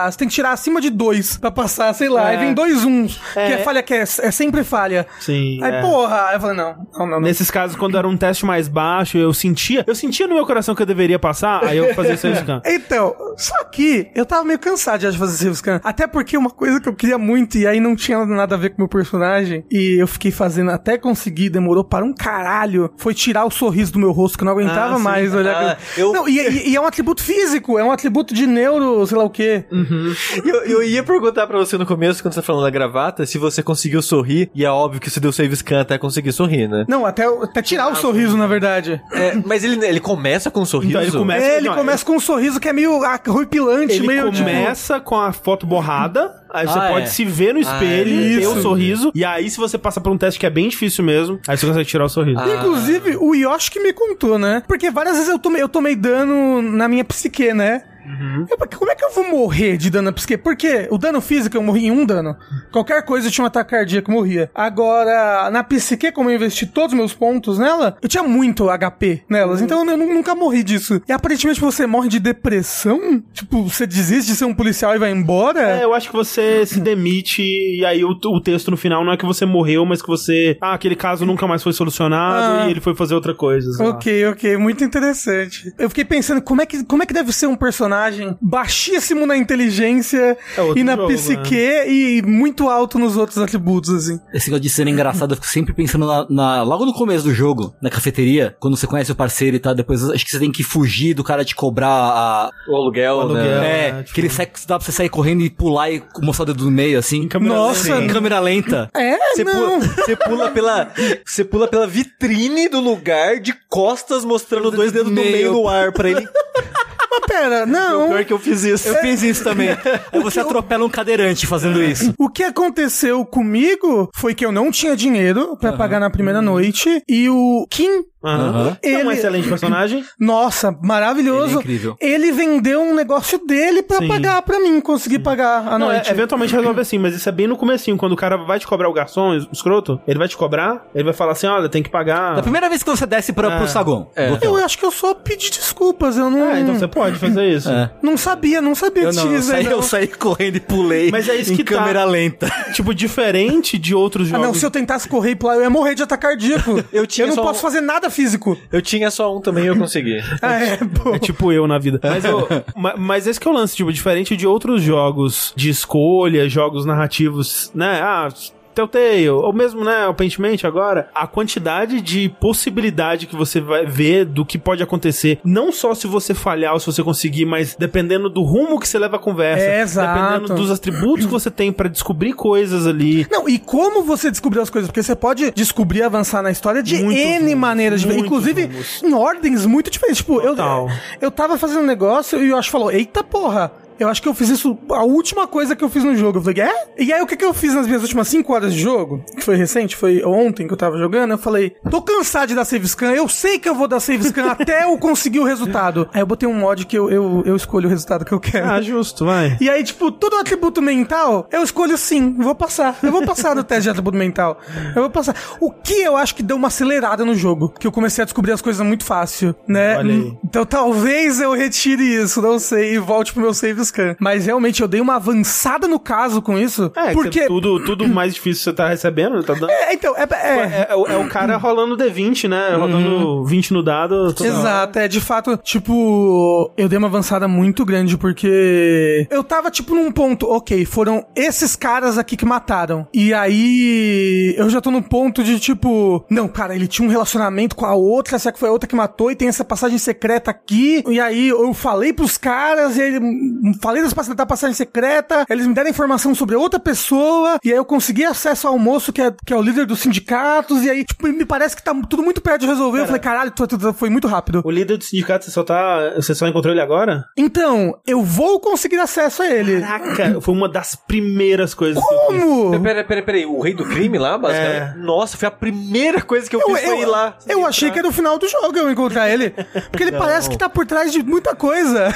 a- você tem que tirar acima de dois pra passar, sei lá. É. Aí vem dois uns. É. Que é falha que é, é sempre falha. Sim. Aí, é. porra, aí eu falei, não, não, não. não. Nesses casos, quando era um teste mais baixo, eu sentia, eu sentia no meu coração que eu deveria passar, aí eu fazia save scan. Então, só que eu tava meio cansado já de fazer save scan. Até porque uma coisa que eu queria muito e aí não tinha nada a ver com o meu personagem. E eu fiquei fazendo até conseguir, demorou para um caralho. Foi tirar o sorriso do meu rosto, que eu não aguentava Ah, mais olhar. Ah, eu- Não, e, e- é um atributo físico, é um atributo de neuro, sei lá o quê. Eu, eu ia perguntar pra você no começo, quando você tá falando da gravata, se você conseguiu sorrir, e é óbvio que você deu save scan até conseguir sorrir, né? Não, até, até tirar o sorriso, na verdade. É, mas ele, ele começa com um sorriso? Então, ele começa- É, ele não, começa com um sorriso que é meio arruipilante, Ele meio tipo, começa com a foto borrada, aí você Ah, pode é. se ver no espelho, é. ter o Isso. sorriso, e aí se você passa por um teste que é bem difícil mesmo, aí você consegue tirar o sorriso. Ah. Inclusive, o Yoshi que me contou, né? Porque várias vezes eu tomei, eu tomei dano na minha psique, né? Eu, porque como é que eu vou morrer de dano na psique? Porque o dano físico eu morri em um dano. Qualquer coisa eu tinha um ataque cardíaco, morria. Agora, na psique, como eu investi todos os meus pontos nela, eu tinha muito HP nelas. Então eu nu- nunca morri disso. E aparentemente você morre de depressão? Tipo, você desiste de ser um policial e vai embora? É, eu acho que você se demite e aí o, o texto no final não é que você morreu, mas que você. Ah, aquele caso nunca mais foi solucionado Ah. e ele foi fazer outra coisa. lá. Ok, ok, muito interessante. Eu fiquei pensando como é que, como é que deve ser um personagem baixíssimo na inteligência É e na jogo, psique e muito alto nos outros atributos, assim. Esse negócio de ser engraçado, eu fico sempre pensando na, na- logo no começo do jogo, na cafeteria, quando você conhece o parceiro e tal, depois acho que você tem que fugir do cara te cobrar a. O aluguel, O aluguel. né? É, né, tipo- que ele sai, dá pra você sair correndo e pular e mostrar o dedo no meio, assim. Nossa, Em câmera lenta. É, Você não. pula, você pula pela você pula pela vitrine do lugar de costas mostrando dois dedos do meio. meio no ar pra ele. Mas pera, O não. pior que eu fiz isso. Eu fiz isso também. Aí você atropela um cadeirante fazendo isso. O que aconteceu comigo foi que eu não tinha dinheiro pra pagar na primeira noite e o Kim, Aham. É um Ele- excelente personagem. nossa, maravilhoso. Ele é incrível. Ele vendeu um negócio dele pra Sim. pagar pra mim, conseguir pagar a Não, é, noite. eventualmente resolve assim, mas isso é bem no comecinho, quando o cara vai te cobrar o garçom, o escroto, ele vai te cobrar, ele vai falar assim, olha, tem que pagar. Da primeira vez que você desce pra, pro saguão. hotel. Eu acho que eu só pedi desculpas, eu não. É, então você pode fazer isso. É. Não sabia, não sabia Eu que não, tinha eu isso aí. saí, não. eu saí correndo e pulei Mas é isso em que tá. câmera lenta. Tipo, diferente de outros Ah, jogos. não, se eu tentasse correr e pular, eu ia morrer de ataque cardíaco. Eu tinha não só posso fazer nada físico. Eu tinha só um também e eu consegui. Ah, é, pô. É tipo eu na vida. Mas, ma- mas esse que é o lance, tipo, diferente de outros jogos de escolha, jogos narrativos, né? Ah, Telltale, ou mesmo, né, o Paintment agora, a quantidade de possibilidade que você vai ver do que pode acontecer, não só se você falhar ou se você conseguir, mas dependendo do rumo que você leva a conversa, É, dependendo dos atributos que você tem pra descobrir coisas ali. Não, e como você descobriu as coisas? Porque você pode descobrir e avançar na história de Muitos N rumos, maneiras Inclusive, rumos. em ordens muito diferentes. Tipo, eu, Total. eu tava fazendo um negócio e o Yoshi falou: Eita porra! Eu acho que eu fiz isso, a última coisa que eu fiz no jogo. Eu falei, é? E aí, o que, que eu fiz nas minhas últimas 5 horas de jogo? Que foi recente, foi ontem que eu tava jogando. Eu falei, tô cansado de dar save scan. Eu sei que eu vou dar save scan até eu conseguir o resultado. Aí eu botei um mod que eu, eu, eu escolho o resultado que eu quero. Ah, justo, vai. E aí, tipo, todo atributo mental, eu escolho sim, vou passar. Eu vou passar no teste de atributo mental. Eu vou passar. O que eu acho que deu uma acelerada no jogo, que eu comecei a descobrir as coisas muito fácil, né? Olha aí. Então talvez eu retire isso, não sei, e volte pro meu save Mas realmente eu dei uma avançada no caso com isso, É, porque... tudo, tudo mais difícil você tá recebendo, tá dando. É, então, é... é- É, é o- é o cara rolando D20, né? Rodando 20 no dado. toda hora. Exato, é de fato, tipo, eu dei uma avançada muito grande porque eu tava tipo num ponto, ok, foram esses caras aqui que mataram. E aí eu já tô no ponto de tipo, não, cara, ele tinha um relacionamento com a outra, será que foi a outra que matou e tem essa passagem secreta aqui? E aí eu falei pros caras e ele falei das passagens da passagem secreta, eles me deram informação sobre outra pessoa, e aí eu consegui acesso ao moço que é, que é o líder dos sindicatos, e aí, tipo, me parece que tá tudo muito perto de resolver. Eu falei, caralho, tu- tu- tu- foi muito rápido. O líder do sindicato, você só tá. Você só encontrou ele agora? Então, eu vou conseguir acesso a ele. Caraca, foi uma das primeiras coisas que eu fiz. Como? Peraí, peraí, peraí. O rei do crime lá, basicamente? Nossa, foi a primeira coisa que eu, Eu, fiz foi ir lá. eu achei que era o final do jogo eu encontrar ele. Porque ele parece que tá por trás de muita coisa.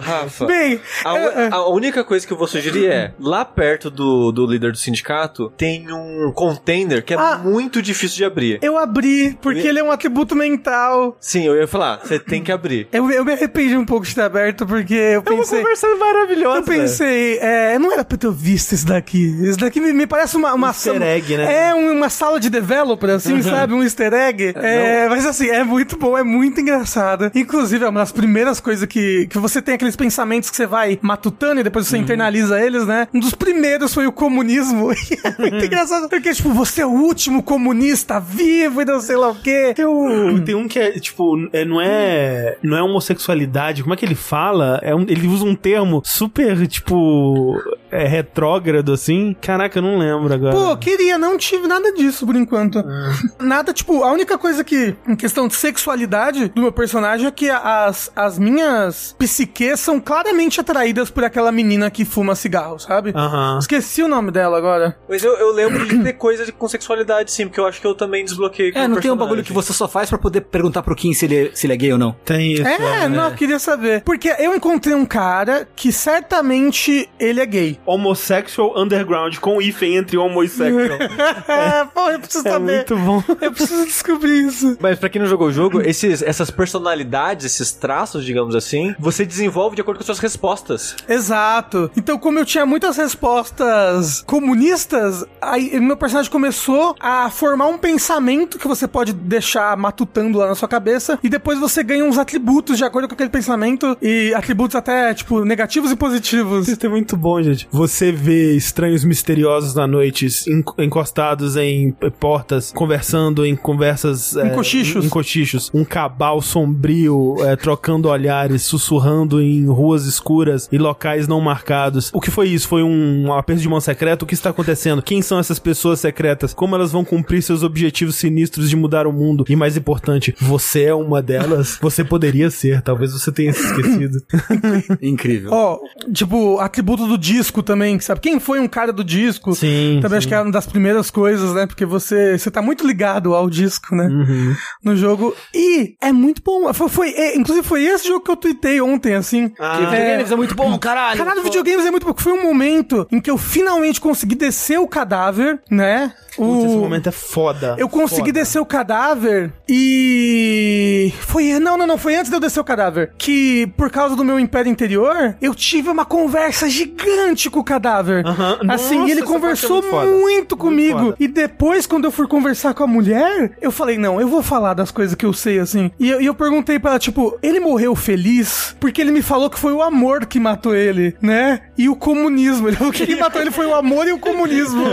Rafa. Bem, A, é, é. a única coisa que eu vou sugerir é, lá perto do, do líder do sindicato, tem um container que é Ah. muito difícil de abrir. eu abri, porque ele é um atributo mental. Sim, eu ia falar, você tem que abrir. Eu, eu me arrependi um pouco de ter aberto, porque eu pensei. conversa maravilhosa. Eu pensei, é, não era pra ter visto isso daqui. Isso daqui me, me parece uma, uma Easter sala- egg, né? É um- uma sala de developer, assim, sabe? Um easter egg. É, mas assim, é muito bom, é muito engraçado. Inclusive, é uma das primeiras coisas que, que você tem aqueles pensamentos que você vai matutando e depois você internaliza eles, né? Um dos primeiros foi o comunismo. E é muito engraçado, porque, tipo, você é o último comunista vivo e não sei lá o quê. Eu. Tem um que é, tipo, é, não é. Não é homossexualidade. Como é que ele fala? É um- ele usa um termo super, tipo. É retrógrado, assim. Caraca, eu não lembro agora. Pô, queria, não tive nada disso por enquanto. Nada, tipo, a única coisa que, em questão de sexualidade do meu personagem é que as, as minhas psiques são claramente atraídas por aquela menina que fuma cigarro, sabe? Aham. Esqueci o nome dela agora. Mas eu, eu lembro de ter coisa de- com sexualidade, sim, porque eu acho que eu também desbloqueei com É, não tem um bagulho personagem. que você só faz pra poder perguntar pro Kim se ele, é- se ele é gay ou não. Tem isso. É, não, eu queria saber. Porque eu encontrei um cara que certamente ele é gay. Homosexual Underground, com hífen entre homossexual. É, pô, eu preciso é saber. muito bom. Eu preciso descobrir isso. Mas pra quem não jogou o jogo, esses, essas personalidades, esses traços, digamos assim, você desenvolve de acordo com as suas respostas. Exato. Então, como eu tinha muitas respostas comunistas, aí meu personagem começou a formar um pensamento que você pode deixar matutando lá na sua cabeça e depois você ganha uns atributos de acordo com aquele pensamento e atributos até, tipo, negativos e positivos. Isso é muito bom, gente. Você vê estranhos misteriosos na noite, en- encostados em portas, conversando em conversas... é, cochichos. Em, cochichos. Um cabal sombrio, é, trocando olhares, sussurrando em ruas escuras e locais não marcados. O que foi isso? Foi um, um aperto de mão secreto? O que está acontecendo? Quem são essas pessoas secretas? Como elas vão cumprir seus objetivos sinistros de mudar o mundo? E mais importante, você é uma delas? Você poderia ser, talvez você tenha se esquecido. Incrível. Ó, tipo, atributo do disco também, sabe? Quem foi um cara do disco? Sim, Também acho que é uma das primeiras coisas, né? Porque você, você tá muito ligado ao disco, né? Uhum. No jogo. E é muito bom. Foi, foi- é, inclusive, foi esse jogo que eu tuitei ontem, assim. Que videogames é muito bom, caralho. Caralho, videogames é muito bom. Foi um momento em que eu finalmente consegui descer o cadáver, né? Putz, esse O... momento é foda. Eu consegui Foda. descer o cadáver e. Foi. Não, não, não. Foi antes de eu descer o cadáver. Que, por causa do meu império interior, eu tive uma conversa gigante com o cadáver. Assim, Nossa, ele é conversou muito muito comigo. foda. E depois, quando eu fui conversar com a mulher, eu falei, não, eu vou falar das coisas que eu sei, assim. E eu, e eu perguntei pra ela, tipo, ele morreu feliz? Porque ele me falou que foi o amor que matou ele, né? E o comunismo. Ele falou que matou ele foi o amor e o comunismo.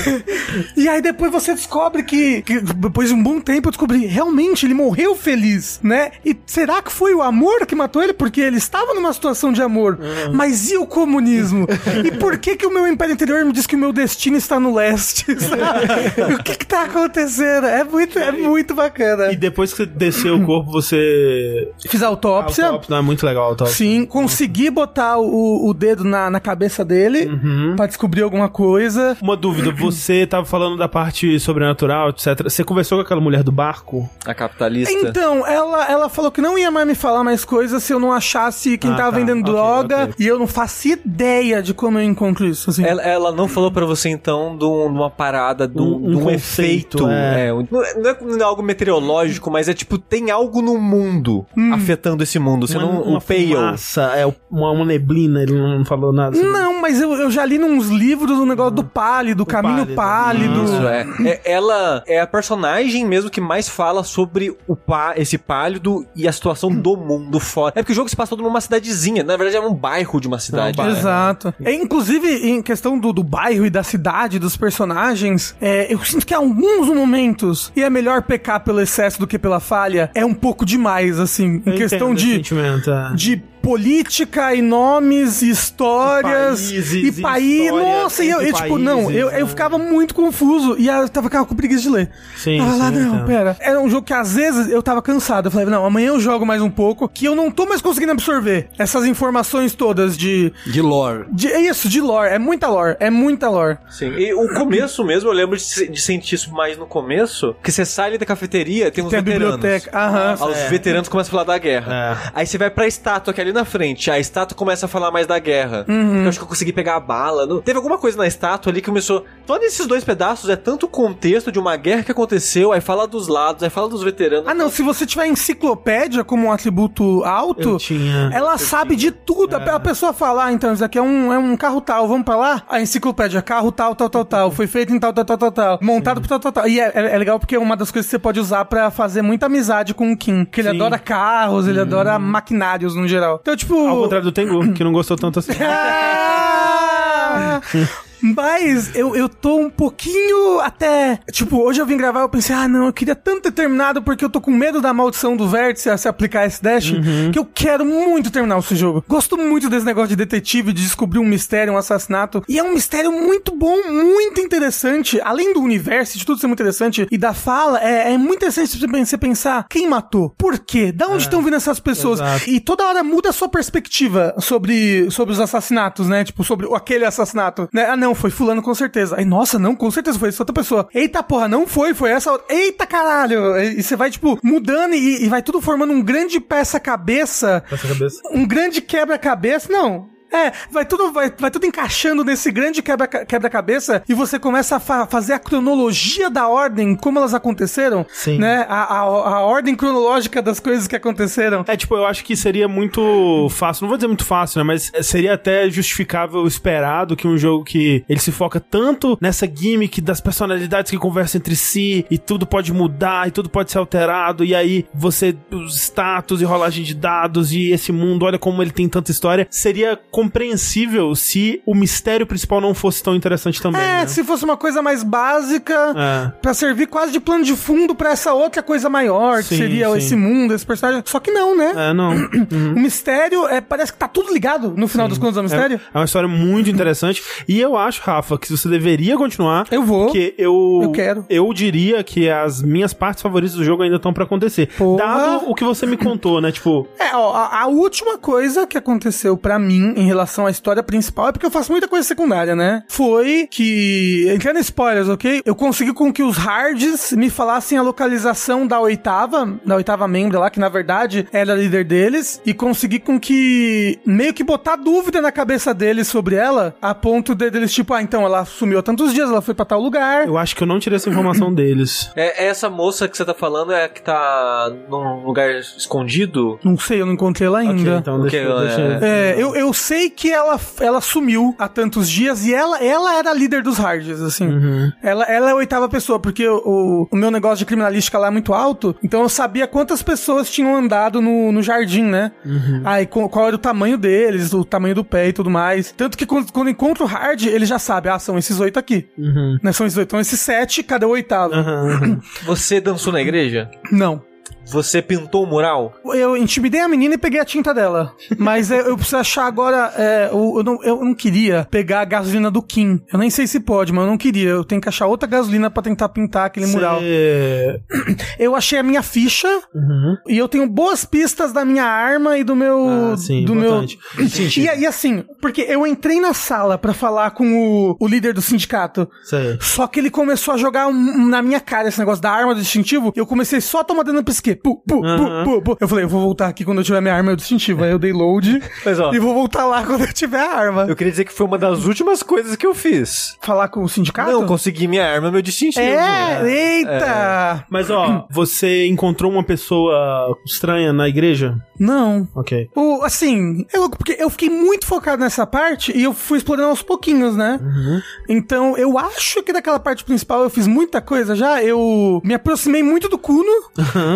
e aí depois você descobre que, que, depois de um bom tempo, eu descobri, realmente, ele morreu feliz, né? E será que foi o amor que matou ele? Porque ele estava numa situação de amor. Mas e o comunismo? e por que que o meu império interior me diz que o meu destino está no leste? sabe? o que que tá acontecendo? É muito, é muito bacana. E depois que você desceu o corpo, você. Fiz a autópsia. Autópsia, não é muito legal a autópsia. Sim, consegui botar o, o dedo na, na cabeça dele pra descobrir alguma coisa. Uma dúvida, você tava falando da parte sobrenatural, etc. Você conversou com aquela mulher do barco? A capitalista. Então, ela, ela falou que não ia mais me falar mais coisas se eu não achasse quem Ah, tava tá. vendendo Ok, droga. ok. E eu não faço ideia de como eu encontro isso. Assim. Ela, ela não falou pra você, então, de, um- uma parada, de um, Um- um conceito, efeito. é. É, um- não, é, não é- algo meteorológico, mas é tipo, tem algo no mundo afetando esse mundo. Você uma, não. uma Um pale. fumaça, é uma, uma neblina, ele não falou nada. sobre Não, mas eu, eu já li nos livros o negócio do pálido, caminho pálido. pálido. Isso, é. É- Ela é a personagem mesmo que mais fala sobre o pá, esse pálido e a situação do mundo fora. É porque o jogo se passa todo numa cidadezinha. Na verdade, é um bairro de uma cidade. bairro. Exato. É, inclusive, em questão do, do bairro e da cidade, dos personagens, é, eu sinto que há alguns momentos, e é melhor pecar pelo excesso do que pela falha, é um pouco demais, assim, em Eu questão de, sentimento, é. de política e nomes e histórias Países e e país. Nossa, e eu, entre eu, tipo, não, países, eu, eu né? ficava muito confuso e eu tava ficava com preguiça de ler. Sim, Tava lá, sim, não, entendo. pera. Era um jogo que às vezes eu tava cansado. Eu falei, não, amanhã eu jogo mais um pouco, que eu não tô mais conseguindo absorver essas informações todas de. De lore. de é isso, de lore. É muita lore. É muita lore. Sim. E o começo mesmo, eu lembro de, de sentir isso mais no começo, que você sai ali da cafeteria, tem uns Tem a veteranos. biblioteca. Aham. Os veteranos começam a falar da guerra. É. Aí você vai pra estátua que é ali na frente. A estátua começa a falar mais da guerra. Uhum. Eu acho que eu consegui pegar a bala. Não- Teve alguma coisa na estátua ali que começou. Todos esses dois pedaços é tanto contexto de uma guerra que aconteceu. Aí fala dos lados, aí fala dos veteranos. Ah, não, se você tiver enciclopédia como um atributo alto, Eu tinha. ela sabe de tudo. A- A pessoa fala, ah, então, isso aqui é um, é um carro tal, vamos pra lá? A enciclopédia, carro tal, tal, tal, tal, foi feito em tal, tal, tal, tal, tal, montado por tal, tal, tal. E é, é- é legal porque é uma das coisas que você pode usar pra fazer muita amizade com o Kim, que ele Sim. adora carros, ele adora maquinários no geral. Então, tipo... Ao contrário do Tengu, que não gostou tanto assim. Mas eu, eu tô um pouquinho até. Tipo, hoje eu vim gravar eu pensei, ah, não, eu queria tanto ter terminado porque eu tô com medo da maldição do vértice a se aplicar esse dash, que eu quero muito terminar esse jogo. Gosto muito desse negócio de detetive, de descobrir um mistério, um assassinato. E é um mistério muito bom, muito interessante. Além do universo, de tudo ser muito interessante, e da fala, é, é muito interessante você pensar quem matou, por quê, da onde estão vindo essas pessoas. exato. E toda hora muda a sua perspectiva sobre, sobre os assassinatos, né? Tipo, sobre aquele assassinato. Né? Ah, não, foi fulano com certeza. Aí, nossa, não, com certeza foi essa outra pessoa. Eita porra, não foi, foi essa outra. Eita caralho! E, você vai, tipo, mudando e, e vai tudo formando um grande peça-cabeça. Essa cabeça. Um grande quebra-cabeça. Não. É, vai tudo, vai, vai tudo encaixando nesse grande quebra- quebra-cabeça e você começa a fa- fazer a cronologia da ordem, como elas aconteceram, Sim. né? A, a, a ordem cronológica das coisas que aconteceram. É, tipo, eu acho que seria muito fácil, não vou dizer muito fácil, né, mas seria até justificável esperado que um jogo que ele se foca tanto nessa gimmick das personalidades que conversam entre si e tudo pode mudar e tudo pode ser alterado e aí você, os status e rolagem de dados e esse mundo, olha como ele tem tanta história, seria compreensível se o mistério principal não fosse tão interessante também, É, né? se fosse uma coisa mais básica, É. pra servir quase de plano de fundo pra essa outra coisa maior, que Sim, seria sim. esse mundo, esse personagem. Só que não, né? É, não. O mistério, é, parece que tá tudo ligado no final dos contos do mistério. É uma história muito interessante. E eu acho, Rafa, que você deveria continuar. Eu vou. Porque eu. Eu quero. Eu diria que as minhas partes favoritas do jogo ainda estão pra acontecer. Porra. Dado o que você me contou, né? Tipo. É, ó, a, a última coisa que aconteceu pra mim em relação à história principal é porque eu faço muita coisa secundária, né? Foi que, entrando em spoilers, ok? Eu consegui com que os hards me falassem a localização da oitava, da oitava membra lá, que na verdade era a líder deles, e consegui com que meio que botar dúvida na cabeça deles sobre ela, a ponto de, deles, tipo, ah, então ela sumiu há tantos dias, ela foi pra tal lugar. Eu acho que eu não tirei essa informação deles. É, essa moça que você tá falando é a que tá num lugar escondido? Não sei, eu não encontrei ela ainda. então deixa, Ok, deixa é. É, eu, eu sei que ela, ela sumiu há tantos dias e ela, ela era a líder dos hards, assim. Uhum. Ela, ela é a oitava pessoa, porque o, o, meu negócio de criminalística lá é muito alto, então eu sabia quantas pessoas tinham andado no, no jardim, né? Uhum. Aí qual era o tamanho deles, o tamanho do pé e tudo mais. Tanto que quando, quando encontra o hard, ele já sabe, ah, são esses oito aqui. Uhum. Né, são esses oito. Então esses sete, cadê o oitavo? Aham. Você dançou na igreja? Não. Você pintou o mural? Eu intimidei a menina e peguei a tinta dela. Mas é, eu preciso achar agora. é, eu, eu não, eu não queria pegar a gasolina do Kim. Eu nem sei se pode, mas eu não queria. Eu tenho que achar outra gasolina pra tentar pintar aquele mural. Cê- Eu achei a minha ficha Uhum. e eu tenho boas pistas da minha arma e do meu. Ah, sim, do importante. meu. E, e assim, porque eu entrei na sala pra falar com o, o líder do sindicato. Sei. Só que ele começou a jogar um- na minha cara esse negócio da arma do distintivo. E eu comecei só a tomar dano no pisquê. Pu, pu, pu, pu, pu. Eu falei, eu vou voltar aqui quando eu tiver minha arma e o distintivo. Aí eu dei load Mas ó, e vou voltar lá quando eu tiver a arma. eu queria dizer que foi uma das últimas coisas que eu fiz. Falar com o sindicato? Não, consegui minha arma, meu distintivo. É, eita! Mas ó, você encontrou uma pessoa estranha na igreja? Não. Ok. O, assim, eu, porque eu fiquei muito focado nessa parte e eu fui explorando aos pouquinhos, né? Então, eu acho que daquela parte principal eu fiz muita coisa já. Eu me aproximei muito do Kuno.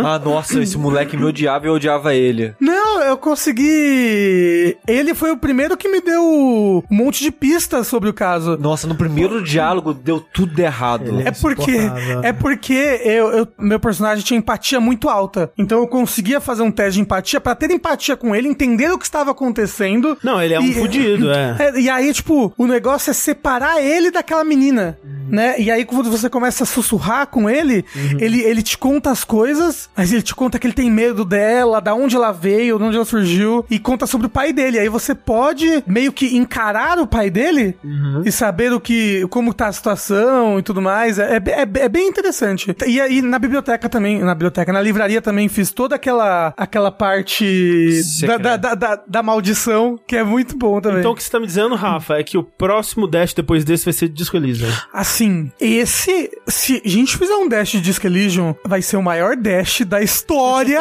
Ah, Nossa, esse moleque me odiava e eu odiava ele. Não, eu consegui. Ele foi o primeiro que me deu um monte de pistas sobre o caso. Nossa, no primeiro diálogo deu tudo errado. É porque, insuportável. é porque eu, eu- meu personagem tinha empatia muito alta. Então eu conseguia fazer um teste de empatia pra ter empatia com ele, entender o que estava acontecendo. Não, ele é um E- fudido, é. É, e aí, tipo, o negócio é separar ele daquela menina, né? E aí, quando você começa a sussurrar com ele, ele, ele te conta as coisas, mas ele te conta que ele tem medo dela, da onde ela veio, de onde ela surgiu, e conta sobre o pai dele. Aí você pode meio que encarar o pai dele e saber o que, como tá a situação e tudo mais. É, é, é- é bem interessante. E aí, na biblioteca também, na biblioteca, na livraria também fiz toda aquela, aquela parte da, da, da, da- da maldição, que é muito bom também. Então o que você tá me dizendo, Rafa, é que o próximo dash depois desse vai ser Disco Elysium. Assim, esse. Se a gente fizer um dash de Disco Elysium, vai ser o maior dash da história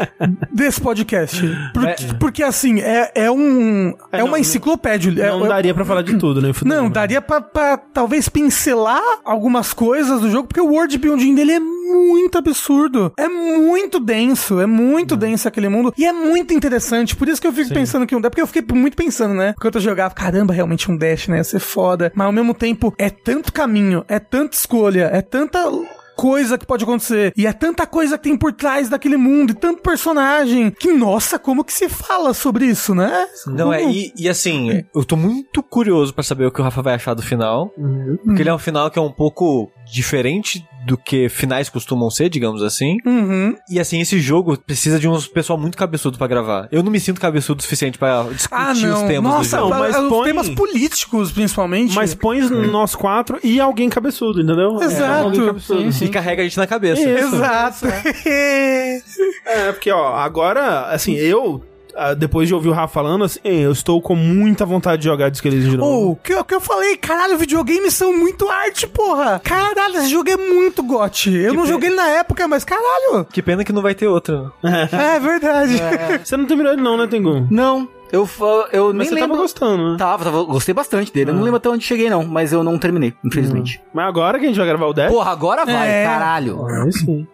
desse podcast. Por- Porque, assim, é, é um. É, É, uma não, enciclopédia. É- Não é- daria pra falar de tudo, né? Não, daria pra, pra talvez pincelar algumas coisas do jogo, porque o world building dele é muito absurdo. É muito denso, é muito denso aquele mundo. E é muito interessante. Por isso que eu fico pensando que um dash, porque eu fiquei muito pensando, né? Enquanto eu jogava, caramba, realmente um dash, né? Ia ser foda. Mas ao mesmo tempo, é tanto caminho, é tanta escolha, é tanta coisa que pode acontecer. E é tanta coisa que tem por trás daquele mundo, e tanto personagem, que, nossa, como que se fala sobre isso, né? Não, é, Como- e, e assim, eu tô muito curioso pra saber o que o Rafa vai achar do final. Porque ele é um final que é um pouco diferente do que finais costumam ser, digamos assim. Uhum. E assim, esse jogo precisa de um pessoal muito cabeçudo pra gravar. Eu não me sinto cabeçudo o suficiente pra discutir Ah, os não. temas Nossa, do jogo. Mas os põe- temas políticos, principalmente. Mas põe nós quatro e alguém cabeçudo, entendeu? Exato. É, alguém cabeçudo. E carrega a gente na cabeça. Isso. Exato. É, porque, ó, agora, assim, eu, depois de ouvir o Rafa falando, assim, eu estou com muita vontade de jogar Disco Elysium de novo. Ou, que, que eu falei, caralho, videogames são muito arte, porra. Caralho, esse jogo é muito gote. Eu não joguei ele na época, mas caralho. Que pena que não vai ter outro. É verdade. Você não terminou ele não, né, Tengu? Não, eu, eu Mas nem você lembro. tava gostando, né? Tava, tava, gostei bastante dele. Eu não lembro até onde cheguei, não, mas eu não terminei, infelizmente. Mas agora que a gente vai gravar o Death... Porra, agora vai, É. caralho. Aí sim.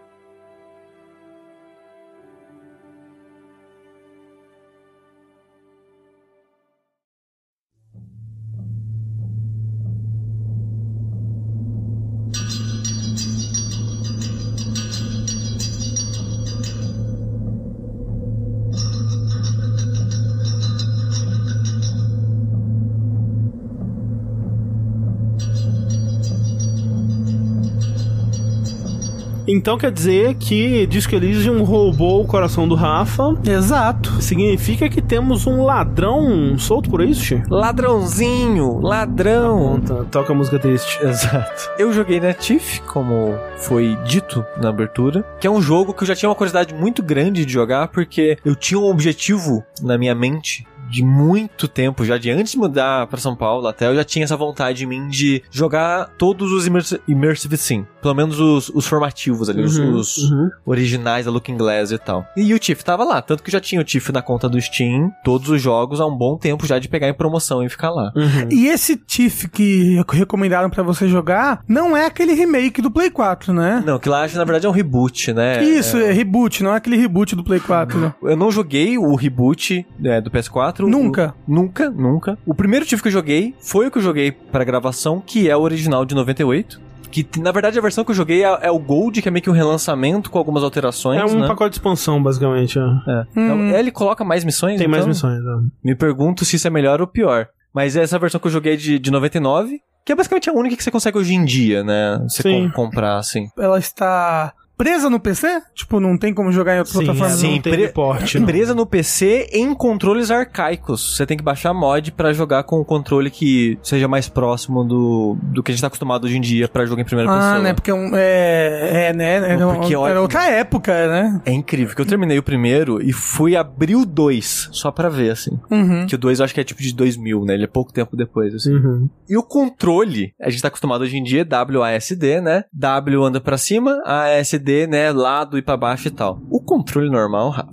Então quer dizer que Disco Elysium roubou o coração do Rafa. Exato. Significa que temos um ladrão solto por isso, Xê? Ladrãozinho, ladrão. Tá, toca a música triste. Exato. Eu joguei na TIFF, como foi dito na abertura, que é um jogo que eu já tinha uma curiosidade muito grande de jogar, porque eu tinha um objetivo na minha mente de muito tempo, já de antes de mudar pra São Paulo até, eu já tinha essa vontade em mim de jogar todos os immersive, immersive sim, pelo menos os, os formativos ali, os, Uhum, os uhum. originais da Looking Glass e tal. E o TIFF tava lá, tanto que eu já tinha o TIFF na conta do Steam, todos os jogos há um bom tempo já de pegar em promoção e ficar lá. Uhum. E esse Tiff que recomendaram pra você jogar não é aquele remake do Play 4, né? Não, que lá na verdade é um reboot, né? Isso, é. reboot, não é aquele reboot do Play 4. né? Eu não joguei o reboot né, do PS4. Nunca. O- nunca, nunca. O primeiro TIFF que eu joguei foi o que eu joguei pra gravação, que é o original de 98. Que, na verdade, a versão que eu joguei é, é o Gold, que é meio que um relançamento com algumas alterações, É um né? pacote de expansão, basicamente. é. É. Então, ele coloca mais missões, Tem mais então? missões. é. Me pergunto se isso é melhor ou pior. Mas essa versão que eu joguei de, de 99, que é basicamente a única que você consegue hoje em dia, né? Você Sim. com- comprar, assim. Ela está presa no PC? Tipo, não tem como jogar em outra Sim, plataforma? sim, não? tem pre- porte. não. Presa no PC em controles arcaicos. Você tem que baixar mod pra jogar com o controle que seja mais próximo do, do que a gente tá acostumado hoje em dia pra jogar em primeira Ah, pessoa. né? Porque é um- é, é, né? Era, um- Porque, era outra época, né? É incrível, que eu terminei o primeiro e fui abrir o 2, só pra ver, assim. Uhum. Que o 2 eu acho que é tipo de 2000, né? Ele é pouco tempo depois, assim. Uhum. E o controle, a gente tá acostumado hoje em dia, WASD, né? W anda pra cima, ASD, né? Lado e pra baixo e tal. O controle normal, Rafa,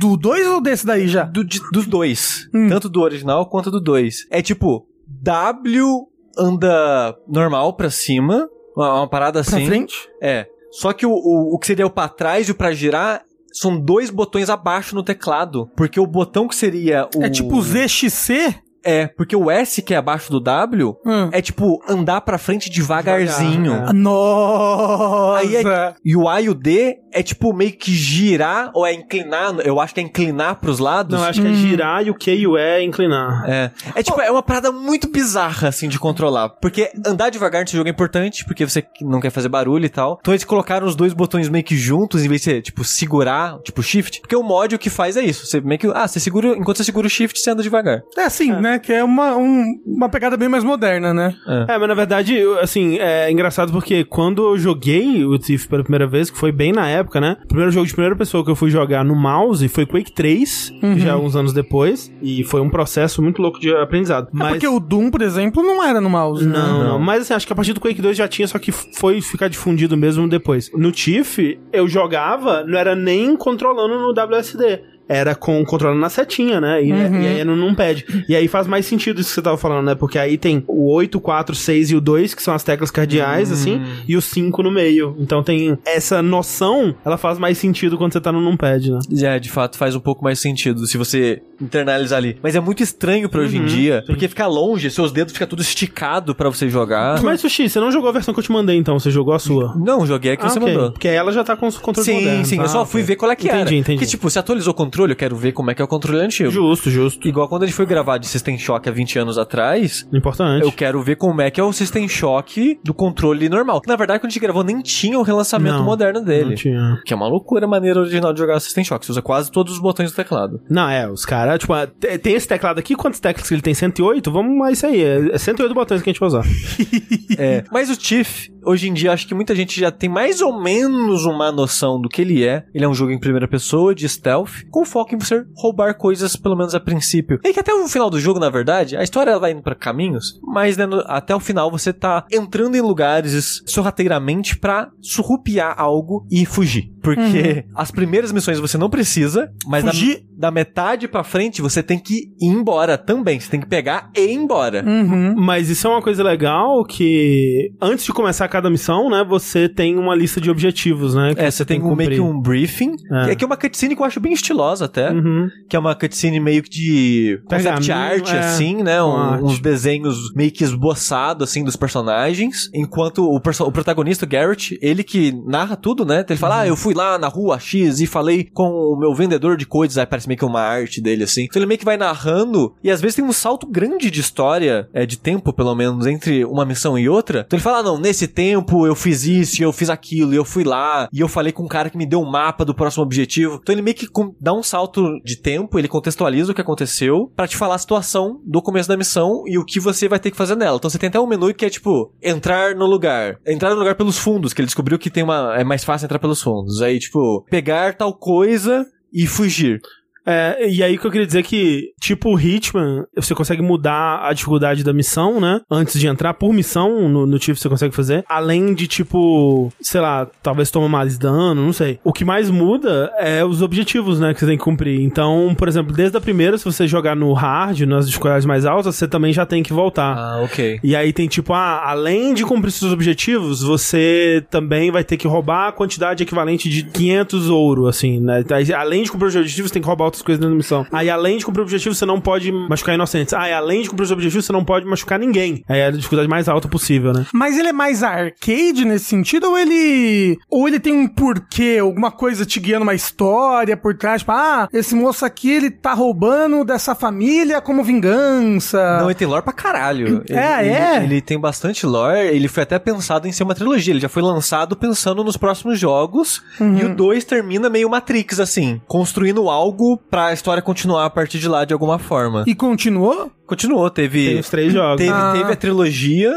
Do 2 ou desse daí já? do, de- dos dois. Hum. Tanto do original quanto do 2. É tipo, W anda normal pra cima, uma, uma parada Pra assim. frente? É. Só que o, o, o que seria o pra trás e o pra girar são dois botões abaixo no teclado. Porque o botão que seria o. É tipo ZXC? É, porque o S que é abaixo do W Hum. é tipo andar pra frente devagarzinho. Devagar, Nossa! Aí é, e o A e o D é tipo meio que girar ou é inclinar, eu acho que é inclinar pros lados. Não, acho que é girar e o Q e o E é inclinar. É. É tipo, é uma parada muito bizarra, assim, de controlar. Porque andar devagar nesse jogo é importante, porque você não quer fazer barulho e tal. Então eles colocaram os dois botões meio que juntos, em vez de ser, tipo, segurar, tipo, shift. Porque o mod o que faz é isso. Você meio que. Ah, você segura. Enquanto você segura o shift, você anda devagar. É assim, né? Que é uma, um- uma pegada bem mais moderna, né? É, mas na verdade, assim, é engraçado porque quando eu joguei o Thief pela primeira vez, que foi bem na época, né? O primeiro jogo de primeira pessoa que eu fui jogar no mouse foi Quake 3, já uns anos depois, e foi um processo muito louco de aprendizado. É porque o Doom, por exemplo, não era no mouse, né? Não, não, mas assim, acho que a partir do Quake 2 já tinha, só que foi ficar difundido mesmo depois. No Tiff, eu jogava, não era nem controlando no WSD. Era com controlando na setinha, né? E, e aí era no numpad. E aí faz mais sentido isso que você tava falando, né? Porque aí tem o 8, 4, 6 e o 2, que são as teclas cardeais, assim, e o 5 no meio. Então tem essa noção, ela faz mais sentido quando você tá no numpad, né? É, de fato, faz um pouco mais sentido se você internalizar ali. Mas é muito estranho pra hoje em dia, porque fica longe, seus dedos ficam tudo esticado pra você jogar. Mas, Sushi, você não jogou a versão que eu te mandei, então? Você jogou a sua? Não, joguei a que Ah, você ok. mandou. Porque ela já tá com os controles Sim, modernos. sim, eu Ah, só fui ok. ver qual é que entendi, era. Entendi, Porque, tipo, se atualizou o controle, eu quero ver como é que é o controle antigo. Justo, justo. Igual quando a gente foi gravar de System Shock há 20 anos atrás, Importante. eu quero ver como é que é o System Shock do controle normal. Na verdade, quando a gente gravou, nem tinha o relançamento Não, moderno Não dele. tinha. Que é uma loucura a maneira original de jogar System Shock. Você usa quase todos os botões do teclado. Não, é, os caras, tipo, ah, te- tem esse teclado aqui, quantas teclas que ele tem? 108? Vamos, é isso aí, é 108 botões que a gente vai usar. É. Mas o Tiff, hoje em dia, acho que muita gente já tem mais ou menos uma noção do que ele é. Ele é um jogo em primeira pessoa, de stealth, com foco em você roubar coisas, pelo menos a princípio. E que até o final do jogo, na verdade, a história ela vai indo pra caminhos, mas né, no- até o final você tá entrando em lugares sorrateiramente pra surrupiar algo e fugir. Porque as primeiras missões você não precisa, mas da, Fugir? da metade pra frente você tem que ir embora também. Você tem que pegar e ir embora. Uhum. Mas isso é uma coisa legal que, antes de começar cada missão, né, você tem uma lista de objetivos, né? que É, você tem que um, meio que cumprir. um briefing, É. que é que é uma cutscene que eu acho bem estilosa até, Uhum. que é uma cutscene meio que de concept Pergaminho, art, é, assim, né? Um- arte. uns desenhos meio que esboçados, assim, dos personagens, enquanto o, perso- o protagonista, o Garrett, ele que narra tudo, né? Ele fala, ah, eu fui lá na rua X e falei com o meu vendedor de coisas, aí parece meio que uma arte dele, assim. Então ele meio que vai narrando, e às vezes tem um salto grande de história, é, de tempo, pelo menos, entre uma missão e outra. Então ele fala, ah, não, nesse tempo eu fiz isso, eu fiz aquilo, eu fui lá, e eu falei com um cara que me deu um mapa do próximo objetivo. Então ele meio que dá um salto de tempo, ele contextualiza o que aconteceu, pra te falar a situação do começo da missão e o que você vai ter que fazer nela. Então você tem até um menu que é tipo, entrar no lugar. Entrar no lugar pelos fundos, que ele descobriu que tem uma. É mais fácil entrar pelos fundos. Aí, tipo, pegar tal coisa e fugir. É, e aí que eu queria dizer que, tipo o Hitman, você consegue mudar a dificuldade da missão, né? Antes de entrar, por missão, no, no você consegue fazer. Além de, tipo, sei lá, talvez toma mais dano, não sei. O que mais muda é os objetivos, né? Que você tem que cumprir. Então, por exemplo, desde a primeira, se você jogar no hard, nas dificuldades mais altas, você também já tem que voltar. Ah, ok. E aí tem tipo, ah, além de cumprir seus objetivos, você também vai ter que roubar a quantidade equivalente de 500 ouro, assim, né? Além de cumprir os objetivos, você tem que roubar outras coisas dentro da missão. Aí, além de cumprir o objetivo, você não pode machucar inocentes. Ah, e além de cumprir os objetivos, você não pode machucar ninguém. Aí é a dificuldade mais alta possível, né? Mas ele é mais arcade nesse sentido ou ele ou ele tem um porquê, alguma coisa te guiando uma história por trás, tipo, ah, esse moço aqui ele tá roubando dessa família como vingança. Não, ele tem lore pra caralho. Ele, É, ele- é? Ele tem bastante lore. Ele foi até pensado em ser uma trilogia. Ele já foi lançado pensando nos próximos jogos. Uhum. E o 2 termina meio Matrix, assim. Construindo algo pra história continuar a partir de lá de alguma forma. E continuou? Continuou, teve... Tem os três jogos. Teve, Ah. teve a trilogia,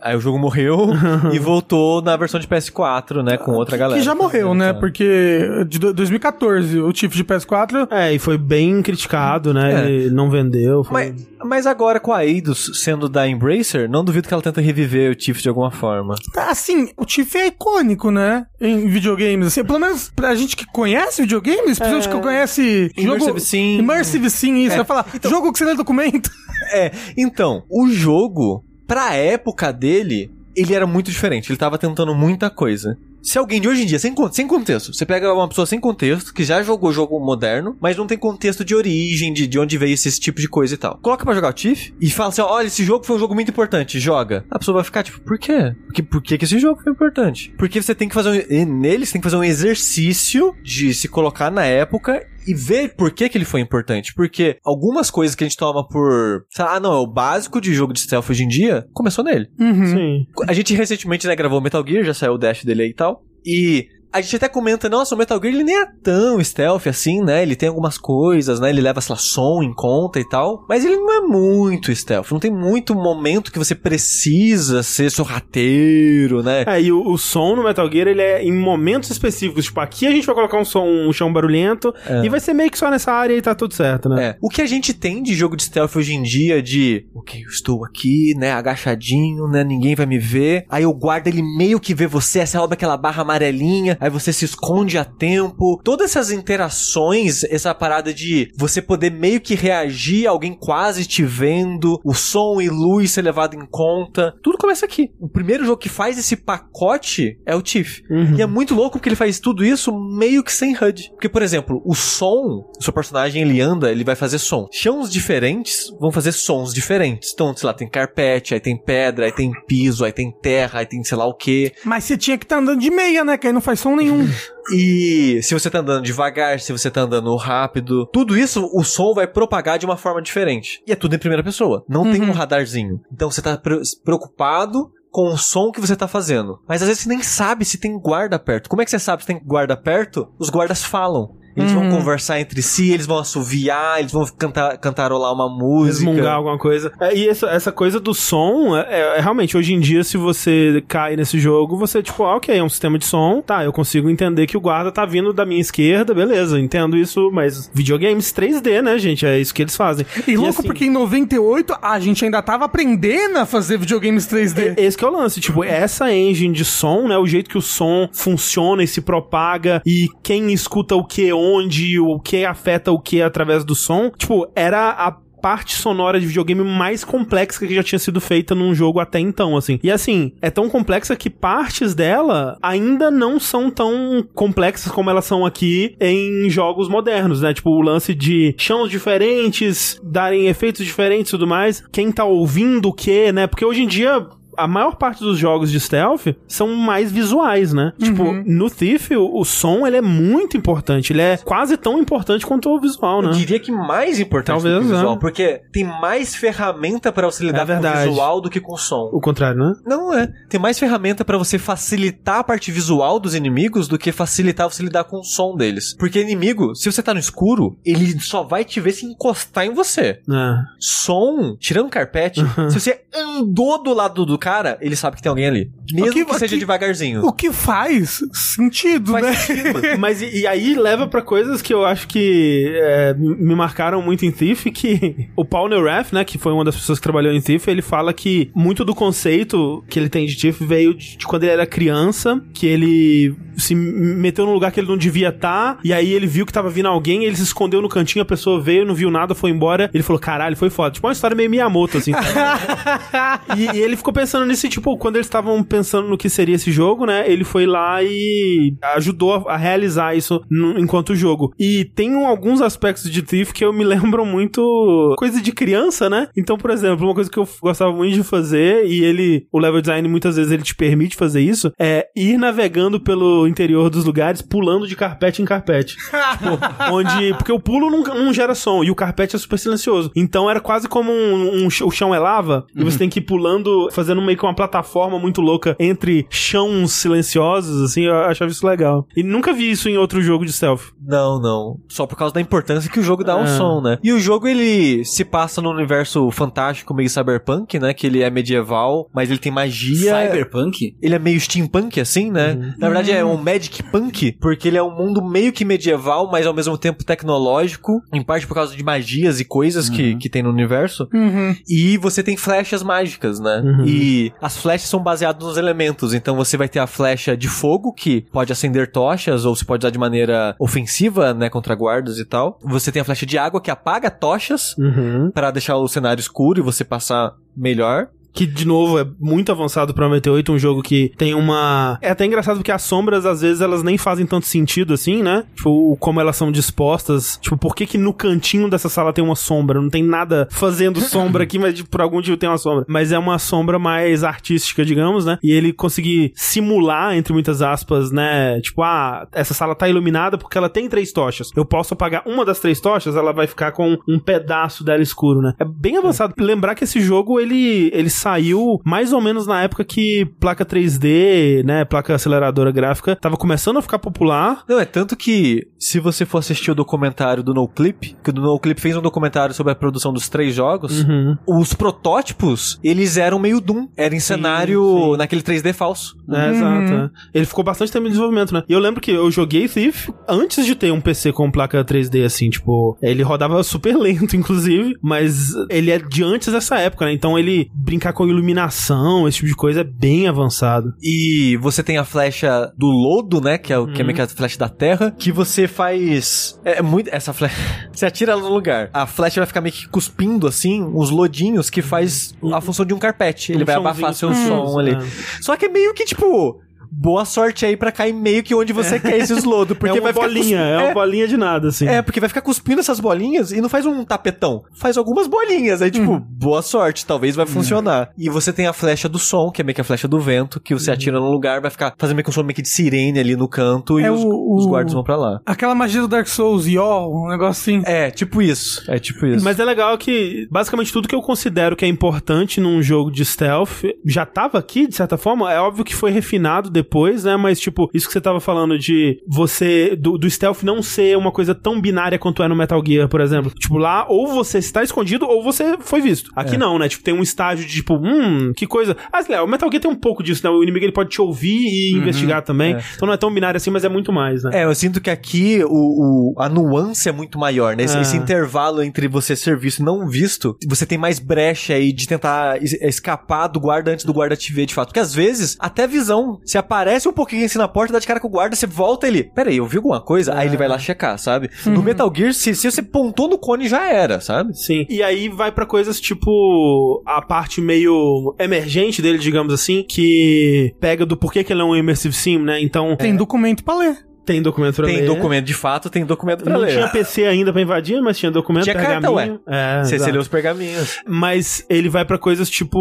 aí o jogo morreu e voltou na versão de PS4, né? Com outra galera. que já morreu, né? Então. Porque de do- 2014, o Tiff de PS4 É, e foi bem criticado, né? É. Ele não vendeu. Foi... Mas, mas agora com a Eidos sendo da Embracer, não duvido que ela tenta reviver o Tiff de alguma forma. Tá, Assim, o Tiff é icônico, né? Em videogames. Assim, pelo menos pra gente que conhece videogames, principalmente que conhece Immersive jogo... Sim. Immersive Sim, isso. Vai falar, jogo que você lê documento. É, então, o jogo, pra época dele, ele era muito diferente. Ele tava tentando muita coisa. Se alguém de hoje em dia, sem, sem contexto, você pega uma pessoa sem contexto, que já jogou jogo moderno, mas não tem contexto de origem, de, de onde veio esse, esse tipo de coisa e tal. Coloca pra jogar o Tiff e fala assim: olha, esse jogo foi um jogo muito importante, joga. A pessoa vai ficar tipo, por quê? Porque, por que, que esse jogo foi importante? Porque você tem que fazer um. Nele, você tem que fazer um exercício de se colocar na época e ver por que, que ele foi importante. Porque algumas coisas que a gente toma por. sei lá, Ah, não, é o básico de jogo de stealth hoje em dia, começou nele. Uhum. Sim. A gente recentemente, né, gravou o Metal Gear, já saiu o dash dele aí e tal. E a gente até comenta, nossa, o Metal Gear ele nem é tão stealth assim, né? Ele tem algumas coisas, né? Ele leva, sei lá, som em conta e tal. Mas ele não é muito stealth. Não tem muito momento que você precisa ser sorrateiro, né? É, e o, o som no Metal Gear, ele é em momentos específicos. Tipo, aqui a gente vai colocar um som, um chão barulhento, e vai ser meio que só nessa área e tá tudo certo, né? É. O que a gente tem de jogo de stealth hoje em dia, de ok, eu estou aqui, né, agachadinho, né, ninguém vai me ver. Aí o guarda ele meio que vê você, você sobe aquela barra amarelinha, aí você se esconde a tempo. Todas essas interações, essa parada de você poder meio que reagir alguém quase te vendo, o som e luz ser levado em conta. Tudo começa aqui. O primeiro jogo que faz esse pacote é o Tiff. Uhum. E é muito louco porque ele faz tudo isso meio que sem HUD. Porque, por exemplo, o som, o seu personagem ele anda, ele vai fazer som. Chãos diferentes vão fazer sons diferentes. Então, sei lá, tem carpete, aí tem pedra, aí tem piso, aí tem terra, aí tem sei lá o que. Mas você tinha que estar andando de meia, né? Que aí não faz som nenhum. E se você tá andando devagar, se você tá andando rápido, tudo isso o som vai propagar de uma forma diferente. E é tudo em primeira pessoa. Não tem um radarzinho. Então você tá pre- preocupado com o som que você tá fazendo. Mas às vezes você nem sabe se tem guarda perto. Como é que você sabe se tem guarda perto? Os guardas falam. Eles vão conversar entre si, eles vão assoviar, eles vão cantar, cantarolar uma música. Resmungar alguma coisa. É, e essa, essa coisa do som, é, é- é realmente, hoje em dia, se você cai nesse jogo, você, tipo, ah, ok, é um sistema de som, tá, eu consigo entender que o guarda tá vindo da minha esquerda, beleza, entendo isso, mas videogames 3D, né, gente? É isso que eles fazem. E louco assim, porque em 98 a gente ainda tava aprendendo a fazer videogames 3D. É- Esse que é o lance, tipo, essa engine de som, né, o jeito que o som funciona e se propaga e quem escuta o que onde, o que afeta o que através do som, tipo, era a parte sonora de videogame mais complexa que já tinha sido feita num jogo até então, assim. E assim, é tão complexa que partes dela ainda não são tão complexas como elas são aqui em jogos modernos, né? Tipo, o lance de chãos diferentes, darem efeitos diferentes e tudo mais. Quem tá ouvindo o que, né? Porque hoje em dia a maior parte dos jogos de stealth são mais visuais, né? Tipo, no Thief, o, o som, ele é muito importante. Ele é quase tão importante quanto o visual, Eu né? diria que mais importante Talvez, do que o visual, né? porque tem mais ferramenta pra você lidar É com o visual do que com o som. O contrário, né? Não é. Tem mais ferramenta pra você facilitar a parte visual dos inimigos do que facilitar você lidar com o som deles. Porque inimigo, se você tá no escuro, ele só vai te ver se encostar em você. É. Som, tirando carpete, se você andou do lado do cara, ele sabe que tem alguém ali. Mesmo Aqui- que seja aqui- devagarzinho. O que faz sentido, Faz né? sentido. Mas e, e aí leva pra coisas que eu acho que é, me marcaram muito em Thief, que o Paul Neurath, né, que foi uma das pessoas que trabalhou em Thief, ele fala que muito do conceito que ele tem de Thief veio de, de quando ele era criança, que ele se meteu num lugar que ele não devia estar, e aí ele viu que tava vindo alguém, ele se escondeu no cantinho, a pessoa veio, não viu nada, foi embora, ele falou, caralho, foi foda. Tipo uma história meio Miyamoto, assim. e, e ele ficou pensando nisso, e, tipo, quando eles estavam pensando no que seria esse jogo, né, ele foi lá e ajudou a, realizar isso no- enquanto jogo. E tem alguns aspectos de Thief que eu me lembro muito coisa de criança, né? Então, por exemplo, uma coisa que eu gostava muito de fazer, e ele, o level design muitas vezes ele te permite fazer isso, é ir navegando pelo interior dos lugares, pulando de carpete em carpete. tipo, onde. Porque o pulo não, não gera som e o carpete é super silencioso. Então era quase como um. um o chão é lava e você tem que ir pulando, fazendo meio que uma plataforma muito louca entre chãos silenciosos, assim. Eu achava isso legal. E nunca vi isso em outro jogo de stealth. Não, não. Só por causa da importância que o jogo dá ao É. som, né? E o jogo, ele se passa num universo fantástico, meio cyberpunk, né? Que ele é medieval, mas ele tem magia. Cyberpunk? Ele é meio steampunk, assim, né? Na verdade, é um magic punk, porque ele é um mundo meio que medieval, mas ao mesmo tempo tecnológico, em parte por causa de magias e coisas que, que tem no universo. Uhum. E você tem flechas mágicas, né? E as flechas são baseadas nos elementos. Então você vai ter a flecha de fogo, que pode acender tochas, ou se pode usar de maneira ofensiva, né? Contra guardas e tal. Você tem a flecha de água, que apaga tochas Uhum. pra deixar o cenário escuro e você passar melhor. Que de novo é muito avançado pra 98, um jogo que tem uma... É até engraçado porque as sombras, às vezes, elas nem fazem tanto sentido assim, né? Tipo, como elas são dispostas. Tipo, por que que no cantinho dessa sala tem uma sombra? Não tem nada fazendo sombra aqui, mas tipo, por algum motivo tem uma sombra. Mas é uma sombra mais artística, digamos, né? E ele conseguir simular, entre muitas aspas, né? Tipo, ah, essa sala tá iluminada porque ela tem três tochas. Eu posso apagar uma das três tochas, ela vai ficar com um pedaço dela escuro, né? É bem avançado. Lembrar que esse jogo, ele, ele saiu mais ou menos na época que placa 3D, né? Placa aceleradora gráfica, tava começando a ficar popular. Não, é tanto que se você for assistir o documentário do NoClip, que o NoClip fez um documentário sobre a produção dos três jogos, Uhum. os protótipos, eles eram meio Doom. Era em cenário sim. naquele 3D falso. É, exato. é. Ele ficou bastante tempo em desenvolvimento, né? E eu lembro que eu joguei Thief antes de ter um PC com placa 3D, assim, tipo, ele rodava super lento, inclusive, mas ele é de antes dessa época, né? Então ele brincar com iluminação, esse tipo de coisa é bem avançado. E você tem a flecha do lodo, né? Que é, o, que é meio que a flecha da terra. Que você faz. É, é muito. Essa flecha. você atira ela no lugar. A flecha vai ficar meio que cuspindo, assim, uns lodinhos que faz a função de um carpete. Ele Um vai somzinho abafar seu som som, ali. é. Só que é meio que tipo. Boa sorte aí pra cair meio que onde você quer esses lodos. Porque é uma vai bolinha, cusp- é uma bolinha de nada, assim. É, porque vai ficar cuspindo essas bolinhas e não faz um tapetão. Faz algumas bolinhas. Aí, tipo, boa sorte, talvez vai funcionar. E você tem a flecha do som, que é meio que a flecha do vento, que você atira no lugar, vai ficar fazendo meio que um som meio que de sirene ali no canto e É os, o- os guardas vão pra lá. Aquela magia do Dark Souls, Yó, um negócio assim. É, tipo isso. É tipo isso. Mas é legal que, basicamente, tudo que eu considero que é importante num jogo de stealth já tava aqui, de certa forma. É óbvio que foi refinado depois, né? Mas, tipo, isso que você tava falando de você, do, do stealth não ser uma coisa tão binária quanto é no Metal Gear, por exemplo. Tipo, lá, ou você está escondido ou você foi visto. Aqui não, né? Tipo, tem um estágio de, tipo, hum, que coisa. Ah, lá, o Metal Gear tem um pouco disso, né? O inimigo ele pode te ouvir e investigar também. Então não é tão binário assim, mas é muito mais, né? É, eu sinto que aqui o, o- a nuance é muito maior, né? Esse, É. esse intervalo entre você ser visto e não visto, você tem mais brecha aí de tentar es- escapar do guarda antes do guarda te ver de fato. Porque às vezes, até visão, se aparece um pouquinho assim na porta, dá de cara com o guarda, você volta ele. Pera aí, eu vi alguma coisa? Aí ele vai lá checar, sabe? No Metal Gear, se, se você pontou no cone, já era, sabe? Sim. E aí vai pra coisas tipo a parte meio emergente dele, digamos assim, que pega do porquê que ele é um immersive sim, né? Então Tem documento pra ler. Tem documento pra Tem ler. documento de fato, tem documento pra Não ler. tinha PC ainda pra invadir, mas tinha documento, Tinha carta, pergaminho. É, Você, lê os pergaminhos. Mas ele vai pra coisas tipo.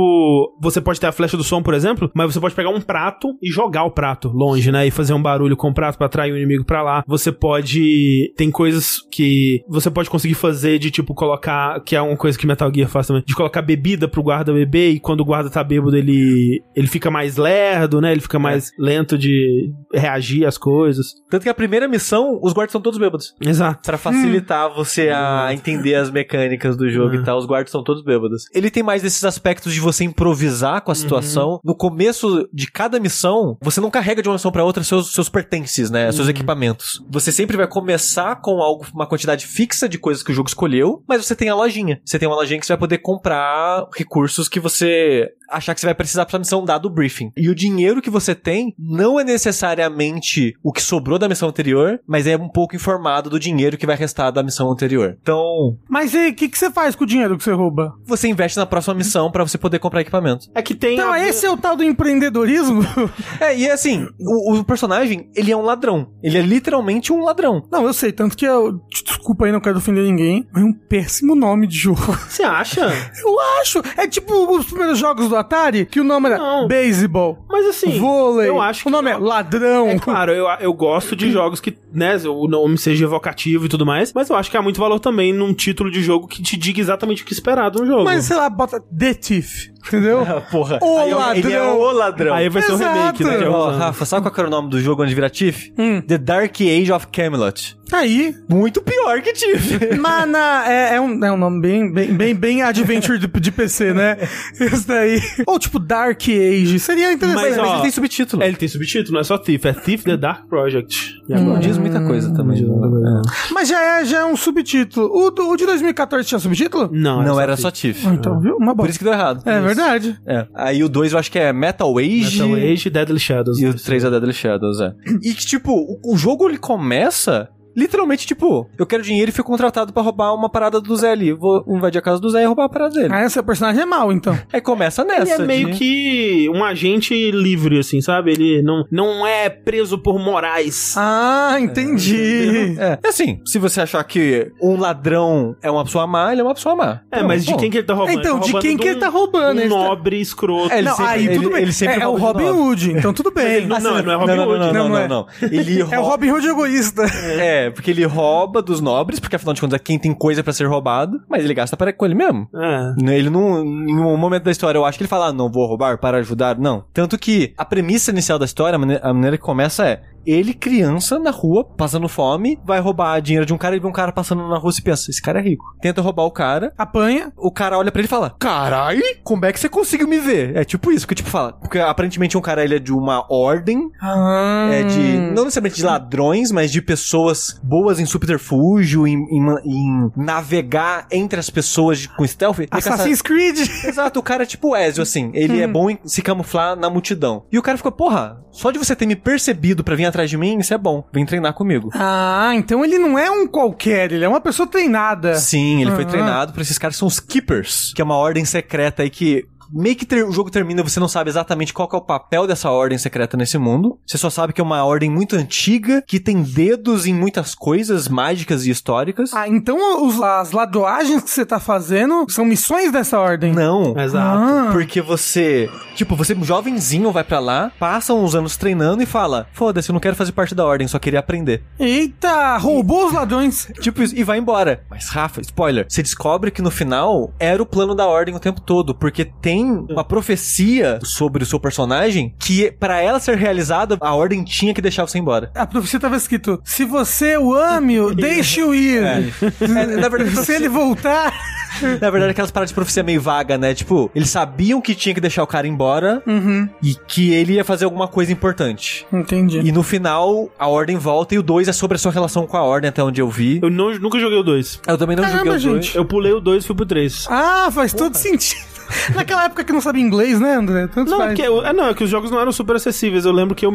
Você pode ter a flecha do som, por exemplo, mas você pode pegar um prato e jogar o prato longe, né? E fazer um barulho com o prato pra atrair o inimigo pra lá. Você pode. Tem coisas que você pode conseguir fazer de tipo colocar. Que é uma coisa que Metal Gear faz também. De colocar bebida pro guarda beber e quando o guarda tá bêbado ele. Ele fica mais lerdo, né? Ele fica mais lento de reagir às coisas. Tanto que a primeira missão, os guardas são todos bêbados. Exato. Pra facilitar você a entender as mecânicas do jogo Uhum. e tal, os guardas são todos bêbados. Ele tem mais desses aspectos de você improvisar com a situação. No começo de cada missão, você não carrega de uma missão pra outra seus, seus pertences, né? Seus equipamentos. Você sempre vai começar com algo, uma quantidade fixa de coisas que o jogo escolheu, mas você tem a lojinha. Você tem uma lojinha que você vai poder comprar recursos que você achar que você vai precisar pra missão dado o briefing. E o dinheiro que você tem não é necessariamente o que sobrou da missão anterior, mas é um pouco informado do dinheiro que vai restar da missão anterior. Então, Mas e o que, que você faz com o dinheiro que você rouba? você investe na próxima missão pra você poder comprar equipamento. É que tem. Então, a- esse é o tal do empreendedorismo? É, e assim, o, o personagem, ele é um ladrão. Ele é literalmente um ladrão. Não, eu sei, tanto que eu. Desculpa aí, não quero ofender ninguém, mas é um péssimo nome de jogo. Você acha? Eu acho. É tipo os primeiros jogos do Atari, que o nome era Não. Beisebol. Mas assim. vôlei. eu acho O nome que- é ladrão. É claro, eu, eu gosto de jogos que, né, o nome seja evocativo e tudo mais, mas eu acho que há muito valor também num título de jogo que te diga exatamente o que esperar de um jogo. Mas sei lá, bota The Thief. Entendeu? Porra. O Aí é- Ele é ladrão. o ladrão. Aí vai ser um Exato. remake, né? Ó. Rafa, sabe qual que era o nome do jogo onde vira Tiff? Hum. The Dark Age of Camelot. Aí. Muito pior que Tiff. Mana, é, é um, é um nome bem, bem, bem, bem adventure de, de PC, né? Isso daí. Ou tipo Dark Age. Seria interessante. Mas, Mas ó, ele tem subtítulo. É, ele tem subtítulo, não é só Thief, é Thief the Dark Project. E Não agora? diz muita coisa também. Hum, Mas já é, já é um subtítulo. O, o de 2014 tinha subtítulo? Não, Não, só era Thief. só Tiff. Ah, Então, viu? Uma Por bosta. isso que deu errado. É verdade. É. Aí o 2 eu acho que é Metal Age. Metal Age e Deadly Shadows. E o 3 é Deadly Shadows, é. E que, tipo, o, o jogo ele começa literalmente, tipo, eu quero dinheiro e fui contratado pra roubar uma parada do Zé ali. Vou invadir a casa do Zé e roubar a parada dele. Ah, esse personagem é mau, então. Aí começa Ele nessa. é meio de- que um agente livre, assim, sabe? Ele não, não é preso por morais. Ah, entendi. É, e assim, se você achar que um ladrão é uma pessoa má, ele é uma pessoa má. É, Pronto, mas de quem que ele tá roubando? Então, Ele de roubando quem que ele tá roubando? Um Ele tá- nobre escroto. É, ele não, sempre- aí tudo ele- bem. ele sempre é, é o de Robin. Hood, então tudo bem. Não, não, não é Robin não, não, Hood. Não, não, Não, não, não. Ele É o. Robin Hood egoísta. É, porque ele rouba dos nobres, porque afinal de contas é quem tem coisa pra ser roubado, mas ele gasta para com ele mesmo. É. Ele não, em um momento da história, eu acho que ele fala, ah, não vou roubar para ajudar, não. Tanto que a premissa inicial da história, a maneira que começa é, ele, criança, na rua, passando fome, vai roubar dinheiro de um cara e vê um cara passando na rua e pensa, esse cara é rico. Tenta roubar o cara, Apanha. o cara olha pra ele e fala, carai, como é que você conseguiu me ver? É tipo isso, que tipo fala, porque aparentemente um cara, ele é de uma ordem, Ah. é de, não necessariamente de ladrões, mas de pessoas boas em subterfúgio, em, em em navegar entre as pessoas de- com stealth. Assassin's Creed. Exato, o cara é tipo Ezio, assim. Ele é bom em se camuflar na multidão. E o cara ficou, porra, só de você ter me percebido pra vir atrás de mim, isso é bom. Vem treinar comigo. Ah, então ele não é um qualquer, ele é uma pessoa treinada. Sim, ele foi Ah. treinado por esses caras são os Keepers, que é uma ordem secreta aí que. Meio que ter- o jogo termina, você não sabe exatamente qual que é o papel dessa ordem secreta nesse mundo. Você só sabe que é uma ordem muito antiga, que tem dedos em muitas coisas mágicas e históricas. Ah, então os- as ladroagens que você tá fazendo são missões dessa ordem. Não. Exato. Ah. Porque você, tipo, você jovenzinho vai pra lá, passa uns anos treinando e fala: "Foda-se, eu não quero fazer parte da ordem, só queria aprender". Eita, roubou os ladrões. Tipo isso, e vai embora. Mas Rafa, spoiler, você descobre que no final era o plano da ordem o tempo todo, porque tem uma profecia sobre o seu personagem que pra ela ser realizada, a ordem tinha que deixar você embora. A profecia tava escrito: se você o ame, deixe-o ir. É, na verdade, se ele voltar. Na verdade, aquelas paradas de profecia meio vaga, né? Tipo, eles sabiam que tinha que deixar o cara embora Uhum, e que ele ia fazer alguma coisa importante. entendi. E no final, a ordem volta e o 2 é sobre a sua relação com a ordem, até onde eu vi. Eu não- nunca joguei o 2. Eu também não Caramba, joguei o 2. gente. Eu pulei o 2 e fui pro 3. Ah, faz todo sentido. Naquela época que não sabia inglês, né, André? Tanto Não, é faz. porque, eu- é, não, é que os jogos não eram super acessíveis. Eu lembro que eu,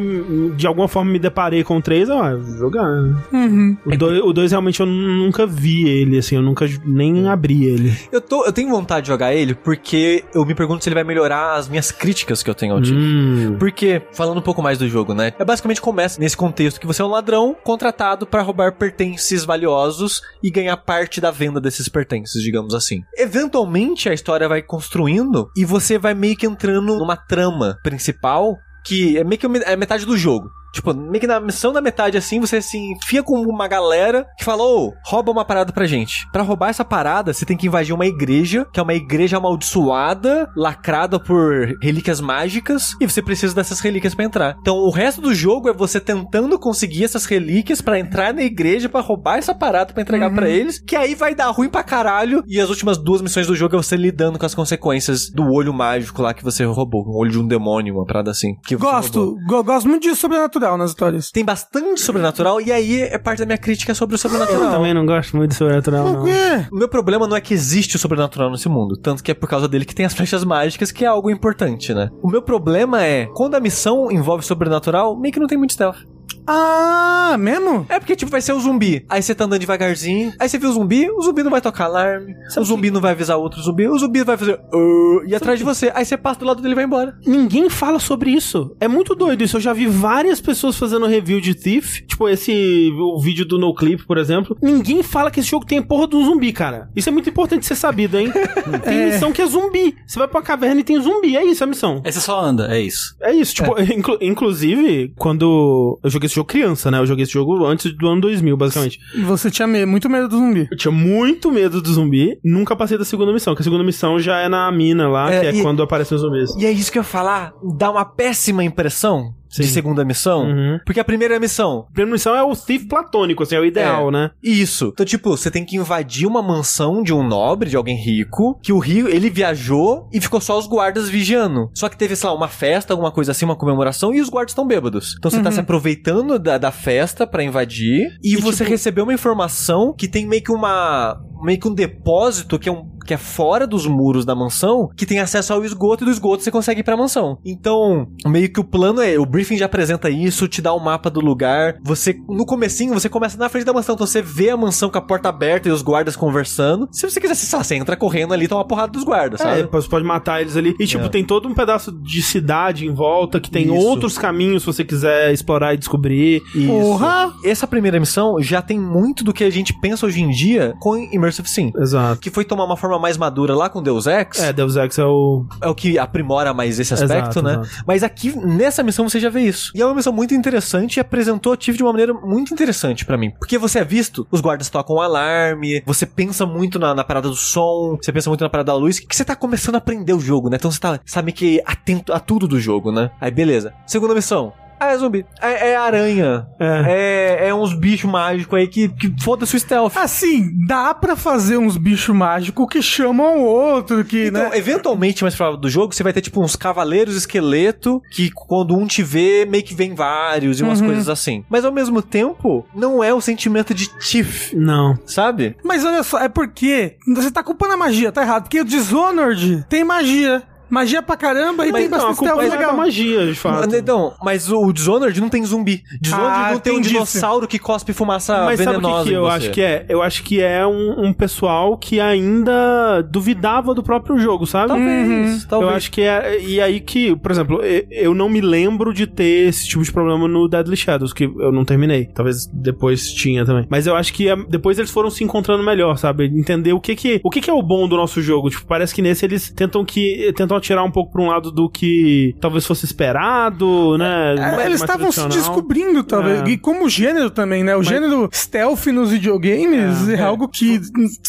de alguma forma, me deparei com o 3, eu, ah, vou jogar. né? Uhum. O 2, o 2 realmente eu nunca vi ele, assim, eu nunca nem abri ele. Eu, tô, eu tenho vontade de jogar ele porque eu me pergunto se ele vai melhorar as minhas críticas que eu tenho ao time. Hum. Porque, falando um pouco mais do jogo, né? É basicamente começa nesse contexto que você é um ladrão contratado para roubar pertences valiosos e ganhar parte da venda desses pertences, digamos assim. Eventualmente a história vai construindo e você vai meio que entrando numa trama principal que é meio que é metade do jogo. Tipo, meio que na missão da metade assim, você se enfia com uma galera que fala, ô, rouba uma parada pra gente. Pra roubar essa parada, você tem que invadir uma igreja, que é uma igreja amaldiçoada, lacrada por relíquias mágicas, e você precisa dessas relíquias pra entrar. Então, o resto do jogo é você tentando conseguir essas relíquias pra entrar na igreja, pra roubar essa parada pra entregar pra eles, que aí vai dar ruim pra caralho, e as últimas duas missões do jogo é você lidando com as consequências do olho mágico lá que você roubou. Um olho de um demônio, uma parada assim. Gosto, go- gosto muito de sobrenatural nas histórias. Tem bastante sobrenatural, e aí é parte da minha crítica sobre o Eu sobrenatural. também não gosto muito de sobrenatural, não. O meu problema não é que existe o sobrenatural nesse mundo, tanto que é por causa dele que tem as flechas mágicas, que é algo importante, né? O meu problema é, quando a missão envolve sobrenatural, meio que não tem muito stealth. Ah, mesmo? É porque, tipo, vai ser o zumbi. Aí você tá andando devagarzinho. Aí você viu o zumbi, o zumbi não vai tocar alarme. o zumbi não vai avisar outro zumbi. O zumbi vai fazer. "Uh", e atrás de você. Aí você passa do lado dele e vai embora. Ninguém fala sobre isso. É muito doido isso. Eu já vi várias pessoas fazendo review de Thief. Tipo, esse o vídeo do No Clip, por exemplo. Ninguém fala que esse jogo tem a porra do zumbi, cara. Isso é muito importante ser sabido, hein? tem missão que é zumbi. Você vai pra caverna e tem zumbi. É isso a missão. Aí você só anda, é isso. É isso, tipo, inclu- inclusive, quando eu joguei esse jogo criança, né? Eu joguei esse jogo antes do ano 2000, basicamente. Você tinha me- muito medo do zumbi. Eu tinha muito medo do zumbi, nunca passei da segunda missão, que a segunda missão já é na mina lá, É, que é e- quando aparecem os zumbis. E é isso que eu ia falar. Dá uma péssima impressão de Sim. segunda missão. Uhum. Porque a primeira missão, A primeira missão é o Thief platônico, assim, é o ideal, né? Isso. Então, tipo, você tem que invadir uma mansão de um nobre, de alguém rico, que o rio, ele viajou e ficou só os guardas vigiando. Só que teve, sei lá, uma festa, alguma coisa assim, uma comemoração, e os guardas estão bêbados. Então você tá se aproveitando da, da festa pra invadir, e, E, você tipo- recebeu uma informação que tem meio que uma meio que um depósito que é, um, que é fora dos muros da mansão, que tem acesso ao esgoto e do esgoto você consegue ir pra mansão. Então, meio que o plano é, o briefing já apresenta isso, te dá o mapa do lugar. Você, no comecinho, você começa na frente da mansão, então você vê a mansão com a porta aberta e os guardas conversando. Se você quiser, lá, você entra correndo ali e toma uma porrada dos guardas, É, sabe? você pode matar eles ali. E, tipo, É. tem todo um pedaço de cidade em volta que tem Isso. outros caminhos se você quiser explorar e descobrir. Porra! Essa primeira missão já tem muito do que a gente pensa hoje em dia com Immersive Sim. Exato. Que foi tomar uma forma mais madura lá com Deus Ex. É, Deus Ex é o. é o que aprimora mais esse aspecto, Exato, né? exato. Mas aqui, nessa missão, você já vê isso. E é uma missão muito interessante e apresentou a Tiff de uma maneira muito interessante pra mim. Porque você é visto, os guardas tocam o alarme, você pensa muito na, na parada do som, você pensa muito na parada da luz, que você tá começando a aprender o jogo, né? Então você tá, sabe que atento a tudo do jogo, né? Aí beleza. Segunda missão. Ah, é zumbi. É, é aranha. É. é, uns bichos mágicos aí que, que foda-se o stealth. Assim, dá pra fazer uns bichos mágicos que chamam o outro, que, Então, né? eventualmente, mais pra lá do jogo, você vai ter, tipo, uns cavaleiros esqueleto que, quando um te vê, meio que vem vários e umas coisas assim. Mas, ao mesmo tempo, não é o sentimento de Tiff, Não. sabe? Mas olha só, é porque você tá culpando a magia, tá errado. Porque o Dishonored tem magia. Magia pra caramba e Mas tem não, a bastante stealth é legal. magia, de fato. Então, mas o Dishonored não tem zumbi. Dishonored Ah, não tem um dinossauro que cospe fumaça Mas sabe o venenosa que, que eu você. acho que é? Eu acho que é um, um pessoal que ainda duvidava do próprio jogo, sabe? Talvez, talvez. Eu acho que é. E aí que, por exemplo, eu não me lembro de ter esse tipo de problema no Deadly Shadows, que eu não terminei. Talvez depois tinha também. Mas eu acho que é- depois eles foram se encontrando melhor, sabe? Entender o que que, o que que é o bom do nosso jogo. Tipo, parece que nesse eles tentam que tentam atirar um pouco pra um lado do que talvez fosse esperado, né? É, mais- eles estavam se descobrindo, talvez. É. E como gênero também, né? O gênero stealth nos videogames é, algo que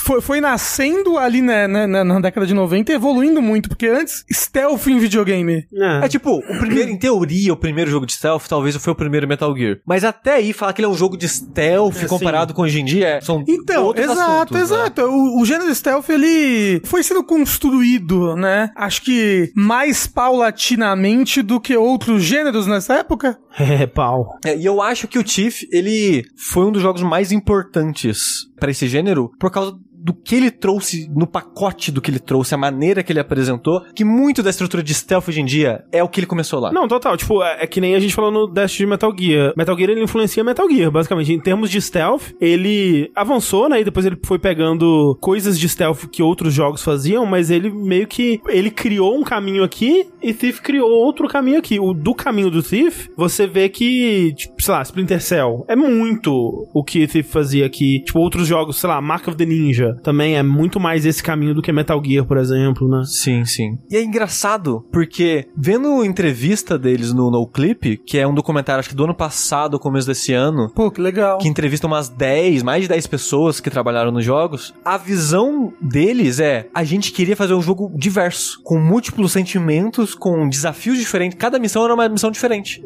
foi, foi nascendo ali né, né, na, na década de 90 e evoluindo muito. Porque antes, stealth em videogame. É. É tipo, o primeiro, em teoria, o primeiro jogo de stealth talvez foi o primeiro Metal Gear. Mas até aí, falar que ele é um jogo de stealth É, comparado com hoje em dia, é- são Então, outros exato, assuntos, né? exato. O, o gênero stealth, ele foi sendo construído, né? Acho que mais paulatinamente do que outros gêneros nessa época. É, pau. É, e eu acho que o Tiff, ele foi um dos jogos mais importantes pra esse gênero por causa do que ele trouxe no pacote do que ele trouxe, a maneira que ele apresentou, que muito da estrutura de stealth hoje em dia é o que ele começou lá. Não, total. Tipo, é, é que nem a gente falou no Dash de Metal Gear. Metal Gear, ele influencia Metal Gear, basicamente. Em termos de stealth, ele avançou, né? E depois ele foi pegando coisas de stealth que outros jogos faziam, mas ele meio que... Ele criou um caminho aqui e Thief criou outro caminho aqui. O do caminho do Thief, você vê que, tipo, sei lá, Splinter Cell é muito o que Thief fazia aqui. Tipo, outros jogos, sei lá, Mark of the Ninja, também é muito mais esse caminho do que Metal Gear, por exemplo, né? Sim, sim. E é engraçado, porque vendo entrevista deles no No Clip, que é um documentário, acho que do ano passado, começo desse ano, Pô, que legal. que entrevista umas 10, mais de 10 pessoas que trabalharam nos jogos, a visão deles é: a gente queria fazer um jogo diverso, com múltiplos sentimentos, com desafios diferentes. Cada missão era uma missão diferente.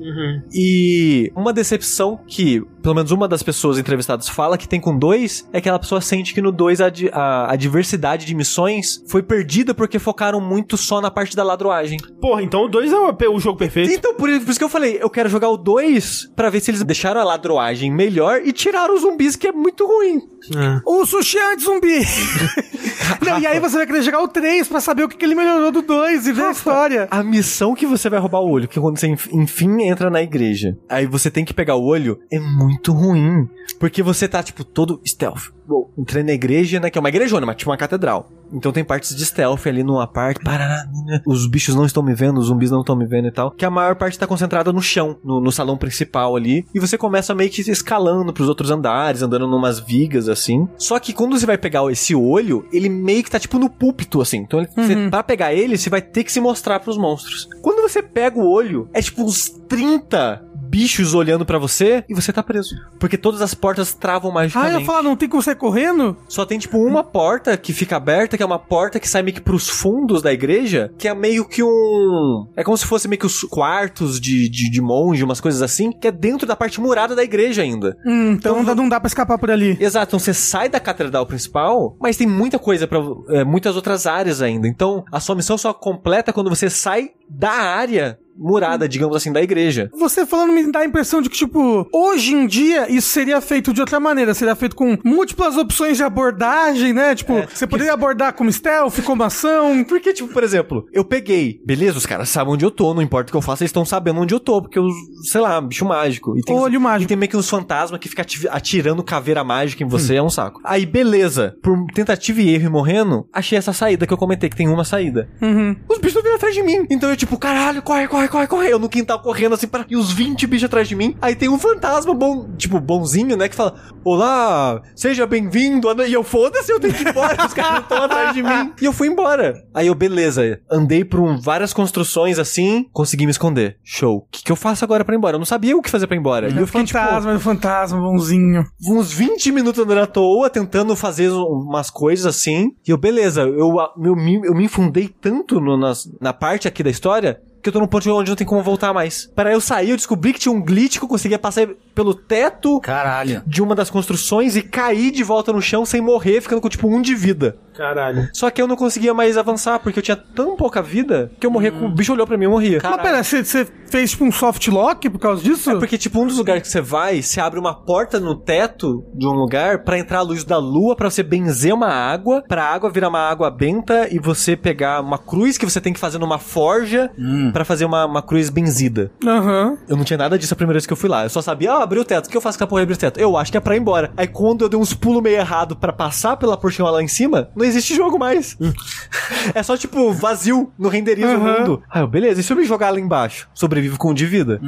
E uma decepção que, pelo menos uma das pessoas entrevistadas fala que tem com dois, é que aquela pessoa sente que no dois a, a, a diversidade de missões foi perdida porque focaram muito só na parte da ladroagem. Porra, então o 2 é o, o jogo perfeito. Então, por, isso- por isso que eu falei, eu quero jogar o 2 pra ver se eles deixaram a ladroagem melhor e tiraram os zumbis, que é muito ruim. É. O sushi é anti-zumbi. Não, e aí você vai querer jogar o 3 pra saber o que, que ele melhorou do 2 e ver a história. A missão que você vai roubar o olho, que quando você enf- enfim entra na igreja, aí você tem que pegar o olho, é muito ruim. Porque você tá, tipo, todo stealth. Uou. Entrei na igreja, né? Que é uma igrejona, mas tipo uma catedral. Então tem partes de stealth ali numa parte. Parará, né, os bichos não estão me vendo, os zumbis não estão me vendo e tal. Que a maior parte tá concentrada no chão, no, no salão principal ali. E você começa meio que escalando pros outros andares, andando numas vigas assim. Só que quando você vai pegar esse olho, ele meio que tá tipo no púlpito, assim. Então ele, você, pra pegar ele, você vai ter que se mostrar pros monstros. Quando você pega o olho, é tipo uns 30 bichos olhando pra você e você tá preso. Porque todas as portas travam Ah, magicamente. eu ia falar, não tem como sair correndo? Só tem, tipo, uma porta que fica aberta, que é uma porta que sai meio que pros fundos da igreja, que é meio que um. É como se fosse meio que os quartos de, de, de monge, umas coisas assim, que é dentro da parte murada da igreja ainda. Hum, então, dá- não dá pra escapar por ali. Exato, então você sai da catedral principal, mas tem muita coisa para muitas outras áreas ainda. Então, a sua missão só completa quando você sai da área murada, digamos assim, da igreja. Você falando me dá a impressão de que, tipo, hoje em dia isso seria feito de outra maneira. Seria feito com múltiplas opções de abordagem, né? Tipo, você poderia abordar como stealth, como ação. Porque, tipo, por exemplo, eu peguei, beleza, os caras sabem onde eu tô, não importa o que eu faça, eles estão sabendo onde eu tô, porque eu, sei lá, bicho mágico. E tem, Olho mágico. E tem meio que uns fantasmas que ficam ati- atirando caveira mágica em você, é um saco. Aí, beleza, por tentativa e erro e morrendo, achei essa saída que eu comentei, que tem uma saída. Uhum. Os bichos vindo atrás de mim. Então eu, tipo, caralho, corre, corre, corre, corre. Eu no quintal correndo assim, para... e os 20 bichos atrás de mim. Aí tem um fantasma bom, tipo, bonzinho, né, que fala: Olá, seja bem-vindo. E eu, foda-se, eu tenho que ir embora. os caras estão atrás de mim. E eu fui embora. Aí eu, beleza, andei por um- várias construções assim, consegui me esconder. Show. O que, que eu faço agora pra ir embora? Eu não sabia o que fazer pra ir embora. E eu fiquei, tipo, fantasma, é fantasma, bonzinho. uns 20 minutos andando à toa, tentando fazer umas coisas assim. E eu, beleza, eu, eu, me, eu me infundei tanto no- na parte aqui da história que eu tô num ponto onde não tem como voltar mais. Para eu sair, eu descobri que tinha um glitch que eu conseguia passar pelo teto Caralho. de uma das construções e cair de volta no chão sem morrer, ficando com tipo um de vida. Caralho. Só que eu não conseguia mais avançar, porque eu tinha tão pouca vida que eu morria com. O bicho olhou pra mim e morria. Mas pera, você você fez tipo um soft lock por causa disso? É porque, tipo, um dos lugares que você vai, você abre uma porta no teto de um lugar pra entrar a luz da lua, pra você benzer uma água, pra água virar uma água benta e você pegar uma cruz que você tem que fazer numa forja pra fazer uma, uma cruz benzida. Aham. Eu não tinha nada disso a primeira vez que eu fui lá. Eu só sabia, ah, abri o teto. O que eu faço com a porra de abrir o teto? Eu acho que é pra ir embora. Aí quando eu dei uns pulos meio errado pra passar pela portinha lá em cima, não existe jogo mais. é só, tipo, vazio, não renderiza o mundo. Ah, eu, beleza. E se eu me jogar lá embaixo? Sobrevivo com um de vida.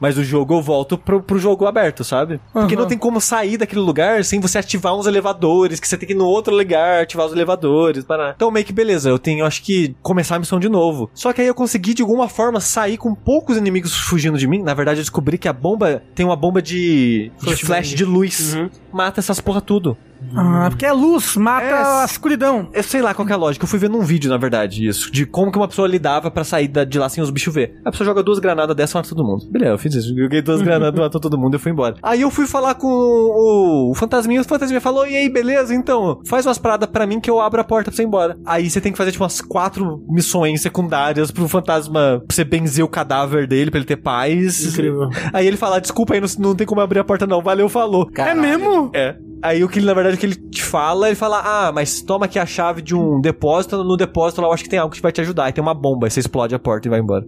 Mas o jogo eu volto pro, pro jogo aberto, sabe? Porque não tem como sair daquele lugar sem você ativar uns elevadores, que você tem que ir no outro lugar, ativar os elevadores, parar. Então meio que beleza, eu tenho, acho que, começar a missão de novo. Só que aí eu consegui, de alguma forma, sair com poucos inimigos fugindo de mim. Na verdade, eu descobri que a bomba tem uma bomba de, de flash de luz. Mata essas porra tudo. Ah, porque é luz, mata É, a escuridão. Eu sei lá qual que é a lógica. Eu fui ver num vídeo, na verdade, isso. De como que uma pessoa lidava pra sair de lá sem os bichos ver. A pessoa joga duas granadas dessa e mata todo mundo. Beleza, eu fiz isso. Joguei duas granadas, matou todo mundo e fui embora. Aí eu fui falar com o, o fantasminha. O fantasminha falou: E aí, beleza? Então, faz umas paradas pra mim que eu abro a porta pra você ir embora. Aí você tem que fazer, tipo, umas quatro missões secundárias pro fantasma. Pra você benzer o cadáver dele, pra ele ter paz. Incrível. Aí ele fala: Desculpa aí, não, não tem como abrir a porta, não. Valeu, falou. É mesmo? É. Aí o que ele, na verdade, o que ele te fala, ele fala: Ah, mas toma aqui a chave de um depósito. No depósito lá eu acho que tem algo que vai te ajudar. Aí tem uma bomba, aí você explode a porta e vai embora.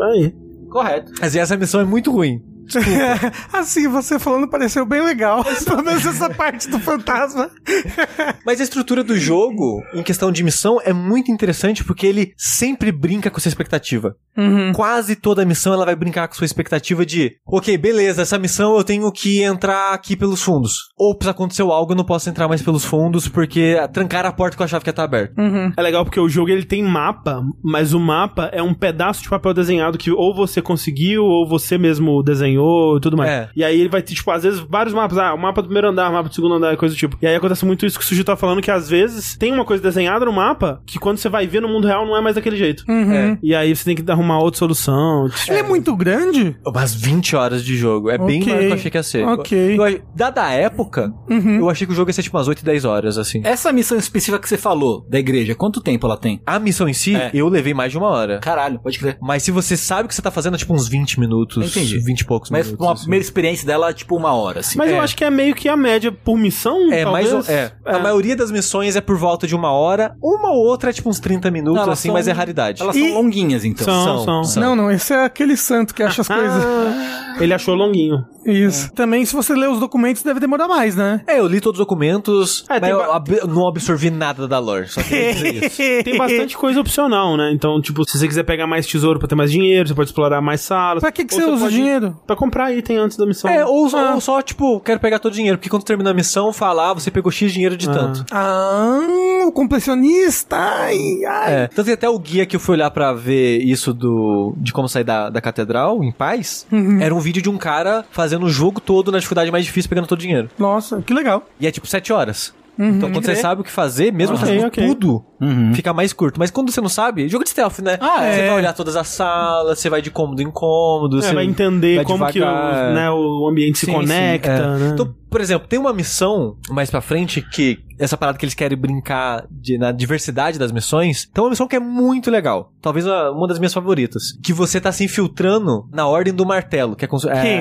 Aí. Correto. Mas essa missão é muito ruim. assim, você falando pareceu bem legal. Pelo menos essa parte do fantasma. Mas a estrutura do jogo, em questão de missão, é muito interessante porque ele sempre brinca com sua expectativa. Uhum. Quase toda missão ela vai brincar com sua expectativa de, ok, beleza, essa missão eu tenho que entrar aqui pelos fundos. Ou se aconteceu algo, eu não posso entrar mais pelos fundos porque trancaram a porta que eu achava que ia estar aberta. É legal porque o jogo ele tem mapa, mas o mapa é um pedaço de papel desenhado que ou você conseguiu ou você mesmo desenhou e tudo mais. É. E aí ele vai ter, tipo, às vezes vários mapas. Ah, o mapa do primeiro andar, o mapa do segundo andar, coisa do tipo. E aí acontece muito isso que o Suji tá falando, que às vezes tem uma coisa desenhada no mapa que quando você vai ver no mundo real não é mais daquele jeito. É. E aí você tem que arrumar outra solução. Ele é muito grande? Umas 20 horas de jogo. É bem Ok. maior do que eu achei que ia ser. Ok. Eu- eu- dada a época, Uhum. eu achei que o jogo ia ser tipo umas 8, 10 horas, assim. Essa missão específica que você falou, da igreja, quanto tempo ela tem? A missão em si, É. eu levei mais de uma hora. Caralho, pode crer. Mas se você sabe o que você tá fazendo, é tipo uns 20 minutos. Entendi. 20 e poucos Mas minutos. uma assim. primeira experiência dela, tipo uma hora, assim. Mas eu É. acho que é meio que a média por missão, É, mais talvez. ou- é. A maioria das missões é por volta de uma hora. Uma ou outra é tipo uns 30 minutos, Elas assim, são- mas é raridade. Elas E- são longuinhas, então. São, são. são. Não, não, esse é aquele santo que acha as coisas. Ah, ele achou longuinho. Isso. Também, se você ler os documentos, deve demorar mais, né? É, eu li todos os documentos, É, mas eu ba- ab- não absorvi nada da lore. Só queria dizer isso. Tem bastante coisa opcional, né? Então, tipo, se você quiser pegar mais tesouro pra ter mais dinheiro, você pode explorar mais salas. Pra que, que você usa o pode- dinheiro? Pra comprar item antes da missão. É, ou, Ah. ou só, tipo, quero pegar todo o dinheiro. Porque quando termina a missão, fala, ah, você pegou X dinheiro de Ah. tanto. Ah, o completionista. Ai, ai. É, tanto que até o guia que eu fui olhar pra ver isso do de como sair da, da catedral em paz, Uhum. era um vídeo de um cara fazendo o jogo todo na dificuldade mais difícil, pegando todo o dinheiro. Nossa, que legal. E é tipo 7 horas. Então quando você sabe o que fazer, mesmo fazendo ok. tudo, fica mais curto. Mas quando você não sabe, jogo de stealth, né? Ah, Você é. vai olhar todas as salas, você vai de cômodo em cômodo, É, você vai entender vai como que o, né, o ambiente se Sim, conecta, sim, é. né? Então, por exemplo, tem uma missão mais pra frente que essa parada que eles querem brincar de- na diversidade das missões. Então é uma missão que é muito legal. Talvez a- uma das minhas favoritas. Que você tá se infiltrando na Ordem do Martelo, que é,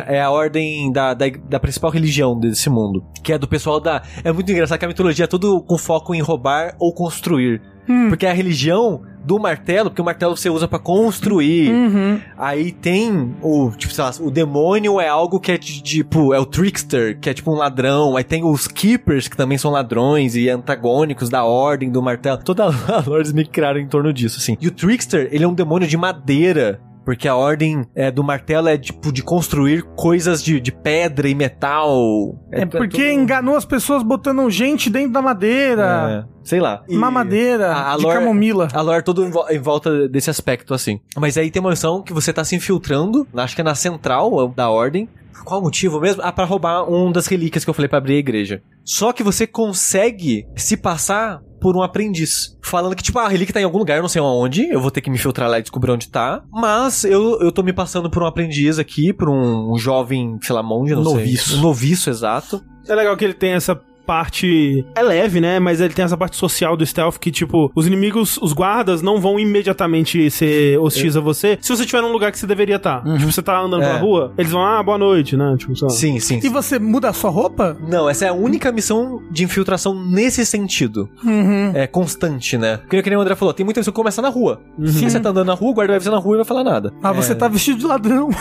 é, é a ordem da, da, da principal religião desse mundo. Que é do pessoal da. É muito engraçado que a mitologia é tudo com foco em roubar ou construir. Porque é a religião do martelo, porque o martelo você usa pra construir. Uhum. Aí tem o, tipo, sei lá, o demônio é algo que é de, tipo, é o trickster, que é tipo um ladrão. Aí tem os keepers, que também são ladrões e antagônicos da ordem do martelo. Toda a lore eles me criaram em torno disso, assim. E o trickster, ele é um demônio de madeira. Porque a ordem é, do martelo é tipo de construir coisas de, de pedra e metal. É porque tudo- enganou as pessoas botando gente dentro da madeira. É, sei lá. E- Mamadeira, a- a de lore- camomila. A lore é todo em, vo- em volta desse aspecto, assim. Mas aí tem uma missão que você tá se infiltrando, acho que é na central da ordem. Qual o motivo mesmo? Ah, pra roubar um das relíquias que eu falei pra abrir a igreja. Só que você consegue se passar por um aprendiz. Falando que, tipo, ah, a relíquia tá em algum lugar, eu não sei aonde, eu vou ter que me filtrar lá e descobrir onde tá. Mas eu, eu tô me passando por um aprendiz aqui, por um jovem, sei lá, monge, não Noviço. sei. Um noviço, exato. É legal que ele tem essa parte. É leve, né? Mas ele tem essa parte social do stealth que, tipo, os inimigos, os guardas, não vão imediatamente ser hostis a você se você estiver num lugar que você deveria estar. Tipo, você tá andando É. pela rua, eles vão, ah, boa noite, né? Tipo, lá. Sim, sim. E você muda a sua roupa? Não, essa é a única missão de infiltração nesse sentido. Uhum. É constante, né? Porque que nem o André falou, tem muita missão que começa na rua. Se você tá andando na rua, o guarda vai avisar na rua e não vai falar nada. Ah, você tá vestido de ladrão.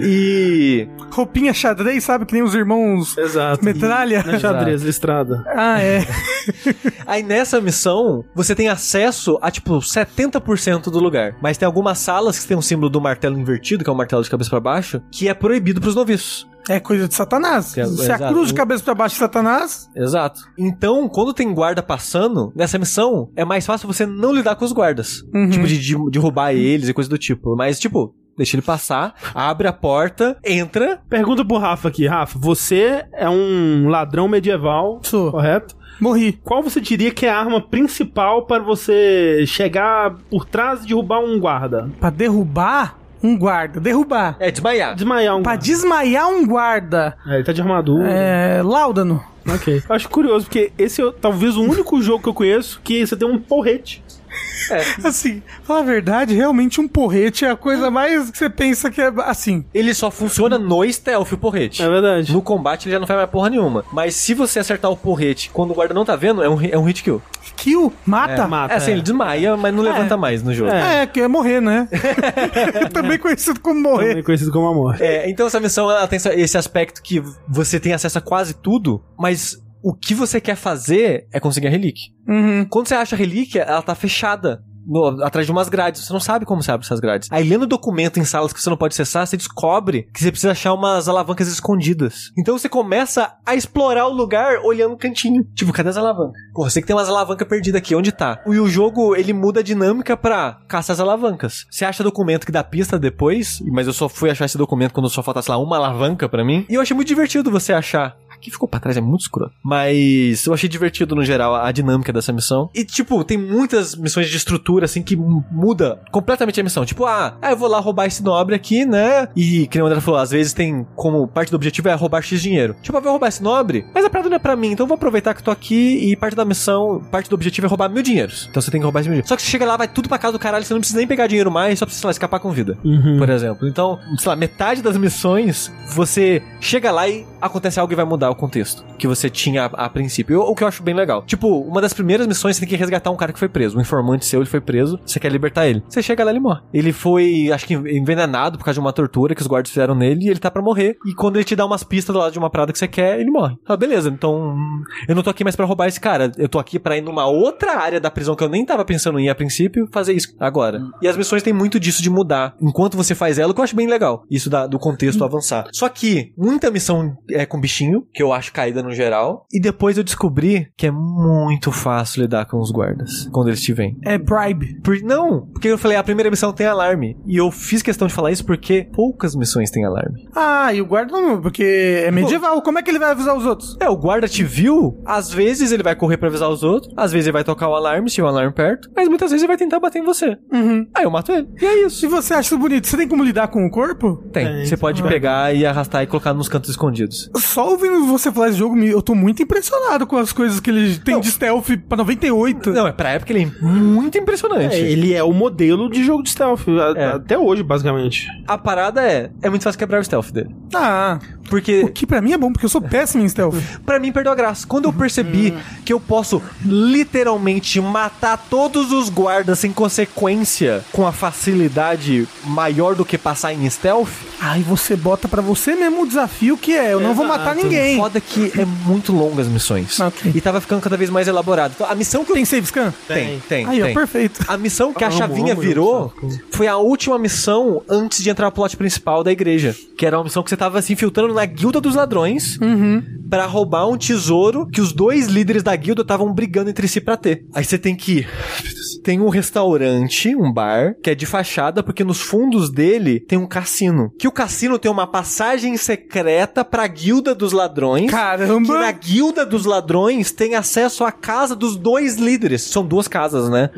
E. Roupinha xadrez, sabe? Que nem os irmãos Exato. metralha. Na xadrez, listrada. Ah, é. Aí nessa missão, você tem acesso a tipo 70% do lugar. Mas tem algumas salas que tem um símbolo do martelo invertido, que é um martelo de cabeça pra baixo, que é proibido pros noviços. É coisa de Satanás. É, Se a cruz de cabeça pra baixo de Satanás, Exato. Então, quando tem guarda passando, nessa missão, é mais fácil você não lidar com os guardas. Uhum. Tipo, de, de, de roubar eles e coisa do tipo. Mas, tipo, deixa ele passar, abre a porta, entra. Pergunta pro Rafa aqui. Rafa, você é um ladrão medieval, Sou. correto? morri. Qual você diria que é a arma principal para você chegar por trás e derrubar um guarda? Pra derrubar um guarda. Derrubar. É, desmaiar. Desmaiar um Pra guarda. desmaiar um guarda. É, ele tá de armadura. É. Láudano. Ok. Acho curioso, porque esse é talvez o único jogo que eu conheço que você tem um porrete. Assim, fala a verdade, realmente um porrete é a coisa mais que você pensa que é assim. Ele só funciona no stealth, o porrete. É verdade. No combate ele já não faz mais porra nenhuma. Mas se você acertar o porrete quando o guarda não tá vendo, é um, é um hit kill. Kill, mata. mata. É assim, ele desmaia, mas não levanta mais no jogo. É, que é morrer, né? Também conhecido como morrer. Também conhecido como amor. É, então essa missão ela tem esse aspecto que você tem acesso a quase tudo, mas o que você quer fazer é conseguir a relíquia. Uhum. Quando você acha a relíquia, ela tá fechada. no- atrás de umas grades, você não sabe como você abre essas grades. Aí, lendo documento em salas que você não pode acessar, você descobre que você precisa achar umas alavancas escondidas. Então você começa a explorar o lugar olhando o cantinho. Tipo, cadê as alavancas? Porra, sei que tem umas alavancas perdidas aqui, onde tá? E o jogo, ele muda a dinâmica pra caçar as alavancas. Você acha documento que dá pista depois, mas eu só fui achar esse documento quando só faltasse lá uma alavanca pra mim. E eu achei muito divertido você achar. Aqui ficou pra trás, é muito escuro. Mas eu achei divertido no geral a dinâmica dessa missão. E, tipo, tem muitas missões de estrutura, assim, que muda completamente a missão. Tipo, ah, ah, eu vou lá roubar esse nobre aqui, né? E, que nem o André falou, às vezes tem como parte do objetivo é roubar X dinheiro. Tipo, eu vou roubar esse nobre, mas a parada não é pra mim, então eu vou aproveitar que eu tô aqui e parte da missão, parte do objetivo é roubar mil dinheiros. Então você tem que roubar esse mil dinheiros. Só que você chega lá, vai tudo pra casa do caralho, você não precisa nem pegar dinheiro mais, só precisa, sei lá, escapar com vida Uhum. por exemplo. Então, sei lá, metade das missões, você chega lá e acontece algo e vai mudar o contexto que você tinha a, a princípio. Eu- o que eu acho bem legal. Tipo, uma das primeiras missões você tem que resgatar um cara que foi preso. Um informante seu, ele foi preso, você quer libertar ele. Você chega lá e ele morre. Ele foi, acho que envenenado por causa de uma tortura que os guardas fizeram nele e ele tá pra morrer. E quando ele te dá umas pistas do lado de uma parada que você quer, ele morre. Ah, beleza, então eu não tô aqui mais pra roubar esse cara. Eu tô aqui pra ir numa outra área da prisão que eu nem tava pensando em ir a princípio, fazer isso agora. E as missões têm muito disso de mudar. Enquanto você faz ela, o que eu acho bem legal. Isso da- do contexto avançar. Só que muita missão é com bichinho, que eu acho caída no geral. E depois eu descobri que é muito fácil lidar com os guardas quando eles te veem. É bribe. Por- não, porque eu falei, a primeira missão tem alarme. E eu fiz questão de falar isso porque poucas missões têm alarme. Ah, e o guarda não, porque é medieval. Como é que ele vai avisar os outros? É, o guarda te viu, às vezes ele vai correr pra avisar os outros, às vezes ele vai tocar o alarme, se tiver um alarme perto, mas muitas vezes ele vai tentar bater em você. Uhum. Aí eu mato ele. E é isso. Se você acha isso bonito, você tem como lidar com o corpo? Tem. Você pode pegar e arrastar e colocar nos cantos escondidos. Só ouvindo você falar esse jogo, eu tô muito impressionado com as coisas que ele tem de stealth pra 98. Não, é pra época ele é muito impressionante. É, ele é o modelo de jogo de stealth, É. até hoje, basicamente. A parada é, é muito fácil quebrar o stealth dele. Ah, Porque o que pra mim é bom, porque eu sou péssimo em stealth. Pra mim perdeu a graça. Quando eu percebi que eu posso literalmente matar todos os guardas sem consequência com a facilidade maior do que passar em stealth, Aí você bota pra você mesmo o desafio que é, eu não vou matar ninguém. Foda que é muito longa as missões. Ok. E tava ficando cada vez mais elaborado. Então, a missão que eu Tem save scan? tem, tem, Aí, ó, perfeito. A missão que a Amo, chavinha amo virou foi a última missão antes de entrar no plot principal da igreja. Que era uma missão que você tava se infiltrando na guilda dos ladrões pra roubar um tesouro que os dois líderes da guilda estavam brigando entre si pra ter. Aí você tem que ir. Tem um restaurante, um bar, que é de fachada, porque nos fundos dele tem um cassino. Que o cassino tem uma passagem secreta pra guilda dos ladrões. Que na Caramba! guilda dos ladrões tem acesso à casa dos dois líderes. São duas casas, né?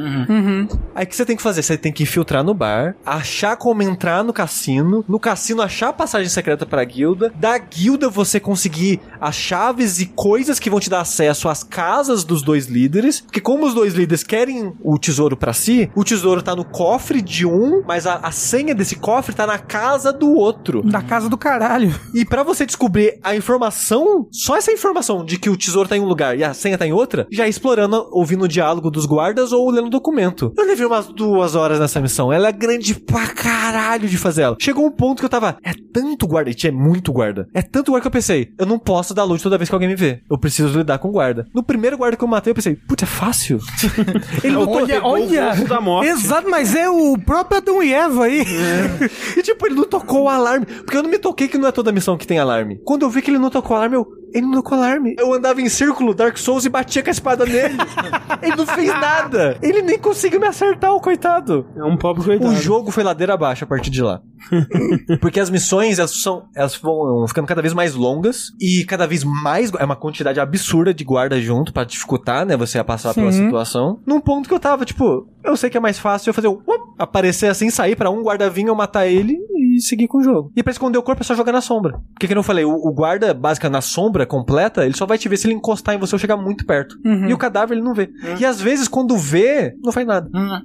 Aí o que você tem que fazer? Você tem que infiltrar no bar, achar como entrar no cassino, no cassino achar a passagem secreta pra guilda, da guilda você conseguir as chaves e coisas que vão te dar acesso às casas dos dois líderes, porque como os dois líderes querem o tesouro pra si, o tesouro tá no cofre de um, mas a, a senha desse cofre tá na casa do outro. Da casa do caralho. E pra você descobrir a informação, só essa informação de que o tesouro tá em um lugar e a senha tá em outra, já explorando, ouvindo o diálogo dos guardas ou lendo o documento. Eu levei umas duas horas nessa missão. Ela é grande pra caralho de fazer ela. Chegou um ponto que eu tava, é tanto guarda, e tinha muito guarda. É tanto guarda que eu pensei, eu não posso dar loot toda vez que alguém me vê. Eu preciso lidar com guarda. No primeiro guarda que eu matei, eu pensei, putz, é fácil. Ele não Olha, o olha! gosto da morte. Exato, mas é o próprio Adão e Eva aí. E tipo, ele não tocou o alarme. Porque eu não me toquei que não é toda missão que tem alarme. Quando eu vi que ele não tocou o alarme, eu. Ele não o alarme. Eu andava em círculo Dark Souls e batia com a espada nele. ele não fez nada. Ele nem conseguiu me acertar, o coitado. É um pobre coitado. O jogo foi ladeira abaixo a partir de lá. Porque as missões, elas são. Elas vão ficando cada vez mais longas e cada vez mais. É uma quantidade absurda de guarda junto pra dificultar, né? Você a passar pela situação. Num ponto que eu tava, tipo, eu sei que é mais fácil eu fazer um. aparecer assim, sair pra um guarda vir, eu matar ele e seguir com o jogo. E pra esconder o corpo é só jogar na sombra. Porque que eu falei, o, o guarda básica na sombra completa, ele só vai te ver se ele encostar em você ou chegar muito perto. E o cadáver ele não vê. E às vezes, quando vê, não faz nada.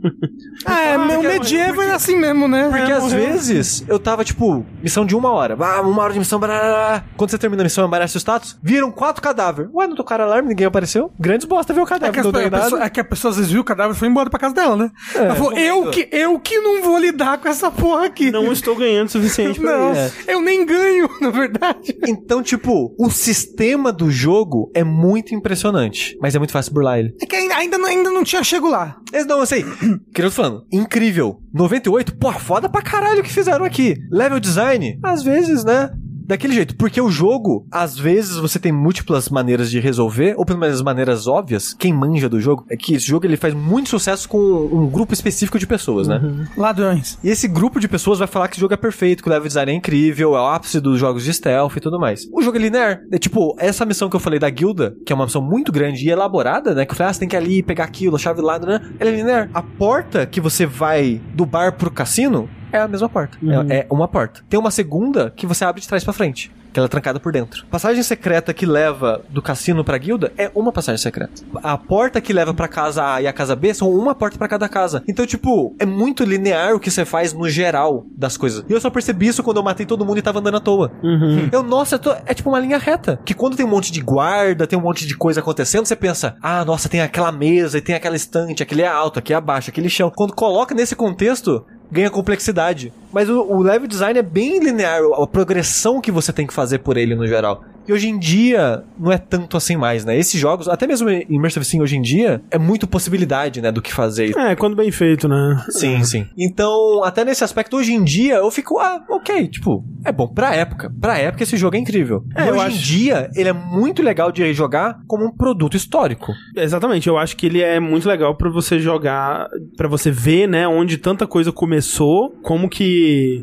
Ah, é, o medieval é assim mesmo, né? Porque É, às vezes eu tava, tipo, missão de uma hora. Ah, uma hora de missão. Barará. Quando você termina a missão, aparece o status. Viram quatro cadáveres. Ué, não tocaram alarme, ninguém apareceu. Grandes bosta ver o É cadáver. que, as, não a nada. pessoa, é que a pessoa às vezes viu o cadáver e foi embora pra casa dela, né? Ela falou, eu que, eu que não vou lidar com essa porra aqui. Não estou ganhando o suficiente pra Não, isso. eu nem ganho, na verdade. Então, tipo, o sistema do jogo é muito impressionante. Mas é muito fácil burlar ele. É que ainda, ainda, não, ainda não tinha chego lá. Não, eu sei. Que eu tô falando. Incrível. 98, pô, foda pra caralho o que fizeram aqui. Level design, às vezes, né? Daquele jeito, porque o jogo, às vezes você tem múltiplas maneiras de resolver, ou pelo menos maneiras óbvias. Quem manja do jogo é que esse jogo ele faz muito sucesso com um grupo específico de pessoas, né? Ladrões. E esse grupo de pessoas vai falar que esse jogo é perfeito, que o level design é incrível, é o ápice dos jogos de stealth e tudo mais. O jogo é linear. É tipo, essa missão que eu falei da guilda, que é uma missão muito grande e elaborada, né? Que eu falei, ah, você tem que ir ali pegar aquilo, a chave do lado, né? Ela é linear. A porta que você vai do bar pro cassino é a mesma porta. É, é uma porta. Tem uma segunda que você abre de trás pra frente. Que ela é trancada por dentro. Passagem secreta que leva do cassino pra guilda é uma passagem secreta. A porta que leva pra casa A e a casa B são uma porta pra cada casa. Então, tipo, é muito linear o que você faz no geral das coisas. E eu só percebi isso quando eu matei todo mundo e tava andando à toa. Eu, nossa, eu tô- é tipo uma linha reta. Que quando tem um monte de guarda, tem um monte de coisa acontecendo, você pensa, ah, nossa, tem aquela mesa e tem aquela estante, aquele é alto, aqui é baixo, aquele chão. Quando coloca nesse contexto, ganha complexidade. Mas o, o level design é bem linear, a progressão que você tem que fazer por ele no geral. E hoje em dia, não é tanto assim mais, né? Esses jogos, até mesmo Immersive Sim hoje em dia, é muito possibilidade, né, do que fazer. É, quando bem feito, né? Sim, sim. Então, até nesse aspecto, hoje em dia, eu fico, ah, ok, tipo, é bom pra época. Pra época, esse jogo é incrível. É, hoje em acho- dia, ele é muito legal de jogar como um produto histórico. Exatamente, eu acho que ele é muito legal pra você jogar, pra você ver, né, onde tanta coisa começou, como que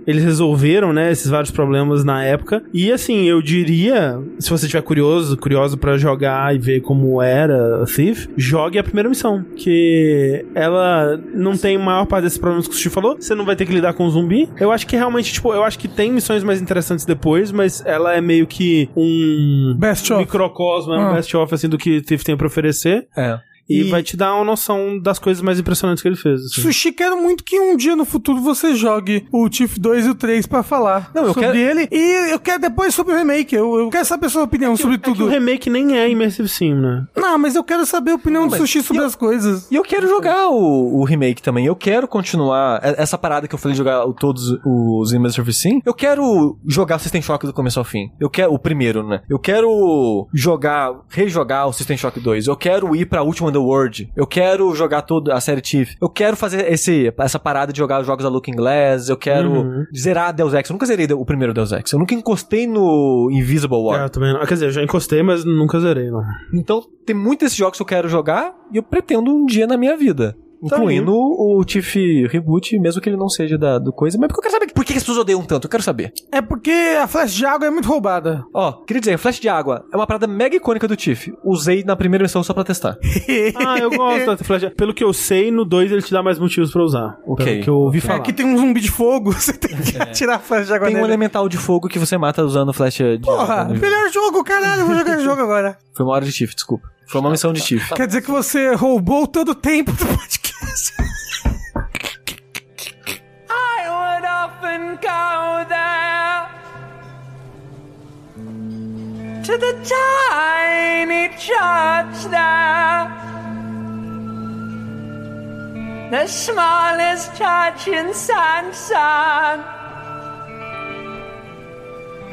eles resolveram, né, esses vários problemas na época. E assim, eu diria, se você tiver curioso, curioso pra jogar e ver como era Thief, jogue a primeira missão, que ela não tem maior parte desses problemas que o Sushi falou, você não vai ter que lidar com zumbi. Eu acho que realmente, tipo, eu acho que tem missões mais interessantes depois, mas ela é meio que um Best of. microcosmo, é um Ah. best-of, assim, do que Thief tem pra oferecer. É. E, E- vai te dar uma noção das coisas mais impressionantes que ele fez. assim. Sushi, quero muito que um dia no futuro você jogue o Tiff 2 e o 3 pra falar Não, eu sobre quero- ele. E eu quero depois sobre o remake. Eu, eu quero saber a sua opinião sobre É que o tudo. remake nem é Immersive Sim, né? Não, mas eu quero saber a opinião do mas Sushi sobre eu- as coisas. E eu quero jogar o, o remake também. Eu quero continuar. Essa parada que eu falei de jogar o- todos os Immersive Sim. Eu quero jogar System Shock do começo ao fim. Eu quero. O primeiro, né? Eu quero jogar. Rejogar o System Shock 2. Eu quero ir pra Ultima Underworld. Eu quero jogar toda a série Thief. Eu quero fazer esse, essa parada de jogar os jogos da Looking Glass. Eu quero Uhum. zerar Deus Ex. Eu nunca zerei o primeiro Deus Ex. Eu nunca encostei no Invisible War. É, eu também não. Quer dizer, eu já encostei, mas nunca zerei, não. Então, tem muitos desses jogos que eu quero jogar e eu pretendo um dia na minha vida. Tá Incluindo o Tiff Reboot, mesmo que ele não seja da do coisa. Mas porque eu quero saber por que as pessoas odeiam tanto. Eu quero saber. É porque a flash de água é muito roubada. Ó, queria dizer, Flash de Água é uma parada mega icônica do Tiff. Usei na primeira missão só pra testar. Ah, eu gosto da Flash. Pelo que eu sei, no 2 ele te dá mais motivos pra usar. Ok. Pelo que eu ouvi É, falar. aqui tem um zumbi de fogo, você tem que atirar a flash de água Tem um nele. elemental de fogo que você mata usando Flash de Porra, Água. melhor jogo, caralho, vou jogar esse jogo agora. Foi uma hora de Tiff, desculpa. Foi uma missão de Tiff. Quer dizer que você roubou todo o tempo do podcast. I would often go there to the tiny church there, the smallest church in Sansan.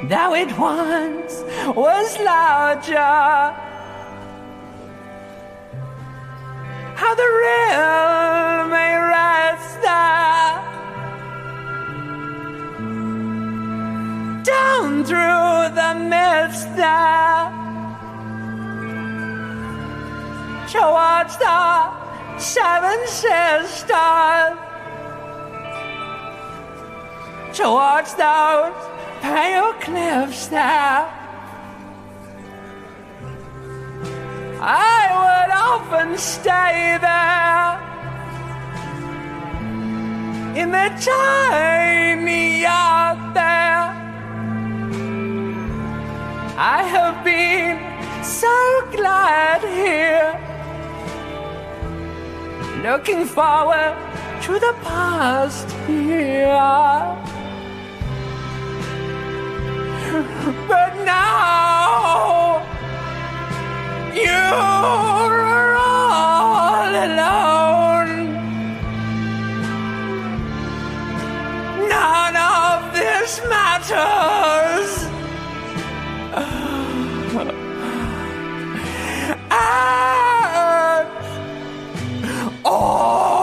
Though it once was larger, how the real may rest down through the mist there towards the seven sisters. Towards those pale cliffs there I would often stay there in the tiny yard there I have been so glad here. Looking forward to the past here. But now you're all alone. None of this matters. And all.